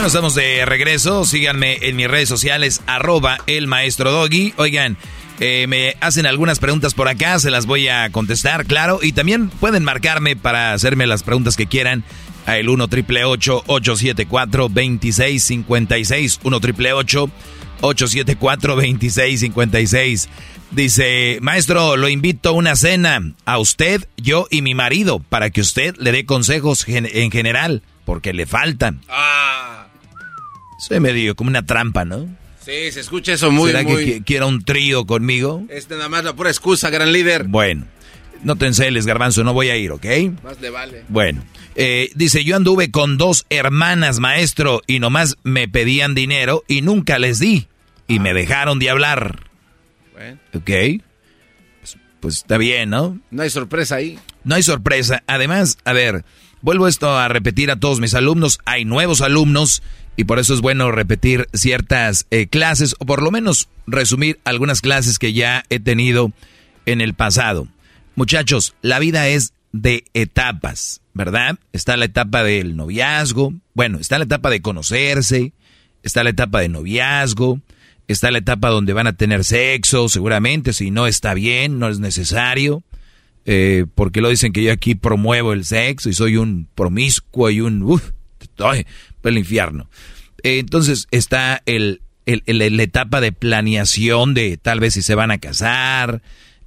Bueno, estamos de regreso. Síganme en mis redes sociales, arroba el maestro Doggy. Oigan, eh, me hacen algunas preguntas por acá, se las voy a contestar, claro. Y también pueden marcarme para hacerme las preguntas que quieran a el 1 triple 874 2656 1 triple 874 2656 Dice, maestro, lo invito a una cena, a usted, yo y mi marido, para que usted le dé consejos en general, porque le faltan. Ah. Soy medio como una trampa, ¿no? Sí, se escucha eso muy, ¿Será muy... que quiera un trío conmigo? Es nada más la pura excusa, gran líder. Bueno, no te enceles, garbanzo, no voy a ir, ¿ok? Más le vale. Bueno, eh, dice, yo anduve con dos hermanas, maestro, y nomás me pedían dinero y nunca les di. Y me dejaron de hablar. Ok. Pues, pues, está bien, ¿no? No hay sorpresa ahí. No hay sorpresa. Además, a ver, vuelvo esto a repetir a todos mis alumnos. Hay nuevos alumnos y por eso es bueno repetir ciertas eh, clases o por lo menos resumir algunas clases que ya he tenido en el pasado. Muchachos, la vida es de etapas, ¿verdad? Está la etapa del noviazgo, bueno, está la etapa de conocerse, está la etapa de noviazgo, está la etapa donde van a tener sexo, seguramente, si no está bien, no es necesario, eh, porque lo dicen que yo aquí promuevo el sexo y soy un promiscuo y un... Uf, estoy el infierno. Eh, entonces está el, la etapa de planeación de tal vez si se van a casar,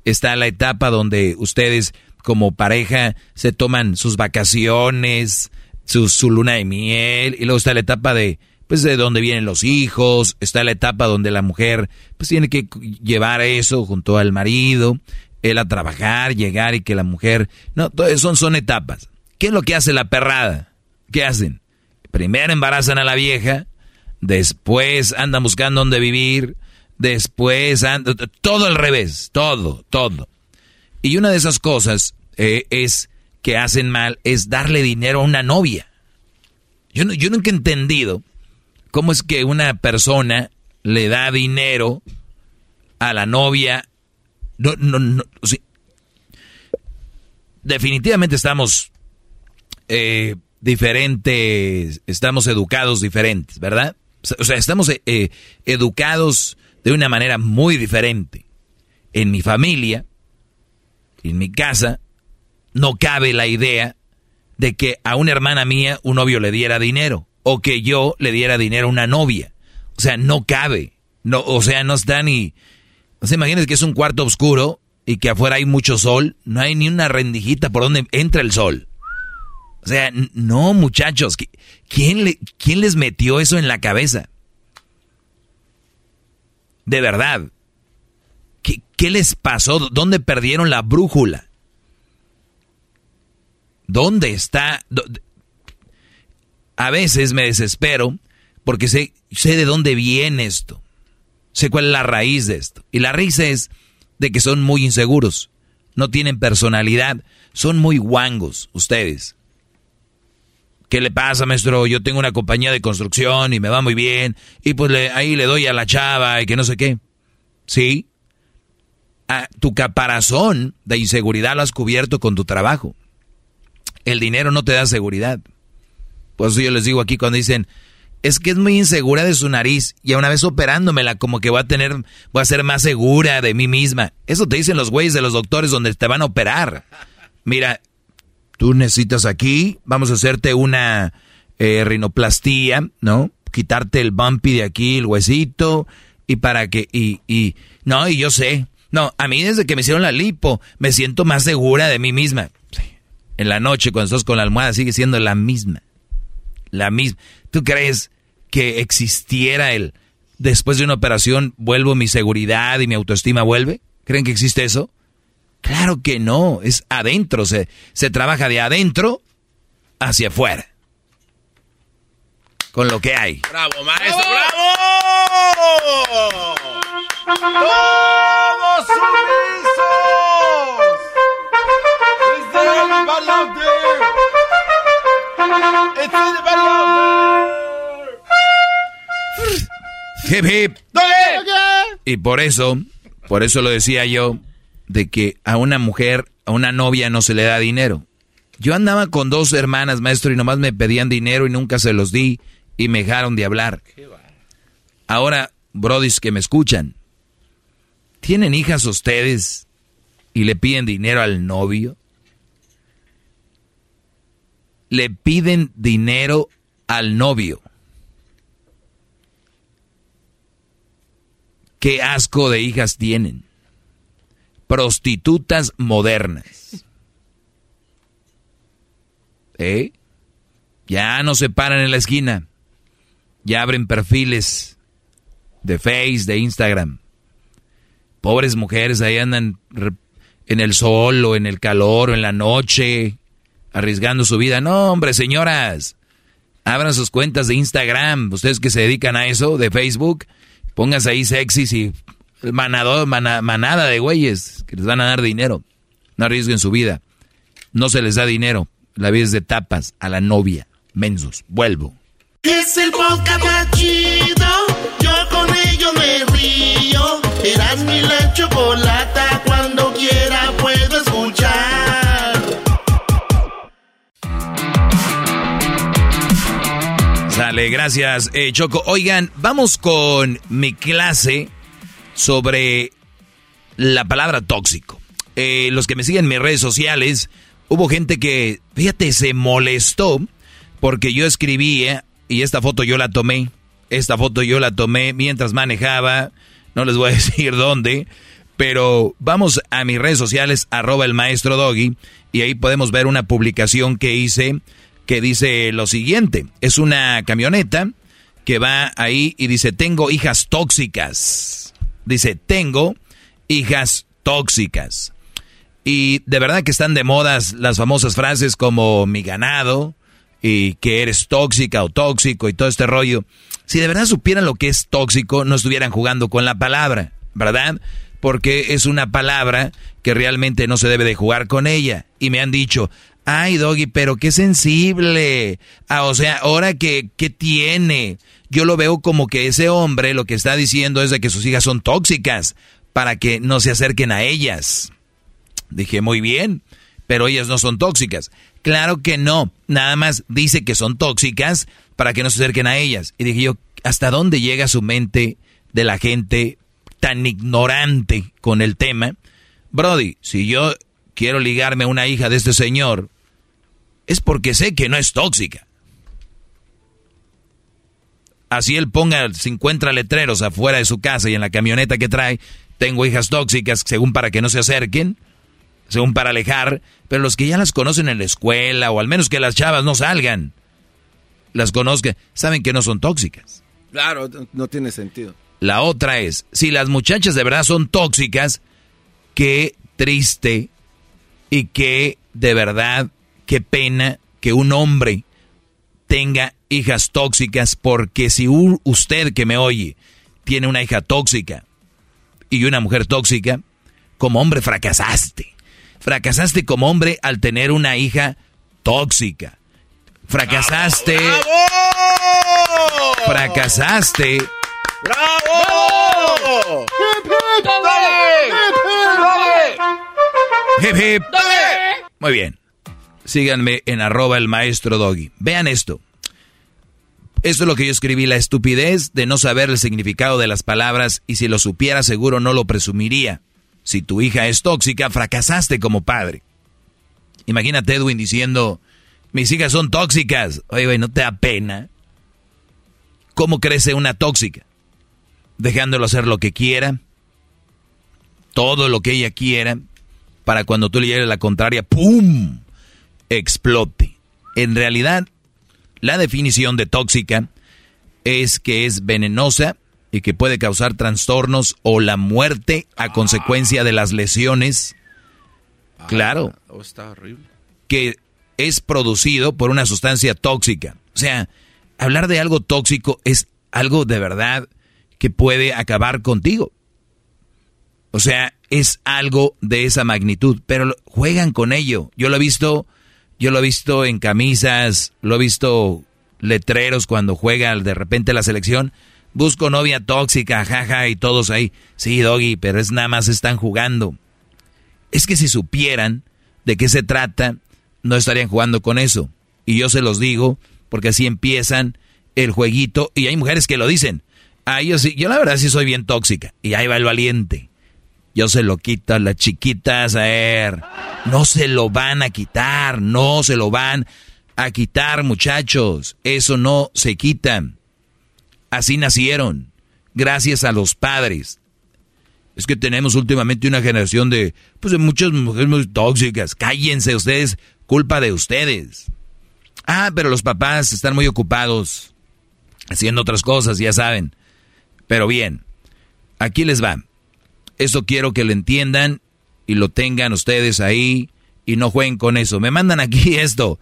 está la etapa donde ustedes como pareja se toman sus vacaciones, su, luna de miel, y luego está la etapa de pues de dónde vienen los hijos, está la etapa donde la mujer pues tiene que llevar eso junto al marido, él a trabajar, llegar y que la mujer, no, son, son etapas. ¿Qué es lo que hace la perrada? ¿Qué hacen? Primero embarazan a la vieja, después andan buscando dónde vivir, después andan, todo al revés, todo, todo. Y una de esas cosas eh, es que hacen mal es darle dinero a una novia. Yo, yo nunca he entendido ¿Cómo es que una persona le da dinero a la novia? No, no, no. Definitivamente estamos eh, diferentes, estamos educados diferentes, ¿verdad? O sea, estamos eh, eh, educados de una manera muy diferente. En mi familia, en mi casa, no cabe la idea de que a una hermana mía un novio le diera dinero o que yo le diera dinero a una novia. O sea, no cabe. No, o sea, no está ni... O sea, imagínense que es un cuarto oscuro y que afuera hay mucho sol. No hay ni una rendijita por donde entra el sol. O sea, no, muchachos. ¿Quién, le, ¿Quién les metió eso en la cabeza? De verdad. ¿Qué, ¿Qué les pasó? ¿Dónde perdieron la brújula? ¿Dónde está? a veces me desespero porque sé, sé de dónde viene esto. Sé cuál es la raíz de esto. Y la raíz es de que son muy inseguros. No tienen personalidad. Son muy guangos ustedes. ¿Qué le pasa, maestro? Yo tengo una compañía de construcción y me va muy bien. Y pues ahí le doy a la chava y que no sé qué. ¿Sí? Ah, tu caparazón de inseguridad lo has cubierto con tu trabajo. El dinero no te da seguridad. Por eso yo les digo aquí cuando dicen, es que es muy insegura de su nariz y a una vez operándomela como que voy a tener, voy a ser más segura de mí misma. Eso te dicen los güeyes de los doctores donde te van a operar. Mira, tú necesitas aquí, vamos a hacerte una eh, rinoplastía, ¿no? Quitarte el bumpy de aquí, el huesito, y para que, y, y, no, y yo sé. No, a mí desde que me hicieron la lipo, me siento más segura de mí misma. En la noche, cuando estás con la almohada, sigue siendo la misma la misma. ¿Tú crees que existiera el después de una operación vuelvo mi seguridad y mi autoestima vuelve? ¿Creen que existe eso? Claro que no, es adentro, se, se trabaja de adentro hacia afuera. Con lo que hay. ¡Bravo, maestro! ¡Bravo! ¡Todos Y por eso, por eso lo decía yo, de que a una mujer, a una novia no se le da dinero. Yo andaba con dos hermanas, maestro, y nomás me pedían dinero y nunca se los di y me dejaron de hablar. Ahora, brodis que me escuchan, ¿tienen hijas ustedes y le piden dinero al novio? le piden dinero al novio. Qué asco de hijas tienen. Prostitutas modernas. ¿Eh? Ya no se paran en la esquina. Ya abren perfiles de Face, de Instagram. Pobres mujeres ahí andan en el sol o en el calor o en la noche, arriesgando su vida. No, hombre, señoras, abran sus cuentas de Instagram. Ustedes que se dedican a eso, de Facebook, pónganse ahí sexys y manado, manada de güeyes que les van a dar dinero. No arriesguen su vida. No se les da dinero. La vida es de tapas a la novia. Mensos. Vuelvo. Es el podcast más chido. Yo con ello me río. Eras mi la chocolata. Cuando quiera puedo escuchar. Sale, gracias, eh, Choco. Oigan, vamos con mi clase sobre la palabra tóxico. Eh, los que me siguen en mis redes sociales, hubo gente que, fíjate, se molestó porque yo escribía y esta foto yo la tomé. Esta foto yo la tomé mientras manejaba. No les voy a decir dónde. Pero vamos a mis redes sociales, arroba el maestro Doggy, y ahí podemos ver una publicación que hice que dice lo siguiente. Es una camioneta que va ahí y dice, tengo hijas tóxicas. Dice, tengo hijas tóxicas. Y de verdad que están de modas las famosas frases como mi ganado, y que eres tóxica o tóxico y todo este rollo. Si de verdad supieran lo que es tóxico, no estuvieran jugando con la palabra, ¿verdad? Porque es una palabra que realmente no se debe de jugar con ella. Y me han dicho, ay Doggy, pero qué sensible. Ah, o sea, ahora que, ¿qué tiene? Yo lo veo como que ese hombre lo que está diciendo es de que sus hijas son tóxicas para que no se acerquen a ellas. Dije, muy bien, pero ellas no son tóxicas. Claro que no, nada más dice que son tóxicas para que no se acerquen a ellas. Y dije yo, ¿hasta dónde llega su mente de la gente tan ignorante con el tema? Brody, si yo quiero ligarme a una hija de este señor, es porque sé que no es tóxica. Así él ponga 50 letreros afuera de su casa y en la camioneta que trae, tengo hijas tóxicas, según para que no se acerquen según para alejar, pero los que ya las conocen en la escuela, o al menos que las chavas no salgan, las conozcan, saben que no son tóxicas. Claro, no tiene sentido. La otra es, si las muchachas de verdad son tóxicas, qué triste y qué de verdad, qué pena que un hombre tenga hijas tóxicas, porque si usted que me oye tiene una hija tóxica y una mujer tóxica, como hombre fracasaste. Fracasaste como hombre al tener una hija tóxica. Fracasaste. Fracasaste. ¡Bravo! Hip, hip. Muy bien. Síganme en arroba el maestro doggy. Vean esto. Esto es lo que yo escribí, la estupidez de no saber el significado de las palabras y si lo supiera seguro no lo presumiría. Si tu hija es tóxica, fracasaste como padre. Imagínate Edwin diciendo, mis hijas son tóxicas. Oye, güey, ¿no te da pena? ¿Cómo crece una tóxica? Dejándolo hacer lo que quiera, todo lo que ella quiera, para cuando tú le llegues la contraria, ¡pum! Explote. En realidad, la definición de tóxica es que es venenosa, y que puede causar trastornos o la muerte a consecuencia de las lesiones. Claro. Oh, está horrible. Que es producido por una sustancia tóxica. O sea, hablar de algo tóxico es algo de verdad que puede acabar contigo. O sea, es algo de esa magnitud, pero juegan con ello. Yo lo he visto, yo lo he visto en camisas, lo he visto letreros cuando juega de repente la selección Busco novia tóxica, jaja, y todos ahí. Sí, Doggy, pero es nada más están jugando. Es que si supieran de qué se trata, no estarían jugando con eso. Y yo se los digo, porque así empiezan el jueguito. Y hay mujeres que lo dicen. Ah, yo sí, yo la verdad sí soy bien tóxica. Y ahí va el valiente. Yo se lo quito a las chiquitas, a ver. No se lo van a quitar, no se lo van a quitar, muchachos. Eso no se quita. Así nacieron, gracias a los padres. Es que tenemos últimamente una generación de, pues de muchas mujeres muy tóxicas. Cállense ustedes, culpa de ustedes. Ah, pero los papás están muy ocupados haciendo otras cosas, ya saben. Pero bien, aquí les va. Eso quiero que lo entiendan y lo tengan ustedes ahí y no jueguen con eso. Me mandan aquí esto.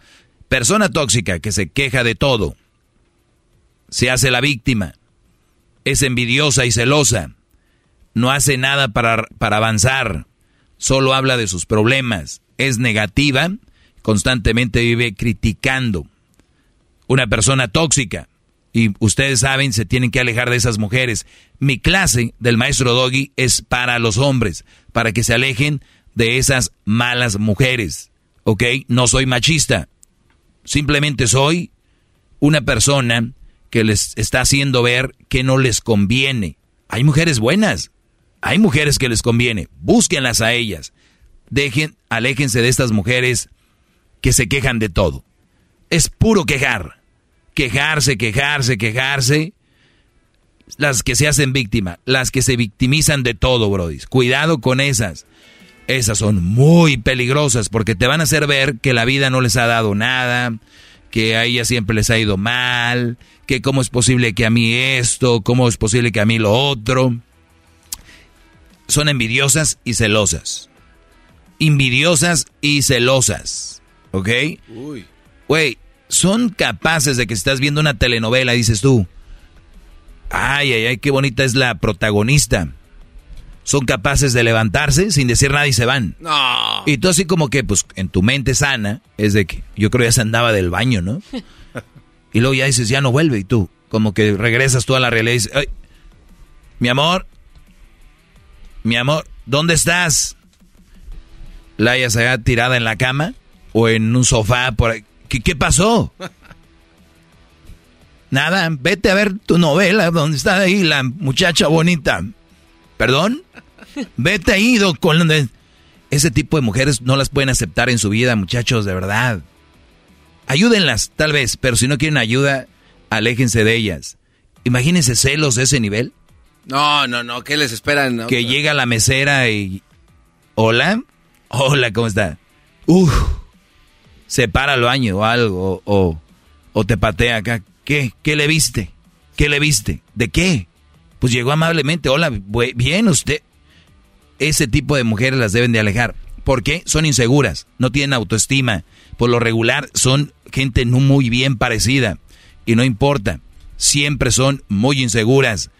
Persona tóxica que se queja de todo. Se hace la víctima. Es envidiosa y celosa. No hace nada para, para avanzar. Solo habla de sus problemas. Es negativa. Constantemente vive criticando. Una persona tóxica. Y ustedes saben, se tienen que alejar de esas mujeres. Mi clase del maestro Doggy es para los hombres, para que se alejen de esas malas mujeres. ¿Ok? No soy machista. Simplemente soy una persona que les está haciendo ver que no les conviene. Hay mujeres buenas, hay mujeres que les conviene, búsquenlas a ellas. Dejen, aléjense de estas mujeres que se quejan de todo. Es puro quejar. Quejarse, quejarse, quejarse. Las que se hacen víctima, las que se victimizan de todo, Brody. Cuidado con esas. Esas son muy peligrosas porque te van a hacer ver que la vida no les ha dado nada, que a ella siempre les ha ido mal, que cómo es posible que a mí esto, cómo es posible que a mí lo otro. Son envidiosas y celosas. Envidiosas y celosas. ¿Ok? Uy. Güey, son capaces de que estás viendo una telenovela, dices tú. Ay, ay, ay, qué bonita es la protagonista son capaces de levantarse sin decir nada y se van. No. Y tú así como que, pues, en tu mente sana, es de que yo creo ya se andaba del baño, ¿no? y luego ya dices, ya no vuelve y tú, como que regresas tú a la realidad y dices, Ay, mi amor, mi amor, ¿dónde estás? La hayas allá tirada en la cama o en un sofá por ahí. ¿Qué, qué pasó? Nada, vete a ver tu novela donde está ahí la muchacha bonita. ¿Perdón? Vete ahí, con ese tipo de mujeres no las pueden aceptar en su vida, muchachos, de verdad. Ayúdenlas, tal vez, pero si no quieren ayuda, aléjense de ellas. Imagínense celos de ese nivel. No, no, no, ¿qué les esperan? Que llega la mesera y... Hola, hola, ¿cómo está? Uf, se para al o algo, o, o te patea acá. ¿Qué? ¿Qué le viste? ¿Qué le viste? ¿De qué? Pues llegó amablemente, hola, bien usted. Ese tipo de mujeres las deben de alejar. ¿Por qué? Son inseguras, no tienen autoestima. Por lo regular son gente no muy bien parecida. Y no importa, siempre son muy inseguras.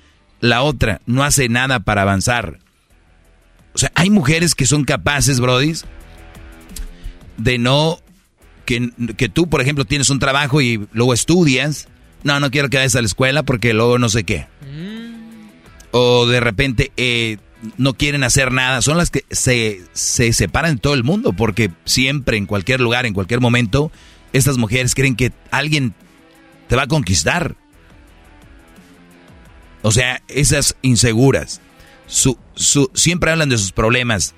La otra no hace nada para avanzar. O sea, hay mujeres que son capaces, brodis, de no... Que, que tú, por ejemplo, tienes un trabajo y luego estudias. No, no quiero que vayas a la escuela porque luego no sé qué. Mm o de repente eh, no quieren hacer nada, son las que se, se separan de todo el mundo, porque siempre, en cualquier lugar, en cualquier momento, estas mujeres creen que alguien te va a conquistar. O sea, esas inseguras, su, su, siempre hablan de sus problemas.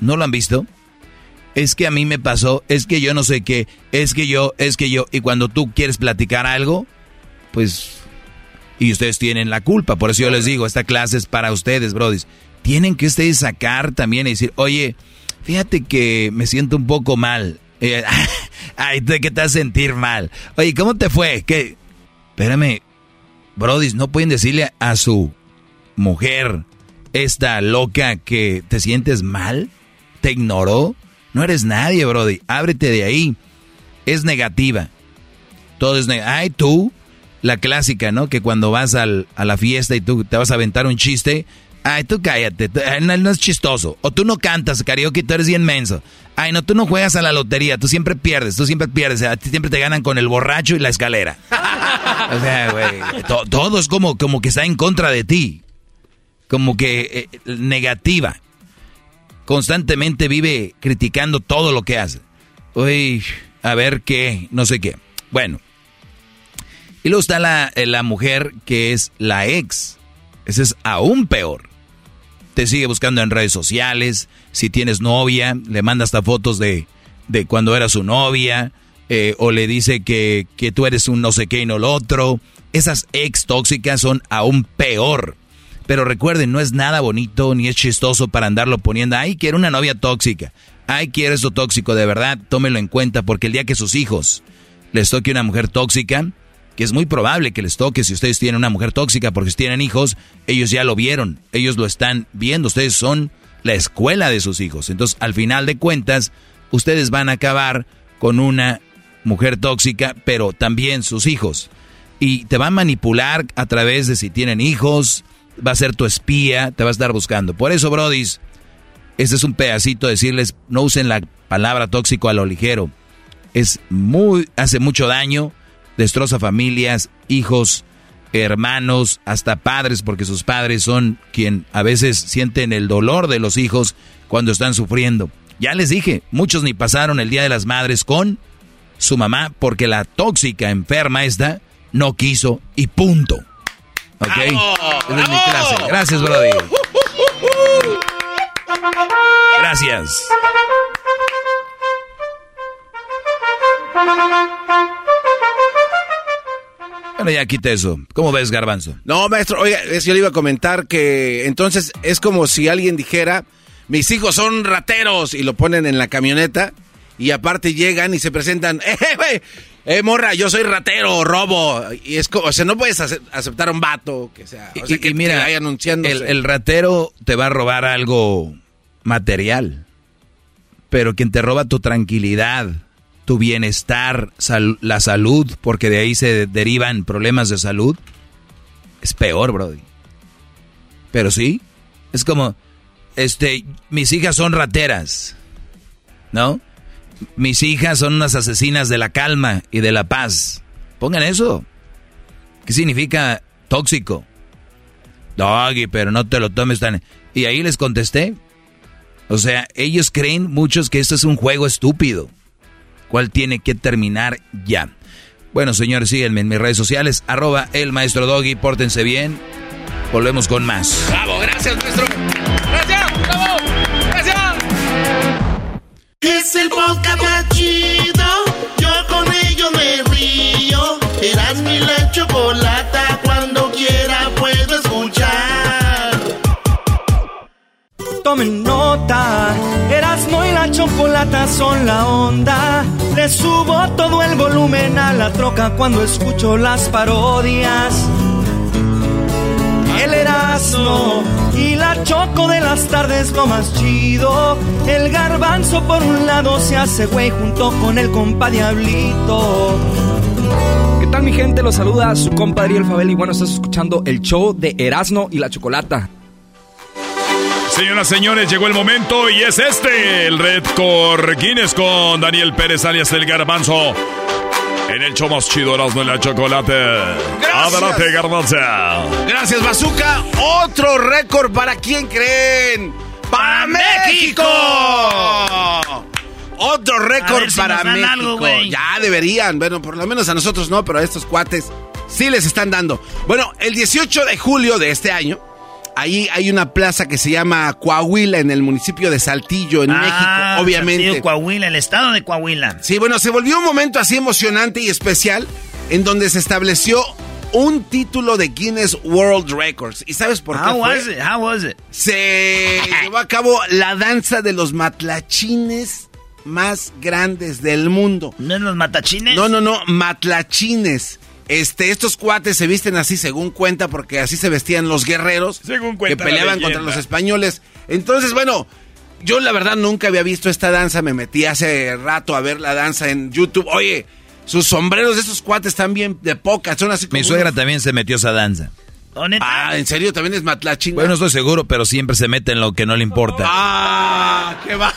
¿No lo han visto? Es que a mí me pasó, es que yo no sé qué, es que yo, es que yo. Y cuando tú quieres platicar algo, pues y ustedes tienen la culpa. Por eso yo les digo, esta clase es para ustedes, brodis. Tienen que ustedes sacar también y decir, oye, fíjate que me siento un poco mal. Ay, ¿de qué te vas a sentir mal? Oye, ¿cómo te fue? ¿Qué? Espérame, brodis, no pueden decirle a su mujer, esta loca, que te sientes mal, te ignoró. No eres nadie, brody. Ábrete de ahí. Es negativa. Todo es negativa. Ay, tú la clásica, ¿no? Que cuando vas al, a la fiesta y tú te vas a aventar un chiste, ay, tú cállate, no, es chistoso. O tú no cantas karaoke, tú eres bien menso. Ay, no, tú no juegas a la lotería, tú siempre pierdes, tú siempre pierdes, a ti siempre te ganan con el borracho y la escalera. o sea, güey, todo es como, como que está en contra de ti. Como que eh, negativa. Constantemente vive criticando todo lo que hace. Uy, a ver qué, no sé qué. Bueno, y luego está la, eh, la mujer que es la ex. Ese es aún peor. Te sigue buscando en redes sociales. Si tienes novia, le manda hasta fotos de, de cuando era su novia. eh, o le dice que, que tú eres un no sé qué y no lo otro. Esas ex tóxicas son aún peor. Pero recuerden, no es nada bonito ni es chistoso para andarlo poniendo, ay, quiero una novia tóxica, ay, quiero eso tóxico, de verdad, tómelo en cuenta porque el día que sus hijos les toque una mujer tóxica, que es muy probable que les toque si ustedes tienen una mujer tóxica, porque si tienen hijos, ellos ya lo vieron, ellos lo están viendo, ustedes son la escuela de sus hijos. Entonces, al final de cuentas, ustedes van a acabar con una mujer tóxica, pero también sus hijos. Y te van a manipular a través de si tienen hijos, va a ser tu espía, te va a estar buscando. Por eso, Brodis, este es un pedacito de decirles, no usen la palabra tóxico a lo ligero. Es muy, hace mucho daño, destroza familias, hijos, hermanos, hasta padres, porque sus padres son quien a veces sienten el dolor de los hijos cuando están sufriendo. Ya les dije, muchos ni pasaron el Día de las Madres con su mamá porque la tóxica enferma esta no quiso y punto. ¿Ok? Esa es mi clase. Gracias, Brody. Gracias. Bueno, ya quita eso. ¿Cómo ves, Garbanzo? No, maestro, oiga, yo le iba a comentar que entonces es como si alguien dijera, mis hijos son rateros y lo ponen en la camioneta y aparte llegan y se presentan, eh, güey, eh, morra, yo soy ratero, robo. Y es como, o sea, no puedes ace- aceptar a un vato que sea, o sea, y, que, y mira, vaya el, el ratero te va a robar algo material, pero quien te roba tu tranquilidad, tu bienestar, sal- la salud, porque de ahí se derivan problemas de salud, es peor, Brody. Pero sí, es como, este, mis hijas son rateras, ¿no? Mis hijas son unas asesinas de la calma y de la paz. Pongan eso. ¿Qué significa tóxico? Doggy, pero no te lo tomes tan... Y ahí les contesté. O sea, ellos creen muchos que esto es un juego estúpido. ¿Cuál tiene que terminar ya? Bueno, señores, síguenme en mis redes sociales. Arroba el maestro Doggy. Pórtense bien. Volvemos con más. Bravo, gracias, maestro. Es el podcast más chido. Yo con ello me río. Eras mi la chocolata. Cuando quiera puedo escuchar. Tomen nota, Erasmo y la chocolata son la onda. Le subo todo el volumen a la troca cuando escucho las parodias. El Erasmo y la choco de las tardes lo más chido. El garbanzo por un lado se hace güey junto con el compa Diablito. ¿Qué tal mi gente? Los saluda su compa Ariel Fabel y bueno, estás escuchando el show de Erasmo y la Chocolata. Señoras, señores, llegó el momento y es este, el Red Core Guinness con Daniel Pérez alias El Garbanzo. En el show más chido, Erasmo y la Chocolate. Adelante, Garbanzo. Gracias, Bazooka. Otro récord para quién creen. ¡Para México! Otro récord si para México. algo, ya deberían. Bueno, por lo menos a nosotros no, pero a estos cuates sí les están dando. Bueno, el 18 de julio de este año, ahí hay una plaza que se llama Coahuila en el municipio de Saltillo, en Ah, México, obviamente. Saltillo, Coahuila, el estado de Coahuila. Sí, bueno, se volvió un momento así emocionante y especial en donde se estableció un título de Guinness World Records. ¿Y sabes por qué How fue? was it? How was it? Se llevó a cabo la danza de los matlachines más grandes del mundo. ¿No en los matachines? No, no, no, matlachines. Este, estos cuates se visten así según cuenta, porque así se vestían los guerreros Según que peleaban contra los españoles. Entonces, bueno, yo la verdad nunca había visto esta danza, me metí hace rato a ver la danza en YouTube. Oye, sus sombreros de esos cuates están bien de poca, son así como Mi suegra unos- también se metió a esa danza. Ah, ¿en serio también es matlachín? Bueno, no estoy seguro, pero siempre se mete en lo que no le importa. Ah, qué va.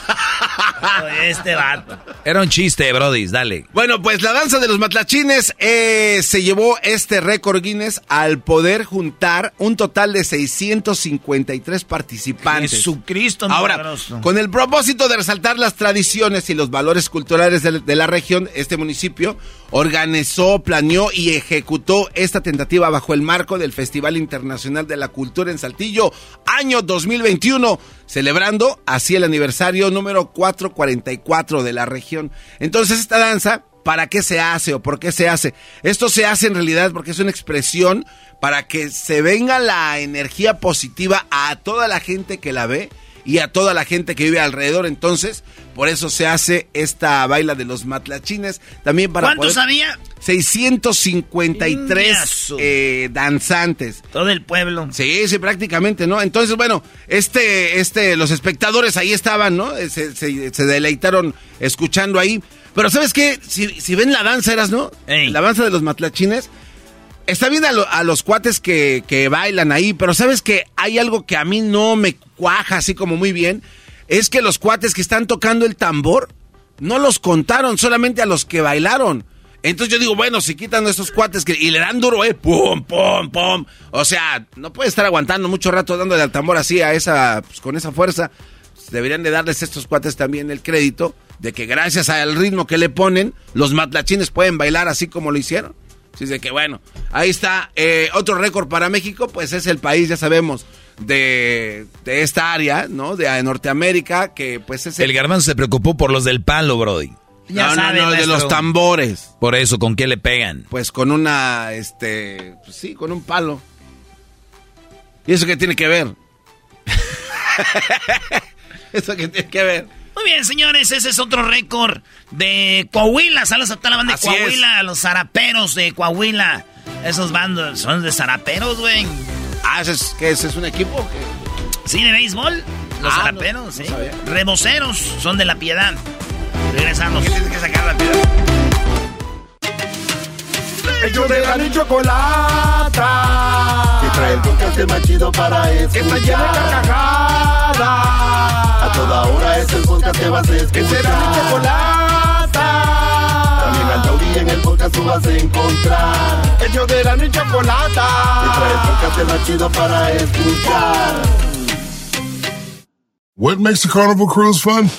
Este vato. Era un chiste, Brody, dale. Bueno, pues la danza de los matlachines eh, se llevó este récord Guinness al poder juntar un total de 653 participantes. Jesucristo Ahora, con el propósito de resaltar las tradiciones y los valores culturales de, de la región, este municipio organizó, planeó y ejecutó esta tentativa bajo el marco del Festival Internacional de la Cultura en Saltillo, año 2021, celebrando así el aniversario número 444 de la región. Entonces esta danza para qué se hace o por qué se hace. Esto se hace en realidad porque es una expresión para que se venga la energía positiva a toda la gente que la ve y a toda la gente que vive alrededor. Entonces, por eso se hace esta baila de los matlachines. También para ¿Cuántos poder- había? 653 Ingazo. eh, danzantes. Todo el pueblo. Sí, sí, prácticamente, ¿no? Entonces, bueno, este, este, los espectadores ahí estaban, ¿no? Eh, Se, se- se deleitaron escuchando ahí. Pero ¿sabes qué? Si, si ven la danza, eras, ¿no? La danza de los matlachines. Está bien a, lo- a los cuates que, que bailan ahí, pero ¿sabes que Hay algo que a mí no me cuaja así como muy bien. Es que los cuates que están tocando el tambor no los contaron, solamente a los que bailaron. Entonces yo digo, bueno, si quitan a esos cuates que, y le dan duro, eh, pum, pum, pum. O sea, no puede estar aguantando mucho rato dándole al tambor así a esa, pues, con esa fuerza. Deberían de darles a estos cuates también el crédito de que gracias al ritmo que le ponen, los matlachines pueden bailar así como lo hicieron. Así de que bueno, ahí está. Eh, otro récord para México, pues es el país, ya sabemos, de, de esta área, ¿no? De, eh, Norteamérica, que pues es El garbanzo se preocupó por los del palo, Brody. Ya No, no, sabe, no, de maestro. los tambores. Por eso, ¿con qué le pegan? Pues con una, este, pues sí, con un palo. ¿Y eso qué tiene que ver? ¿Eso qué tiene que ver? Muy bien, señores, ese es otro récord de Coahuila. Saludos a toda la banda de Coahuila, a los zaraperos de Coahuila. Esos bandos son de zaraperos, güey. Ah, ¿ese es, ¿qué, ese es un equipo? qué? Sí, de béisbol. Los Ah, zaraperos, no, sí. no. Reboceros son de la piedad. Regresamos. que sacar la piedad? Ellos de la ni chocolata. Que trae el podcast más chido para escuchar. Que está llena de carcajadas. A toda hora es el podcast que vas a escuchar. Que será mi chocolata. También al taurí en el podcast tú vas a encontrar. Ellos de la ni chocolata. Que trae el podcast más chido para escuchar. What makes a carnival cruise fun?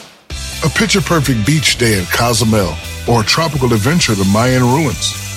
A picture perfect beach day at Cozumel or a tropical adventure to Mayan ruins